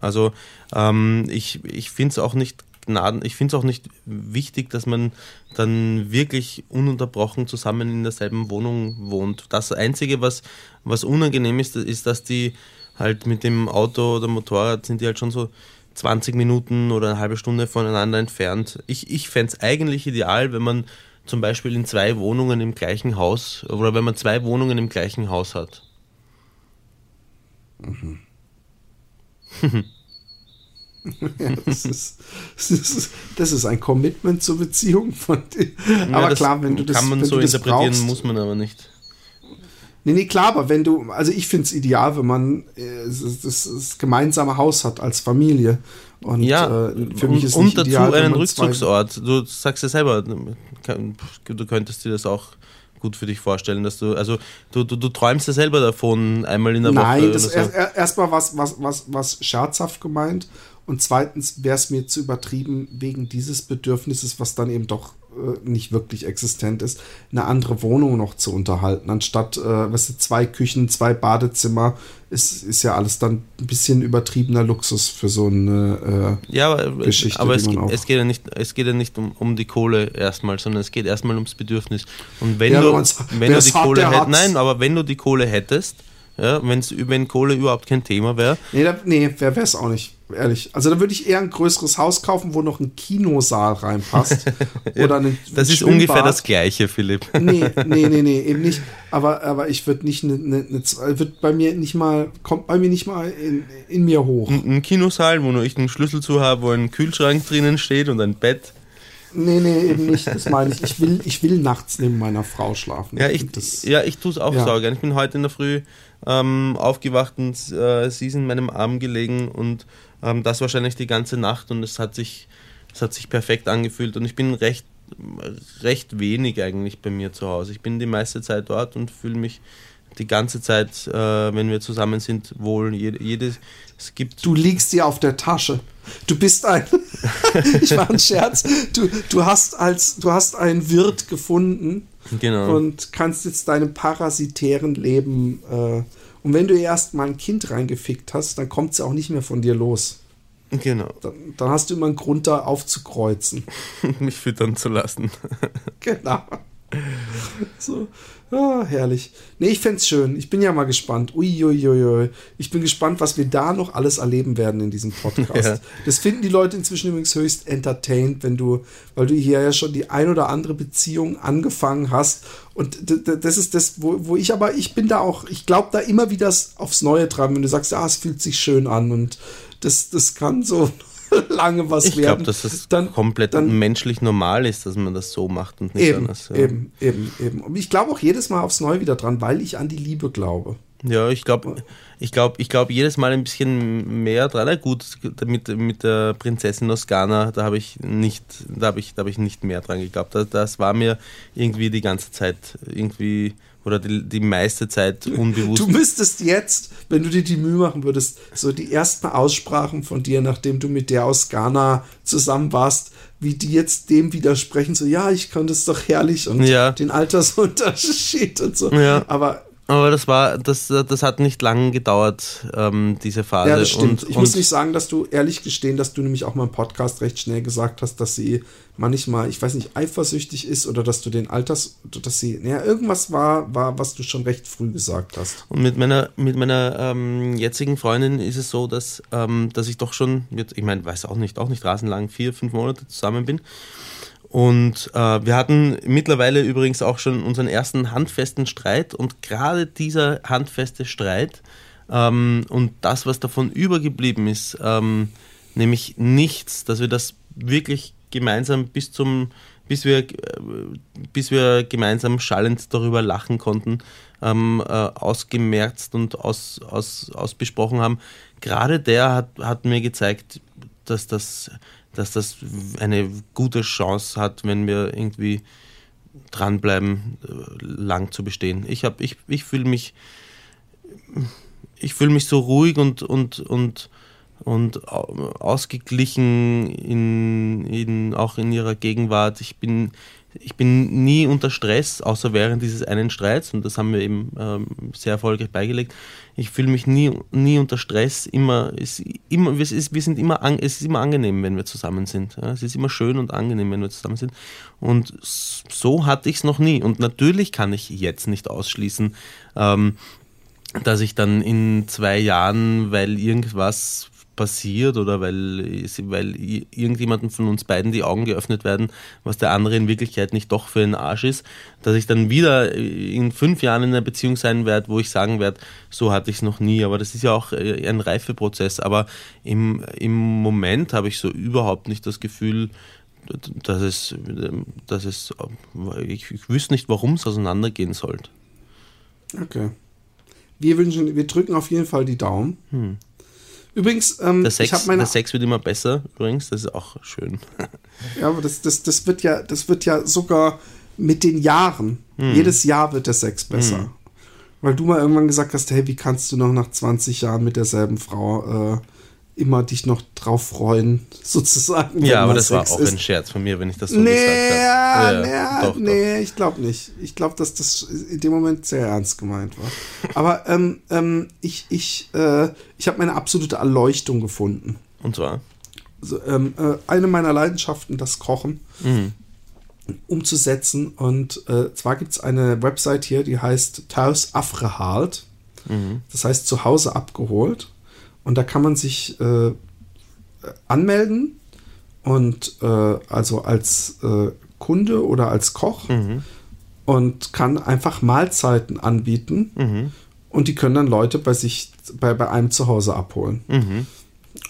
[SPEAKER 2] Also ähm, ich, ich finde es auch nicht Gnaden, ich finde es auch nicht wichtig, dass man dann wirklich ununterbrochen zusammen in derselben Wohnung wohnt. Das Einzige, was, was unangenehm ist, ist, dass die halt mit dem Auto oder Motorrad sind die halt schon so 20 Minuten oder eine halbe Stunde voneinander entfernt. Ich, ich fände es eigentlich ideal, wenn man zum Beispiel in zwei Wohnungen im gleichen Haus oder wenn man zwei Wohnungen im gleichen Haus hat. Mhm.
[SPEAKER 1] ja, das, ist, das, ist, das ist ein Commitment zur Beziehung von dir. Ja, aber klar, wenn du das
[SPEAKER 2] kann man so interpretieren, brauchst, muss man aber nicht.
[SPEAKER 1] Nee, nee, klar, aber wenn du, also ich finde es ideal, wenn man äh, das, das, gemeinsame Haus hat als Familie. Und
[SPEAKER 2] ja, äh, für mich ist und, und dazu ideal, einen Rückzugsort. Du sagst ja selber, du könntest dir das auch gut für dich vorstellen, dass du, also du, du, du träumst ja selber davon, einmal in der
[SPEAKER 1] Woche.
[SPEAKER 2] Nein,
[SPEAKER 1] das so. erstmal erst was, was, was, was scherzhaft gemeint und zweitens wäre es mir zu übertrieben wegen dieses Bedürfnisses, was dann eben doch äh, nicht wirklich existent ist, eine andere Wohnung noch zu unterhalten. Anstatt, äh, weißt du, zwei Küchen, zwei Badezimmer, ist, ist ja alles dann ein bisschen übertriebener Luxus für so eine
[SPEAKER 2] äh, ja, aber, Geschichte. Aber es, es, geht ja nicht, es geht ja nicht um, um die Kohle erstmal, sondern es geht erstmal ums Bedürfnis. Und wenn ja, du, wenn du die Kohle hättest, nein, aber wenn du die Kohle hättest, ja, wenn's, wenn Kohle überhaupt kein Thema wäre.
[SPEAKER 1] Nee, da, nee wäre es auch nicht ehrlich. Also da würde ich eher ein größeres Haus kaufen, wo noch ein Kinosaal reinpasst. oder
[SPEAKER 2] ein, Das ein ist ungefähr das gleiche, Philipp.
[SPEAKER 1] nee, nee, nee, nee, eben nicht. Aber, aber ich würde nicht eine, eine, eine, wird bei mir nicht mal, kommt bei mir nicht mal in, in mir hoch.
[SPEAKER 2] Ein, ein Kinosaal, wo nur ich einen Schlüssel zu habe, wo ein Kühlschrank drinnen steht und ein Bett.
[SPEAKER 1] Nee, nee, eben nicht. Das meine ich. Ich will, ich will nachts neben meiner Frau schlafen.
[SPEAKER 2] Ja, ich, das, ja, ich tue es auch ja. sauber. Ich bin heute in der Früh ähm, aufgewacht und äh, sie ist in meinem Arm gelegen und ähm, das wahrscheinlich die ganze Nacht und es hat sich, es hat sich perfekt angefühlt und ich bin recht, recht wenig eigentlich bei mir zu Hause. Ich bin die meiste Zeit dort und fühle mich die ganze Zeit, äh, wenn wir zusammen sind, wohl. Jede, jede, es gibt
[SPEAKER 1] du liegst dir auf der Tasche. Du bist ein. ich mache einen Scherz. Du, du, hast als, du hast einen Wirt gefunden.
[SPEAKER 2] Genau.
[SPEAKER 1] Und kannst jetzt deinem parasitären Leben äh, und wenn du erst mal ein Kind reingefickt hast, dann kommt es auch nicht mehr von dir los.
[SPEAKER 2] Genau.
[SPEAKER 1] Dann, dann, hast du immer einen Grund, da aufzukreuzen.
[SPEAKER 2] Mich füttern zu lassen.
[SPEAKER 1] genau. So. Ah, herrlich. Nee, ich fände schön. Ich bin ja mal gespannt. Uiuiui. Ich bin gespannt, was wir da noch alles erleben werden in diesem Podcast. Ja. Das finden die Leute inzwischen übrigens höchst entertained, wenn du, weil du hier ja schon die ein oder andere Beziehung angefangen hast. Und das ist das, wo, wo ich aber, ich bin da auch, ich glaube da immer wieder aufs Neue dran, wenn du sagst, ja, es fühlt sich schön an und das, das kann so lange was
[SPEAKER 2] ich
[SPEAKER 1] werden. Ich glaube,
[SPEAKER 2] dass das dann, komplett dann, menschlich normal ist, dass man das so macht und nicht
[SPEAKER 1] eben,
[SPEAKER 2] anders.
[SPEAKER 1] Ja. Eben, eben, eben. Und ich glaube auch jedes Mal aufs Neue wieder dran, weil ich an die Liebe glaube.
[SPEAKER 2] Ja, ich glaube, ich glaube, ich glaube jedes Mal ein bisschen mehr dran. Na gut, mit, mit der Prinzessin aus Ghana, da habe ich nicht, da habe ich, da habe ich nicht mehr dran geglaubt. Das, das war mir irgendwie die ganze Zeit irgendwie oder die, die meiste Zeit unbewusst.
[SPEAKER 1] Du müsstest jetzt, wenn du dir die Mühe machen würdest, so die ersten Aussprachen von dir, nachdem du mit der aus Ghana zusammen warst, wie die jetzt dem widersprechen, so ja, ich konnte es doch herrlich und ja. den Altersunterschied und so.
[SPEAKER 2] Ja. Aber aber das war, das, das hat nicht lange gedauert, ähm, diese Phase.
[SPEAKER 1] Ja, das stimmt. Und, ich und muss nicht sagen, dass du ehrlich gestehen, dass du nämlich auch mal im Podcast recht schnell gesagt hast, dass sie manchmal, ich weiß nicht, eifersüchtig ist oder dass du den Alters, dass sie, naja, irgendwas war, war, was du schon recht früh gesagt hast.
[SPEAKER 2] Und mit meiner, mit meiner ähm, jetzigen Freundin ist es so, dass, ähm, dass ich doch schon, ich meine, weiß auch nicht, auch nicht rasenlang, vier, fünf Monate zusammen bin. Und äh, wir hatten mittlerweile übrigens auch schon unseren ersten handfesten Streit und gerade dieser handfeste Streit ähm, und das, was davon übergeblieben ist, ähm, nämlich nichts, dass wir das wirklich gemeinsam bis zum, bis wir, äh, bis wir gemeinsam schallend darüber lachen konnten, ähm, äh, ausgemerzt und aus, aus, ausbesprochen haben. Gerade der hat, hat mir gezeigt, dass das dass das eine gute Chance hat, wenn wir irgendwie dranbleiben, äh, lang zu bestehen. Ich, ich, ich fühle mich, ich fühle mich so ruhig und, und, und, und ausgeglichen in, in, auch in ihrer Gegenwart. Ich bin, ich bin nie unter Stress, außer während dieses einen Streits, und das haben wir eben ähm, sehr erfolgreich beigelegt. Ich fühle mich nie, nie unter Stress. Immer, ist immer, wir, ist, wir sind immer, an, es ist immer angenehm, wenn wir zusammen sind. Ja? Es ist immer schön und angenehm, wenn wir zusammen sind. Und so hatte ich es noch nie. Und natürlich kann ich jetzt nicht ausschließen, ähm, dass ich dann in zwei Jahren, weil irgendwas passiert oder weil, weil irgendjemandem von uns beiden die Augen geöffnet werden, was der andere in Wirklichkeit nicht doch für ein Arsch ist, dass ich dann wieder in fünf Jahren in einer Beziehung sein werde, wo ich sagen werde, so hatte ich es noch nie. Aber das ist ja auch äh, ein Reifeprozess. Aber im, im Moment habe ich so überhaupt nicht das Gefühl, dass es, dass es ich, ich wüsste nicht, warum es auseinandergehen sollte.
[SPEAKER 1] Okay. Wir wünschen, wir drücken auf jeden Fall die Daumen. Hm. Übrigens, ähm,
[SPEAKER 2] der, Sex, meine, der Sex wird immer besser, übrigens, das ist auch schön.
[SPEAKER 1] ja, aber das, das, das, wird ja, das wird ja sogar mit den Jahren, hm. jedes Jahr wird der Sex besser. Hm. Weil du mal irgendwann gesagt hast, hey, wie kannst du noch nach 20 Jahren mit derselben Frau äh, immer dich noch drauf freuen, sozusagen.
[SPEAKER 2] Ja, aber das war auch ist. ein Scherz von mir, wenn ich das so
[SPEAKER 1] nee, gesagt habe. Ja, doch, nee, doch. ich glaube nicht. Ich glaube, dass das in dem Moment sehr ernst gemeint war. aber ähm, ähm, ich, ich, äh, ich habe meine absolute Erleuchtung gefunden.
[SPEAKER 2] Und zwar?
[SPEAKER 1] Also, ähm, äh, eine meiner Leidenschaften, das Kochen. Mhm umzusetzen. Und äh, zwar gibt es eine Website hier, die heißt Taus Afrehalt. Mhm. Das heißt zu Hause abgeholt. Und da kann man sich äh, anmelden und äh, also als äh, Kunde oder als Koch mhm. und kann einfach Mahlzeiten anbieten mhm. und die können dann Leute bei sich bei, bei einem zu Hause abholen. Mhm.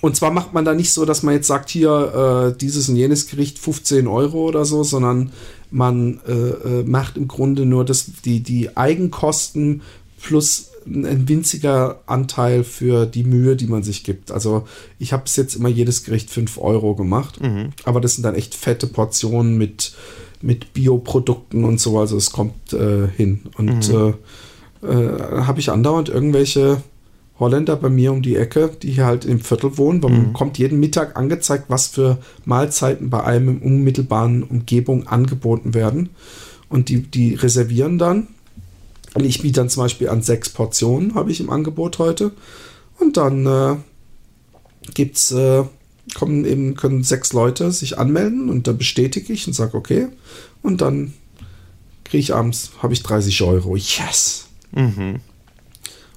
[SPEAKER 1] Und zwar macht man da nicht so, dass man jetzt sagt, hier äh, dieses und jenes Gericht 15 Euro oder so, sondern man äh, äh, macht im Grunde nur das, die, die Eigenkosten plus ein winziger Anteil für die Mühe, die man sich gibt. Also ich habe bis jetzt immer jedes Gericht 5 Euro gemacht, mhm. aber das sind dann echt fette Portionen mit, mit Bioprodukten und so, also es kommt äh, hin. Und mhm. äh, äh, habe ich andauernd irgendwelche Holländer bei mir um die Ecke, die hier halt im Viertel wohnen. Man mhm. kommt jeden Mittag angezeigt, was für Mahlzeiten bei einem in unmittelbaren Umgebung angeboten werden. Und die, die reservieren dann ich biete dann zum Beispiel an sechs Portionen, habe ich im Angebot heute. Und dann äh, gibt's, äh, kommen eben, können sechs Leute sich anmelden und dann bestätige ich und sage, okay. Und dann kriege ich abends, habe ich 30 Euro. Yes! Mhm.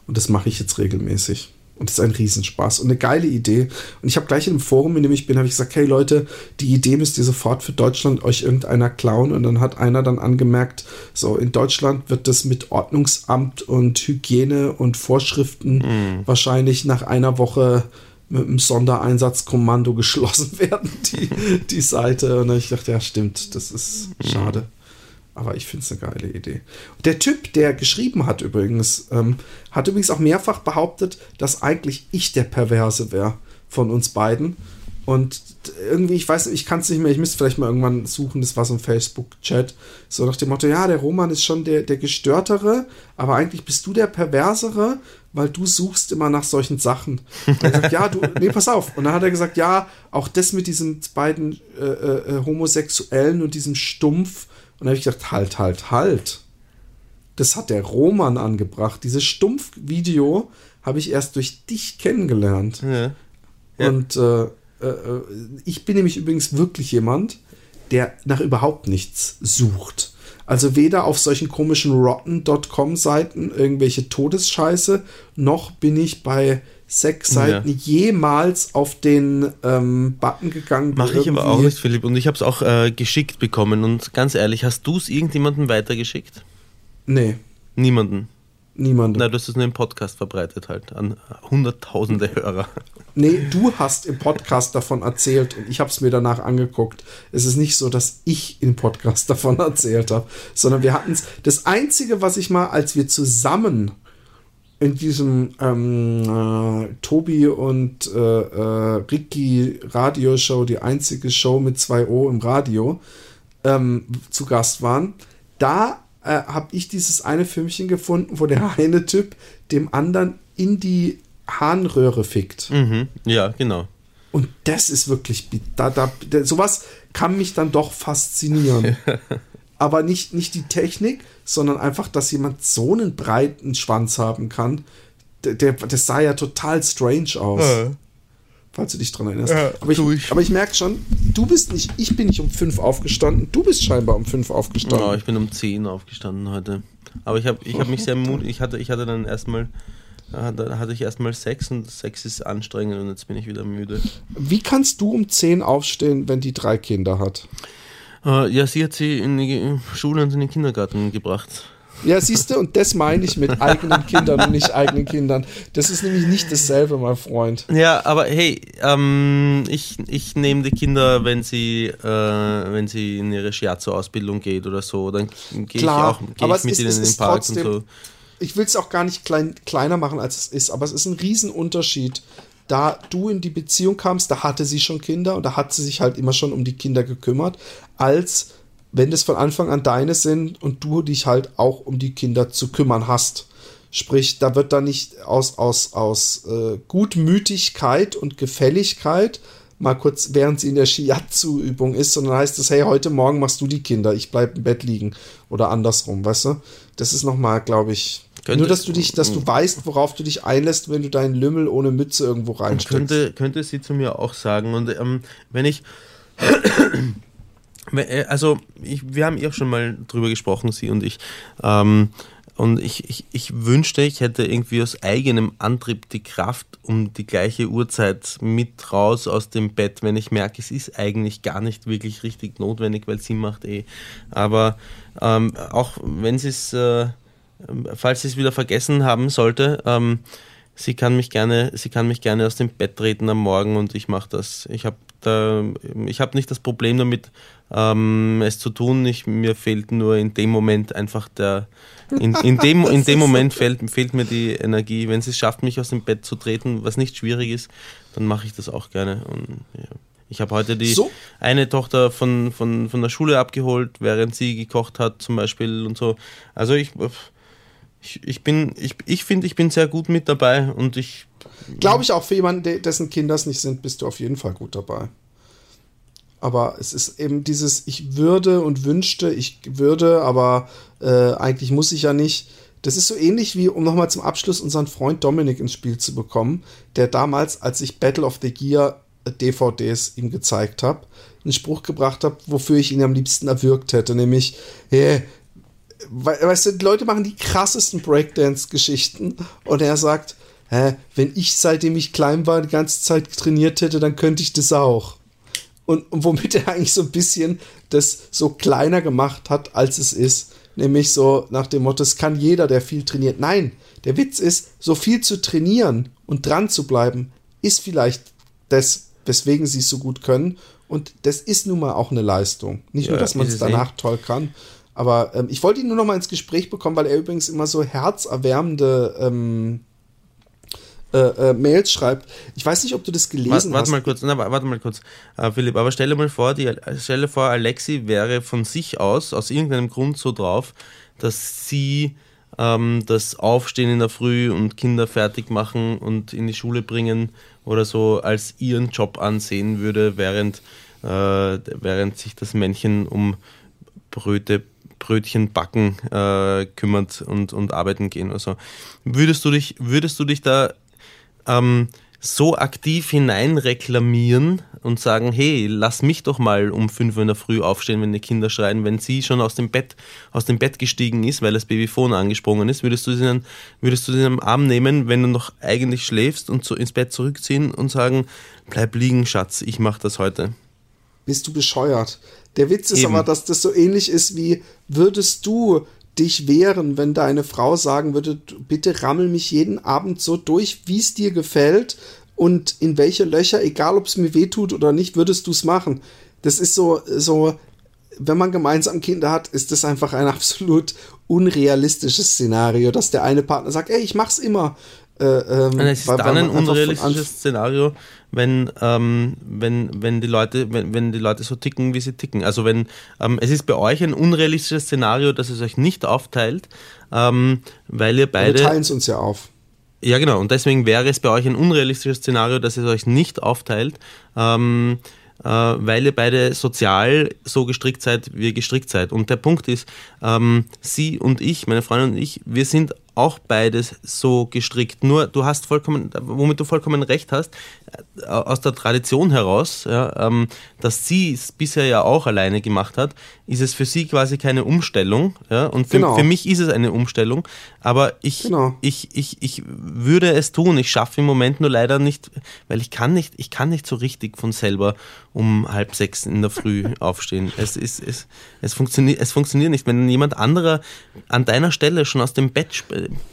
[SPEAKER 1] Und das mache ich jetzt regelmäßig. Und das ist ein Riesenspaß und eine geile Idee. Und ich habe gleich in dem Forum, in dem ich bin, habe ich gesagt, hey Leute, die Idee müsst ihr sofort für Deutschland euch irgendeiner klauen. Und dann hat einer dann angemerkt, so in Deutschland wird das mit Ordnungsamt und Hygiene und Vorschriften mhm. wahrscheinlich nach einer Woche mit einem Sondereinsatzkommando geschlossen werden, die, die Seite. Und dann ich dachte, ja, stimmt, das ist mhm. schade. Aber ich finde es eine geile Idee. Der Typ, der geschrieben hat übrigens, ähm, hat übrigens auch mehrfach behauptet, dass eigentlich ich der Perverse wäre von uns beiden. Und irgendwie, ich weiß nicht, ich kann es nicht mehr, ich müsste vielleicht mal irgendwann suchen, das war so ein Facebook-Chat, so nach dem Motto, ja, der Roman ist schon der, der Gestörtere, aber eigentlich bist du der Perversere, weil du suchst immer nach solchen Sachen. Und sagt, ja, du, nee, pass auf. Und dann hat er gesagt, ja, auch das mit diesen beiden äh, äh, Homosexuellen und diesem Stumpf. Und dann habe ich gesagt, halt, halt, halt. Das hat der Roman angebracht. Dieses Stumpf-Video habe ich erst durch dich kennengelernt. Ja. Ja. Und äh, äh, äh, ich bin nämlich übrigens wirklich jemand, der nach überhaupt nichts sucht. Also weder auf solchen komischen rotten.com-Seiten irgendwelche Todesscheiße, noch bin ich bei Sexseiten ja. jemals auf den ähm, Button gegangen.
[SPEAKER 2] Mache ich aber auch nicht, Philipp. Und ich habe es auch äh, geschickt bekommen. Und ganz ehrlich, hast du es irgendjemandem weitergeschickt?
[SPEAKER 1] Nee.
[SPEAKER 2] Niemanden.
[SPEAKER 1] Niemanden.
[SPEAKER 2] Na, du hast es nur im Podcast verbreitet halt an hunderttausende Hörer.
[SPEAKER 1] Nee, du hast im Podcast davon erzählt und ich habe es mir danach angeguckt. Es ist nicht so, dass ich im Podcast davon erzählt habe, sondern wir hatten es. Das Einzige, was ich mal, als wir zusammen in diesem ähm, äh, Tobi und äh, äh, Ricky Radioshow, die einzige Show mit zwei O im Radio, ähm, zu Gast waren, da äh, habe ich dieses eine Filmchen gefunden, wo der eine Typ dem anderen in die Harnröhre fickt.
[SPEAKER 2] Mhm, ja, genau.
[SPEAKER 1] Und das ist wirklich, da, da, sowas kann mich dann doch faszinieren. Aber nicht, nicht die Technik, sondern einfach, dass jemand so einen breiten Schwanz haben kann. Der, der das sah ja total strange aus. Ja. Falls du dich dran erinnerst. Ja, aber, ich, ich. aber ich merke schon, du bist nicht, ich bin nicht um fünf aufgestanden, du bist scheinbar um fünf aufgestanden.
[SPEAKER 2] Ja, ich bin um zehn aufgestanden heute. Aber ich habe ich hab mich sehr mutig, ich hatte, ich hatte dann erstmal da hatte ich erstmal Sex und Sex ist anstrengend und jetzt bin ich wieder müde.
[SPEAKER 1] Wie kannst du um 10 aufstehen, wenn die drei Kinder hat?
[SPEAKER 2] Uh, ja, sie hat sie in die Schule und in den Kindergarten gebracht.
[SPEAKER 1] Ja, siehst du, und das meine ich mit eigenen Kindern und nicht eigenen Kindern. Das ist nämlich nicht dasselbe, mein Freund.
[SPEAKER 2] Ja, aber hey, ähm, ich, ich nehme die Kinder, wenn sie, äh, wenn sie in ihre Shiatsu-Ausbildung geht oder so, dann gehe ich auch geh ich mit ihnen in den Park und so
[SPEAKER 1] ich will es auch gar nicht klein, kleiner machen, als es ist, aber es ist ein Riesenunterschied. Da du in die Beziehung kamst, da hatte sie schon Kinder und da hat sie sich halt immer schon um die Kinder gekümmert, als wenn das von Anfang an deine sind und du dich halt auch um die Kinder zu kümmern hast. Sprich, da wird dann nicht aus, aus, aus äh, Gutmütigkeit und Gefälligkeit mal kurz, während sie in der Shiatsu-Übung ist, sondern heißt es, hey, heute Morgen machst du die Kinder, ich bleib im Bett liegen. Oder andersrum, weißt du? Das ist nochmal, glaube ich, könnte, Nur, dass du dich, dass du weißt, worauf du dich einlässt, wenn du deinen Lümmel ohne Mütze irgendwo reinsteckst.
[SPEAKER 2] Könnte, könnte sie zu mir auch sagen. Und ähm, wenn ich. Äh, also, ich, wir haben ja schon mal drüber gesprochen, sie und ich. Ähm, und ich, ich, ich wünschte, ich hätte irgendwie aus eigenem Antrieb die Kraft, um die gleiche Uhrzeit mit raus aus dem Bett, wenn ich merke, es ist eigentlich gar nicht wirklich richtig notwendig, weil sie macht eh. Aber ähm, auch wenn sie es. Äh, falls sie es wieder vergessen haben sollte, ähm, sie kann mich gerne, sie kann mich gerne aus dem Bett treten am Morgen und ich mache das. Ich habe da, ich habe nicht das Problem damit, ähm, es zu tun. Ich, mir fehlt nur in dem Moment einfach der, in, in dem, in dem Moment fehlt, fehlt mir die Energie. Wenn sie es schafft, mich aus dem Bett zu treten, was nicht schwierig ist, dann mache ich das auch gerne. Und, ja. Ich habe heute die so? eine Tochter von, von, von der Schule abgeholt, während sie gekocht hat, zum Beispiel und so. Also ich ich, ich bin, ich, ich finde, ich bin sehr gut mit dabei und ich.
[SPEAKER 1] Glaube ich auch für jemanden, dessen Kinder es nicht sind, bist du auf jeden Fall gut dabei. Aber es ist eben dieses, ich würde und wünschte, ich würde, aber äh, eigentlich muss ich ja nicht. Das ist so ähnlich wie, um nochmal zum Abschluss unseren Freund Dominik ins Spiel zu bekommen, der damals, als ich Battle of the Gear DVDs ihm gezeigt habe, einen Spruch gebracht habe, wofür ich ihn am liebsten erwürgt hätte, nämlich, hey, weißt du, die Leute machen die krassesten Breakdance-Geschichten und er sagt, hä, wenn ich seitdem ich klein war die ganze Zeit trainiert hätte, dann könnte ich das auch. Und, und womit er eigentlich so ein bisschen das so kleiner gemacht hat, als es ist. Nämlich so nach dem Motto, es kann jeder, der viel trainiert. Nein, der Witz ist, so viel zu trainieren und dran zu bleiben, ist vielleicht das, weswegen sie es so gut können. Und das ist nun mal auch eine Leistung. Nicht ja, nur, dass man es danach toll kann, Aber ähm, ich wollte ihn nur noch mal ins Gespräch bekommen, weil er übrigens immer so herzerwärmende ähm, äh, äh, Mails schreibt. Ich weiß nicht, ob du das gelesen
[SPEAKER 2] warte,
[SPEAKER 1] warte
[SPEAKER 2] hast. Mal kurz, na, warte mal kurz, äh, Philipp, aber stell dir mal vor, die, stell dir vor, Alexi wäre von sich aus, aus irgendeinem Grund so drauf, dass sie ähm, das Aufstehen in der Früh und Kinder fertig machen und in die Schule bringen oder so als ihren Job ansehen würde, während, äh, während sich das Männchen um Bröte, Brötchen backen äh, kümmert und, und arbeiten gehen oder so. Würdest du dich, würdest du dich da ähm, so aktiv hinein reklamieren und sagen, hey, lass mich doch mal um 5 Uhr in der Früh aufstehen, wenn die Kinder schreien, wenn sie schon aus dem Bett, aus dem Bett gestiegen ist, weil das Babyphone angesprungen ist, würdest du sie dann, würdest du sie am Arm nehmen, wenn du noch eigentlich schläfst und so ins Bett zurückziehen und sagen, bleib liegen, Schatz, ich mach das heute.
[SPEAKER 1] Bist du bescheuert? Der Witz ist Eben. aber, dass das so ähnlich ist wie, würdest du dich wehren, wenn deine Frau sagen würde, bitte rammel mich jeden Abend so durch, wie es dir gefällt und in welche Löcher, egal ob es mir wehtut oder nicht, würdest du es machen. Das ist so, so, wenn man gemeinsam Kinder hat, ist das einfach ein absolut unrealistisches Szenario, dass der eine Partner sagt, ey, ich mach's immer.
[SPEAKER 2] Äh, ähm, es ist weil, dann ein unrealistisches Szenario, wenn, ähm, wenn, wenn, die Leute, wenn, wenn die Leute so ticken, wie sie ticken. Also wenn ähm, es ist bei euch ein unrealistisches Szenario, dass es euch nicht aufteilt, ähm, weil ihr beide.
[SPEAKER 1] Wir teilen es uns ja auf.
[SPEAKER 2] Ja, genau. Und deswegen wäre es bei euch ein unrealistisches Szenario, dass es euch nicht aufteilt, ähm, äh, weil ihr beide sozial so gestrickt seid, wie ihr gestrickt seid. Und der Punkt ist, ähm, sie und ich, meine Freundin und ich, wir sind auch beides so gestrickt. Nur du hast vollkommen, womit du vollkommen recht hast, äh, aus der Tradition heraus, ja, ähm, dass sie es bisher ja auch alleine gemacht hat, ist es für sie quasi keine Umstellung. Ja, und für, genau. für mich ist es eine Umstellung. Aber ich, genau. ich, ich, ich würde es tun. Ich schaffe im Moment nur leider nicht, weil ich kann nicht, ich kann nicht so richtig von selber um halb sechs in der Früh aufstehen. Es ist, es, es funktioniert, es funktioniert nicht. Wenn jemand anderer an deiner Stelle schon aus dem Bett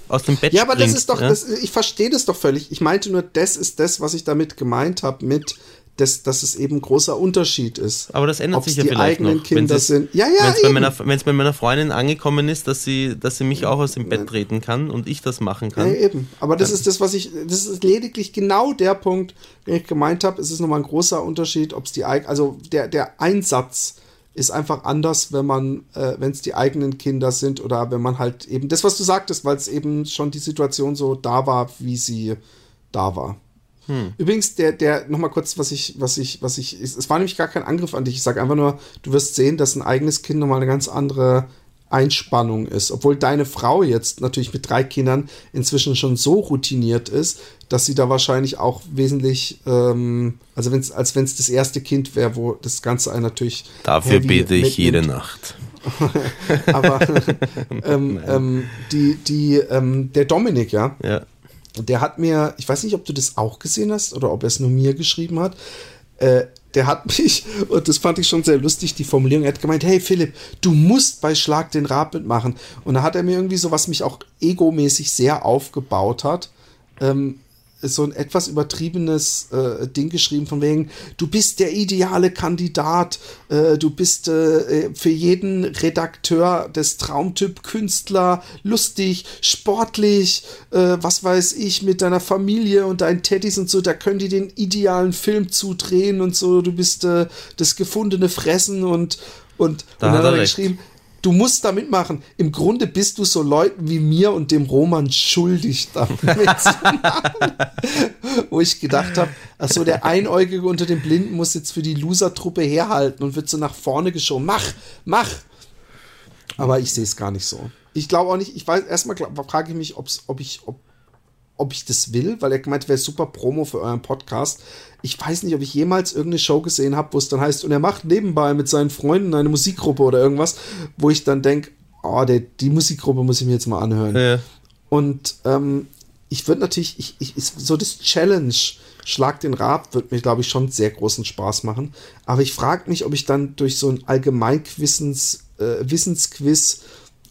[SPEAKER 2] aus dem Bett
[SPEAKER 1] Ja, aber springt, das ist doch, ja? das, ich verstehe das doch völlig. Ich meinte nur, das ist das, was ich damit gemeint habe, mit dass, dass es eben ein großer Unterschied ist.
[SPEAKER 2] Aber das ändert sich ja die vielleicht
[SPEAKER 1] eigenen
[SPEAKER 2] noch.
[SPEAKER 1] Kinder sind.
[SPEAKER 2] Ja, ja, Wenn es bei, meiner, Freundin angekommen ist, dass sie, dass sie mich auch aus dem Bett treten kann und ich das machen kann.
[SPEAKER 1] Ja, eben. Aber das ist das, was ich, das ist lediglich genau der Punkt, den ich gemeint habe. Es ist nochmal ein großer Unterschied, ob es die, also der, der Einsatz ist einfach anders, wenn man, äh, wenn es die eigenen Kinder sind oder wenn man halt eben das, was du sagtest, weil es eben schon die Situation so da war, wie sie da war. Hm. Übrigens, der, der, nochmal kurz, was ich, was ich, was ich, es war nämlich gar kein Angriff an dich. Ich sage einfach nur, du wirst sehen, dass ein eigenes Kind nochmal eine ganz andere Einspannung ist. Obwohl deine Frau jetzt natürlich mit drei Kindern inzwischen schon so routiniert ist, dass sie da wahrscheinlich auch wesentlich, ähm, also wenn's, als wenn es das erste Kind wäre, wo das Ganze einen natürlich.
[SPEAKER 2] Dafür bete ich jede Nacht.
[SPEAKER 1] Aber ähm, ähm, die, die, ähm, der Dominik, ja,
[SPEAKER 2] ja,
[SPEAKER 1] der hat mir, ich weiß nicht, ob du das auch gesehen hast oder ob er es nur mir geschrieben hat, äh, der hat mich, und das fand ich schon sehr lustig, die Formulierung, er hat gemeint, hey Philipp, du musst bei Schlag den Rab mitmachen. Und da hat er mir irgendwie so, was mich auch egomäßig sehr aufgebaut hat, ähm, so ein etwas übertriebenes äh, Ding geschrieben von wegen, du bist der ideale Kandidat, äh, du bist äh, für jeden Redakteur des Traumtyp Künstler lustig, sportlich, äh, was weiß ich, mit deiner Familie und deinen Teddys und so, da können die den idealen Film zudrehen und so, du bist äh, das gefundene Fressen und und,
[SPEAKER 2] da und dann hat er geschrieben,
[SPEAKER 1] du musst da mitmachen. Im Grunde bist du so Leuten wie mir und dem Roman schuldig, damit mitzumachen. Wo ich gedacht habe, achso, der Einäugige unter den Blinden muss jetzt für die Loser-Truppe herhalten und wird so nach vorne geschoben. Mach, mach! Aber ich sehe es gar nicht so. Ich glaube auch nicht, ich weiß, erstmal frage ich mich, ob ich, ob ob ich das will, weil er gemeint wäre super Promo für euren Podcast. Ich weiß nicht, ob ich jemals irgendeine Show gesehen habe, wo es dann heißt, und er macht nebenbei mit seinen Freunden eine Musikgruppe oder irgendwas, wo ich dann denke, oh, der, die Musikgruppe muss ich mir jetzt mal anhören.
[SPEAKER 2] Ja.
[SPEAKER 1] Und ähm, ich würde natürlich, ich, ich, so das Challenge, Schlag den Rab, wird mir, glaube ich, schon sehr großen Spaß machen. Aber ich frage mich, ob ich dann durch so ein Allgemeinwissens, äh, Wissensquiz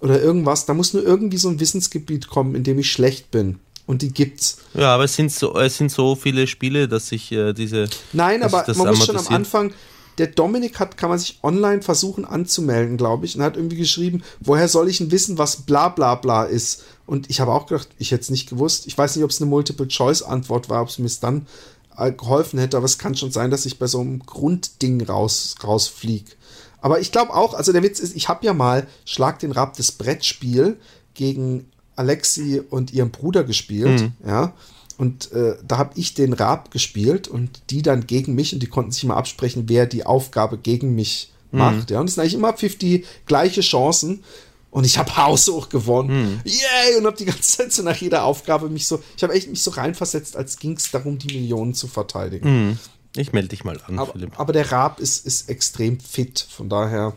[SPEAKER 1] oder irgendwas, da muss nur irgendwie so ein Wissensgebiet kommen, in dem ich schlecht bin und die gibt's.
[SPEAKER 2] Ja, aber es sind so, es sind so viele Spiele, dass sich äh, diese.
[SPEAKER 1] Nein, aber man muss schon am Anfang der Dominik hat, kann man sich online versuchen anzumelden, glaube ich, und hat irgendwie geschrieben, woher soll ich denn wissen, was bla bla bla ist? Und ich habe auch gedacht, ich hätte es nicht gewusst. Ich weiß nicht, ob es eine Multiple-Choice-Antwort war, ob es mir dann äh, geholfen hätte, aber es kann schon sein, dass ich bei so einem Grundding raus, rausfliege. Aber ich glaube auch, also der Witz ist, ich habe ja mal Schlag den Rab das Brettspiel gegen Alexi und ihrem Bruder gespielt, mhm. ja. Und äh, da habe ich den Rab gespielt und die dann gegen mich und die konnten sich mal absprechen, wer die Aufgabe gegen mich mhm. macht. Ja, und es sind eigentlich immer 50 gleiche Chancen. Und ich habe haushoch gewonnen. Mhm. Yay! Und habe die ganze Zeit so nach jeder Aufgabe mich so, ich habe echt mich so reinversetzt, als ging es darum, die Millionen zu verteidigen.
[SPEAKER 2] Mhm. Ich melde dich mal an,
[SPEAKER 1] aber, Philipp. Aber der Rab ist, ist extrem fit. Von daher,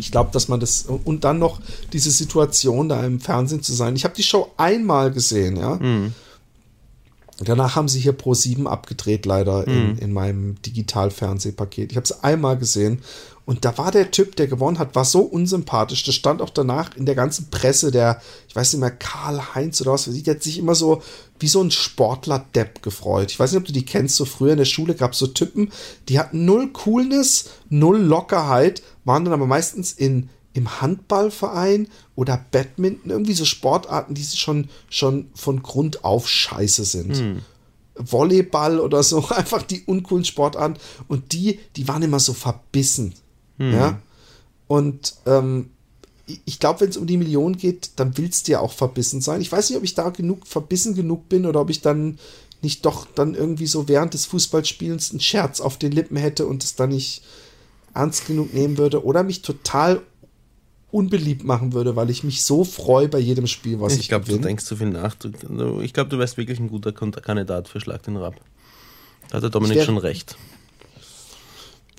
[SPEAKER 1] ich glaube, dass man das. Und dann noch diese Situation, da im Fernsehen zu sein. Ich habe die Show einmal gesehen, ja. Mhm. Danach haben sie hier Pro 7 abgedreht, leider in, mhm. in meinem Digital-Fernsehpaket. Ich habe es einmal gesehen und da war der Typ, der gewonnen hat, war so unsympathisch. Das stand auch danach in der ganzen Presse, der, ich weiß nicht mehr, Karl-Heinz oder was, der hat sich immer so wie so ein Sportler-Depp gefreut. Ich weiß nicht, ob du die kennst, so früher in der Schule gab es so Typen, die hatten null Coolness, null Lockerheit, waren dann aber meistens in im Handballverein oder Badminton, irgendwie so Sportarten, die schon, schon von Grund auf scheiße sind. Hm. Volleyball oder so, einfach die uncoolen Sportarten. Und die, die waren immer so verbissen. Hm. Ja. Und ähm, ich glaube, wenn es um die Million geht, dann willst du ja auch verbissen sein. Ich weiß nicht, ob ich da genug verbissen genug bin oder ob ich dann nicht doch dann irgendwie so während des Fußballspielens einen Scherz auf den Lippen hätte und es dann nicht ernst genug nehmen würde oder mich total unbeliebt machen würde, weil ich mich so freue bei jedem Spiel, was ich,
[SPEAKER 2] ich glaube, du denkst zu viel nach. Ich glaube, du wärst wirklich ein guter Kandidat für Schlag den Rab. Da hat der Dominik wär, schon recht.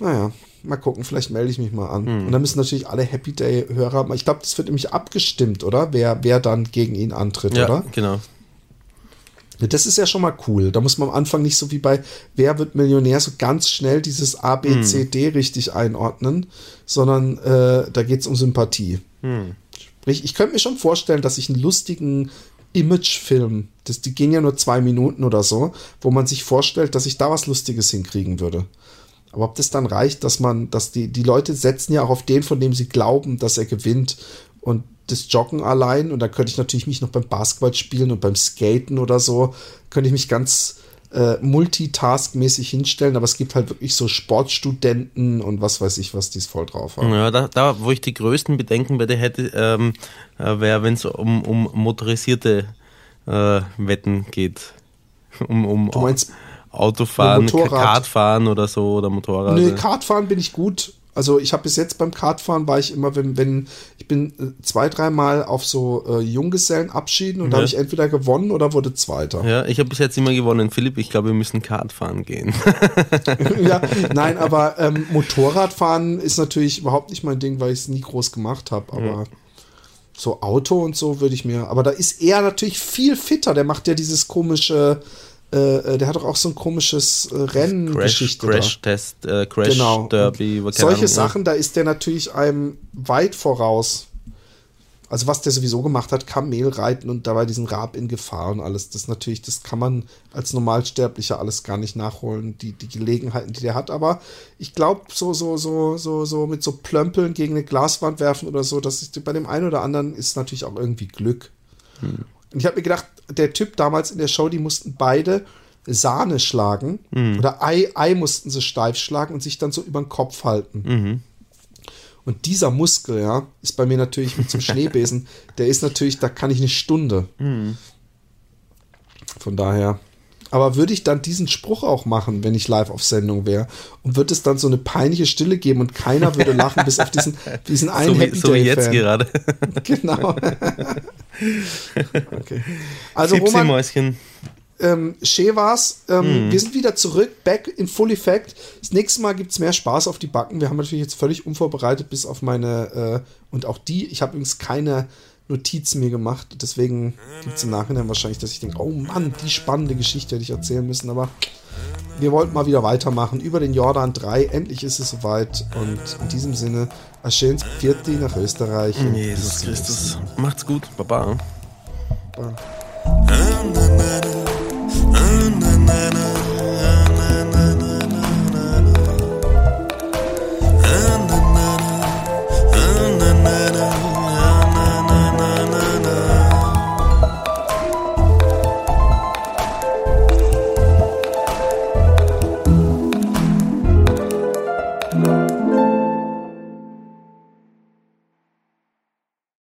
[SPEAKER 1] Naja, mal gucken, vielleicht melde ich mich mal an. Hm. Und dann müssen natürlich alle Happy Day-Hörer, ich glaube, das wird nämlich abgestimmt, oder? Wer, wer dann gegen ihn antritt, ja, oder?
[SPEAKER 2] genau.
[SPEAKER 1] Das ist ja schon mal cool. Da muss man am Anfang nicht so wie bei Wer wird Millionär so ganz schnell dieses A, B, C, D richtig einordnen, sondern äh, da geht es um Sympathie. Hm. Sprich, ich könnte mir schon vorstellen, dass ich einen lustigen Imagefilm, das, die gehen ja nur zwei Minuten oder so, wo man sich vorstellt, dass ich da was Lustiges hinkriegen würde. Aber ob das dann reicht, dass man, dass die, die Leute setzen ja auch auf den, von dem sie glauben, dass er gewinnt. Und das Joggen allein und da könnte ich natürlich mich noch beim Basketball spielen und beim Skaten oder so, könnte ich mich ganz äh, multitaskmäßig hinstellen, aber es gibt halt wirklich so Sportstudenten und was weiß ich, was die es voll drauf haben.
[SPEAKER 2] Ja, da, da, wo ich die größten Bedenken bei dir hätte, ähm, äh, wäre, wenn es um, um motorisierte äh, Wetten geht. Um, um
[SPEAKER 1] du meinst
[SPEAKER 2] Autofahren, Kartfahren oder so oder Motorrad.
[SPEAKER 1] Nee, Kartfahren bin ich gut. Also ich habe bis jetzt beim Kartfahren war ich immer, wenn, wenn, ich bin äh, zwei, dreimal auf so äh, Junggesellenabschieden und ja. da habe ich entweder gewonnen oder wurde Zweiter.
[SPEAKER 2] Ja, ich habe bis jetzt immer gewonnen. Philipp, ich glaube, wir müssen Kartfahren gehen.
[SPEAKER 1] ja, nein, aber ähm, Motorradfahren ist natürlich überhaupt nicht mein Ding, weil ich es nie groß gemacht habe. Aber ja. so Auto und so würde ich mir. Aber da ist er natürlich viel fitter. Der macht ja dieses komische äh, äh, der hat doch auch so ein komisches äh, Renngeschichte.
[SPEAKER 2] Crash, Test, äh, Crash genau. Derby.
[SPEAKER 1] Solche Ahnung, Sachen, da ist der natürlich einem weit voraus. Also was der sowieso gemacht hat, Kamelreiten und dabei diesen Rab in Gefahr und alles. Das natürlich, das kann man als Normalsterblicher alles gar nicht nachholen, die, die Gelegenheiten, die der hat. Aber ich glaube, so, so, so, so, so mit so Plömpeln gegen eine Glaswand werfen oder so, das ist bei dem einen oder anderen ist natürlich auch irgendwie Glück. Hm. Und ich habe mir gedacht, der Typ damals in der Show, die mussten beide Sahne schlagen mhm. oder Ei, Ei mussten sie steif schlagen und sich dann so über den Kopf halten. Mhm. Und dieser Muskel, ja, ist bei mir natürlich mit zum Schneebesen, der ist natürlich, da kann ich eine Stunde. Mhm. Von daher. Aber würde ich dann diesen Spruch auch machen, wenn ich live auf Sendung wäre? Und würde es dann so eine peinliche Stille geben und keiner würde lachen, bis auf diesen, diesen einen
[SPEAKER 2] so wie, Happy So wie jetzt gerade.
[SPEAKER 1] genau. okay. Also
[SPEAKER 2] Tipsy Roman, Mäuschen.
[SPEAKER 1] Ähm, schön war's. Ähm, mm. Wir sind wieder zurück, back in Full Effect. Das nächste Mal gibt es mehr Spaß auf die Backen. Wir haben natürlich jetzt völlig unvorbereitet, bis auf meine, äh, und auch die, ich habe übrigens keine Notizen mir gemacht. Deswegen gibt es im Nachhinein wahrscheinlich, dass ich denke, oh Mann, die spannende Geschichte hätte ich erzählen müssen. Aber wir wollten mal wieder weitermachen über den Jordan 3. Endlich ist es soweit. Und in diesem Sinne, Aschens Vierti nach Österreich.
[SPEAKER 2] Jesus Christus. Macht's gut. Baba. Baba.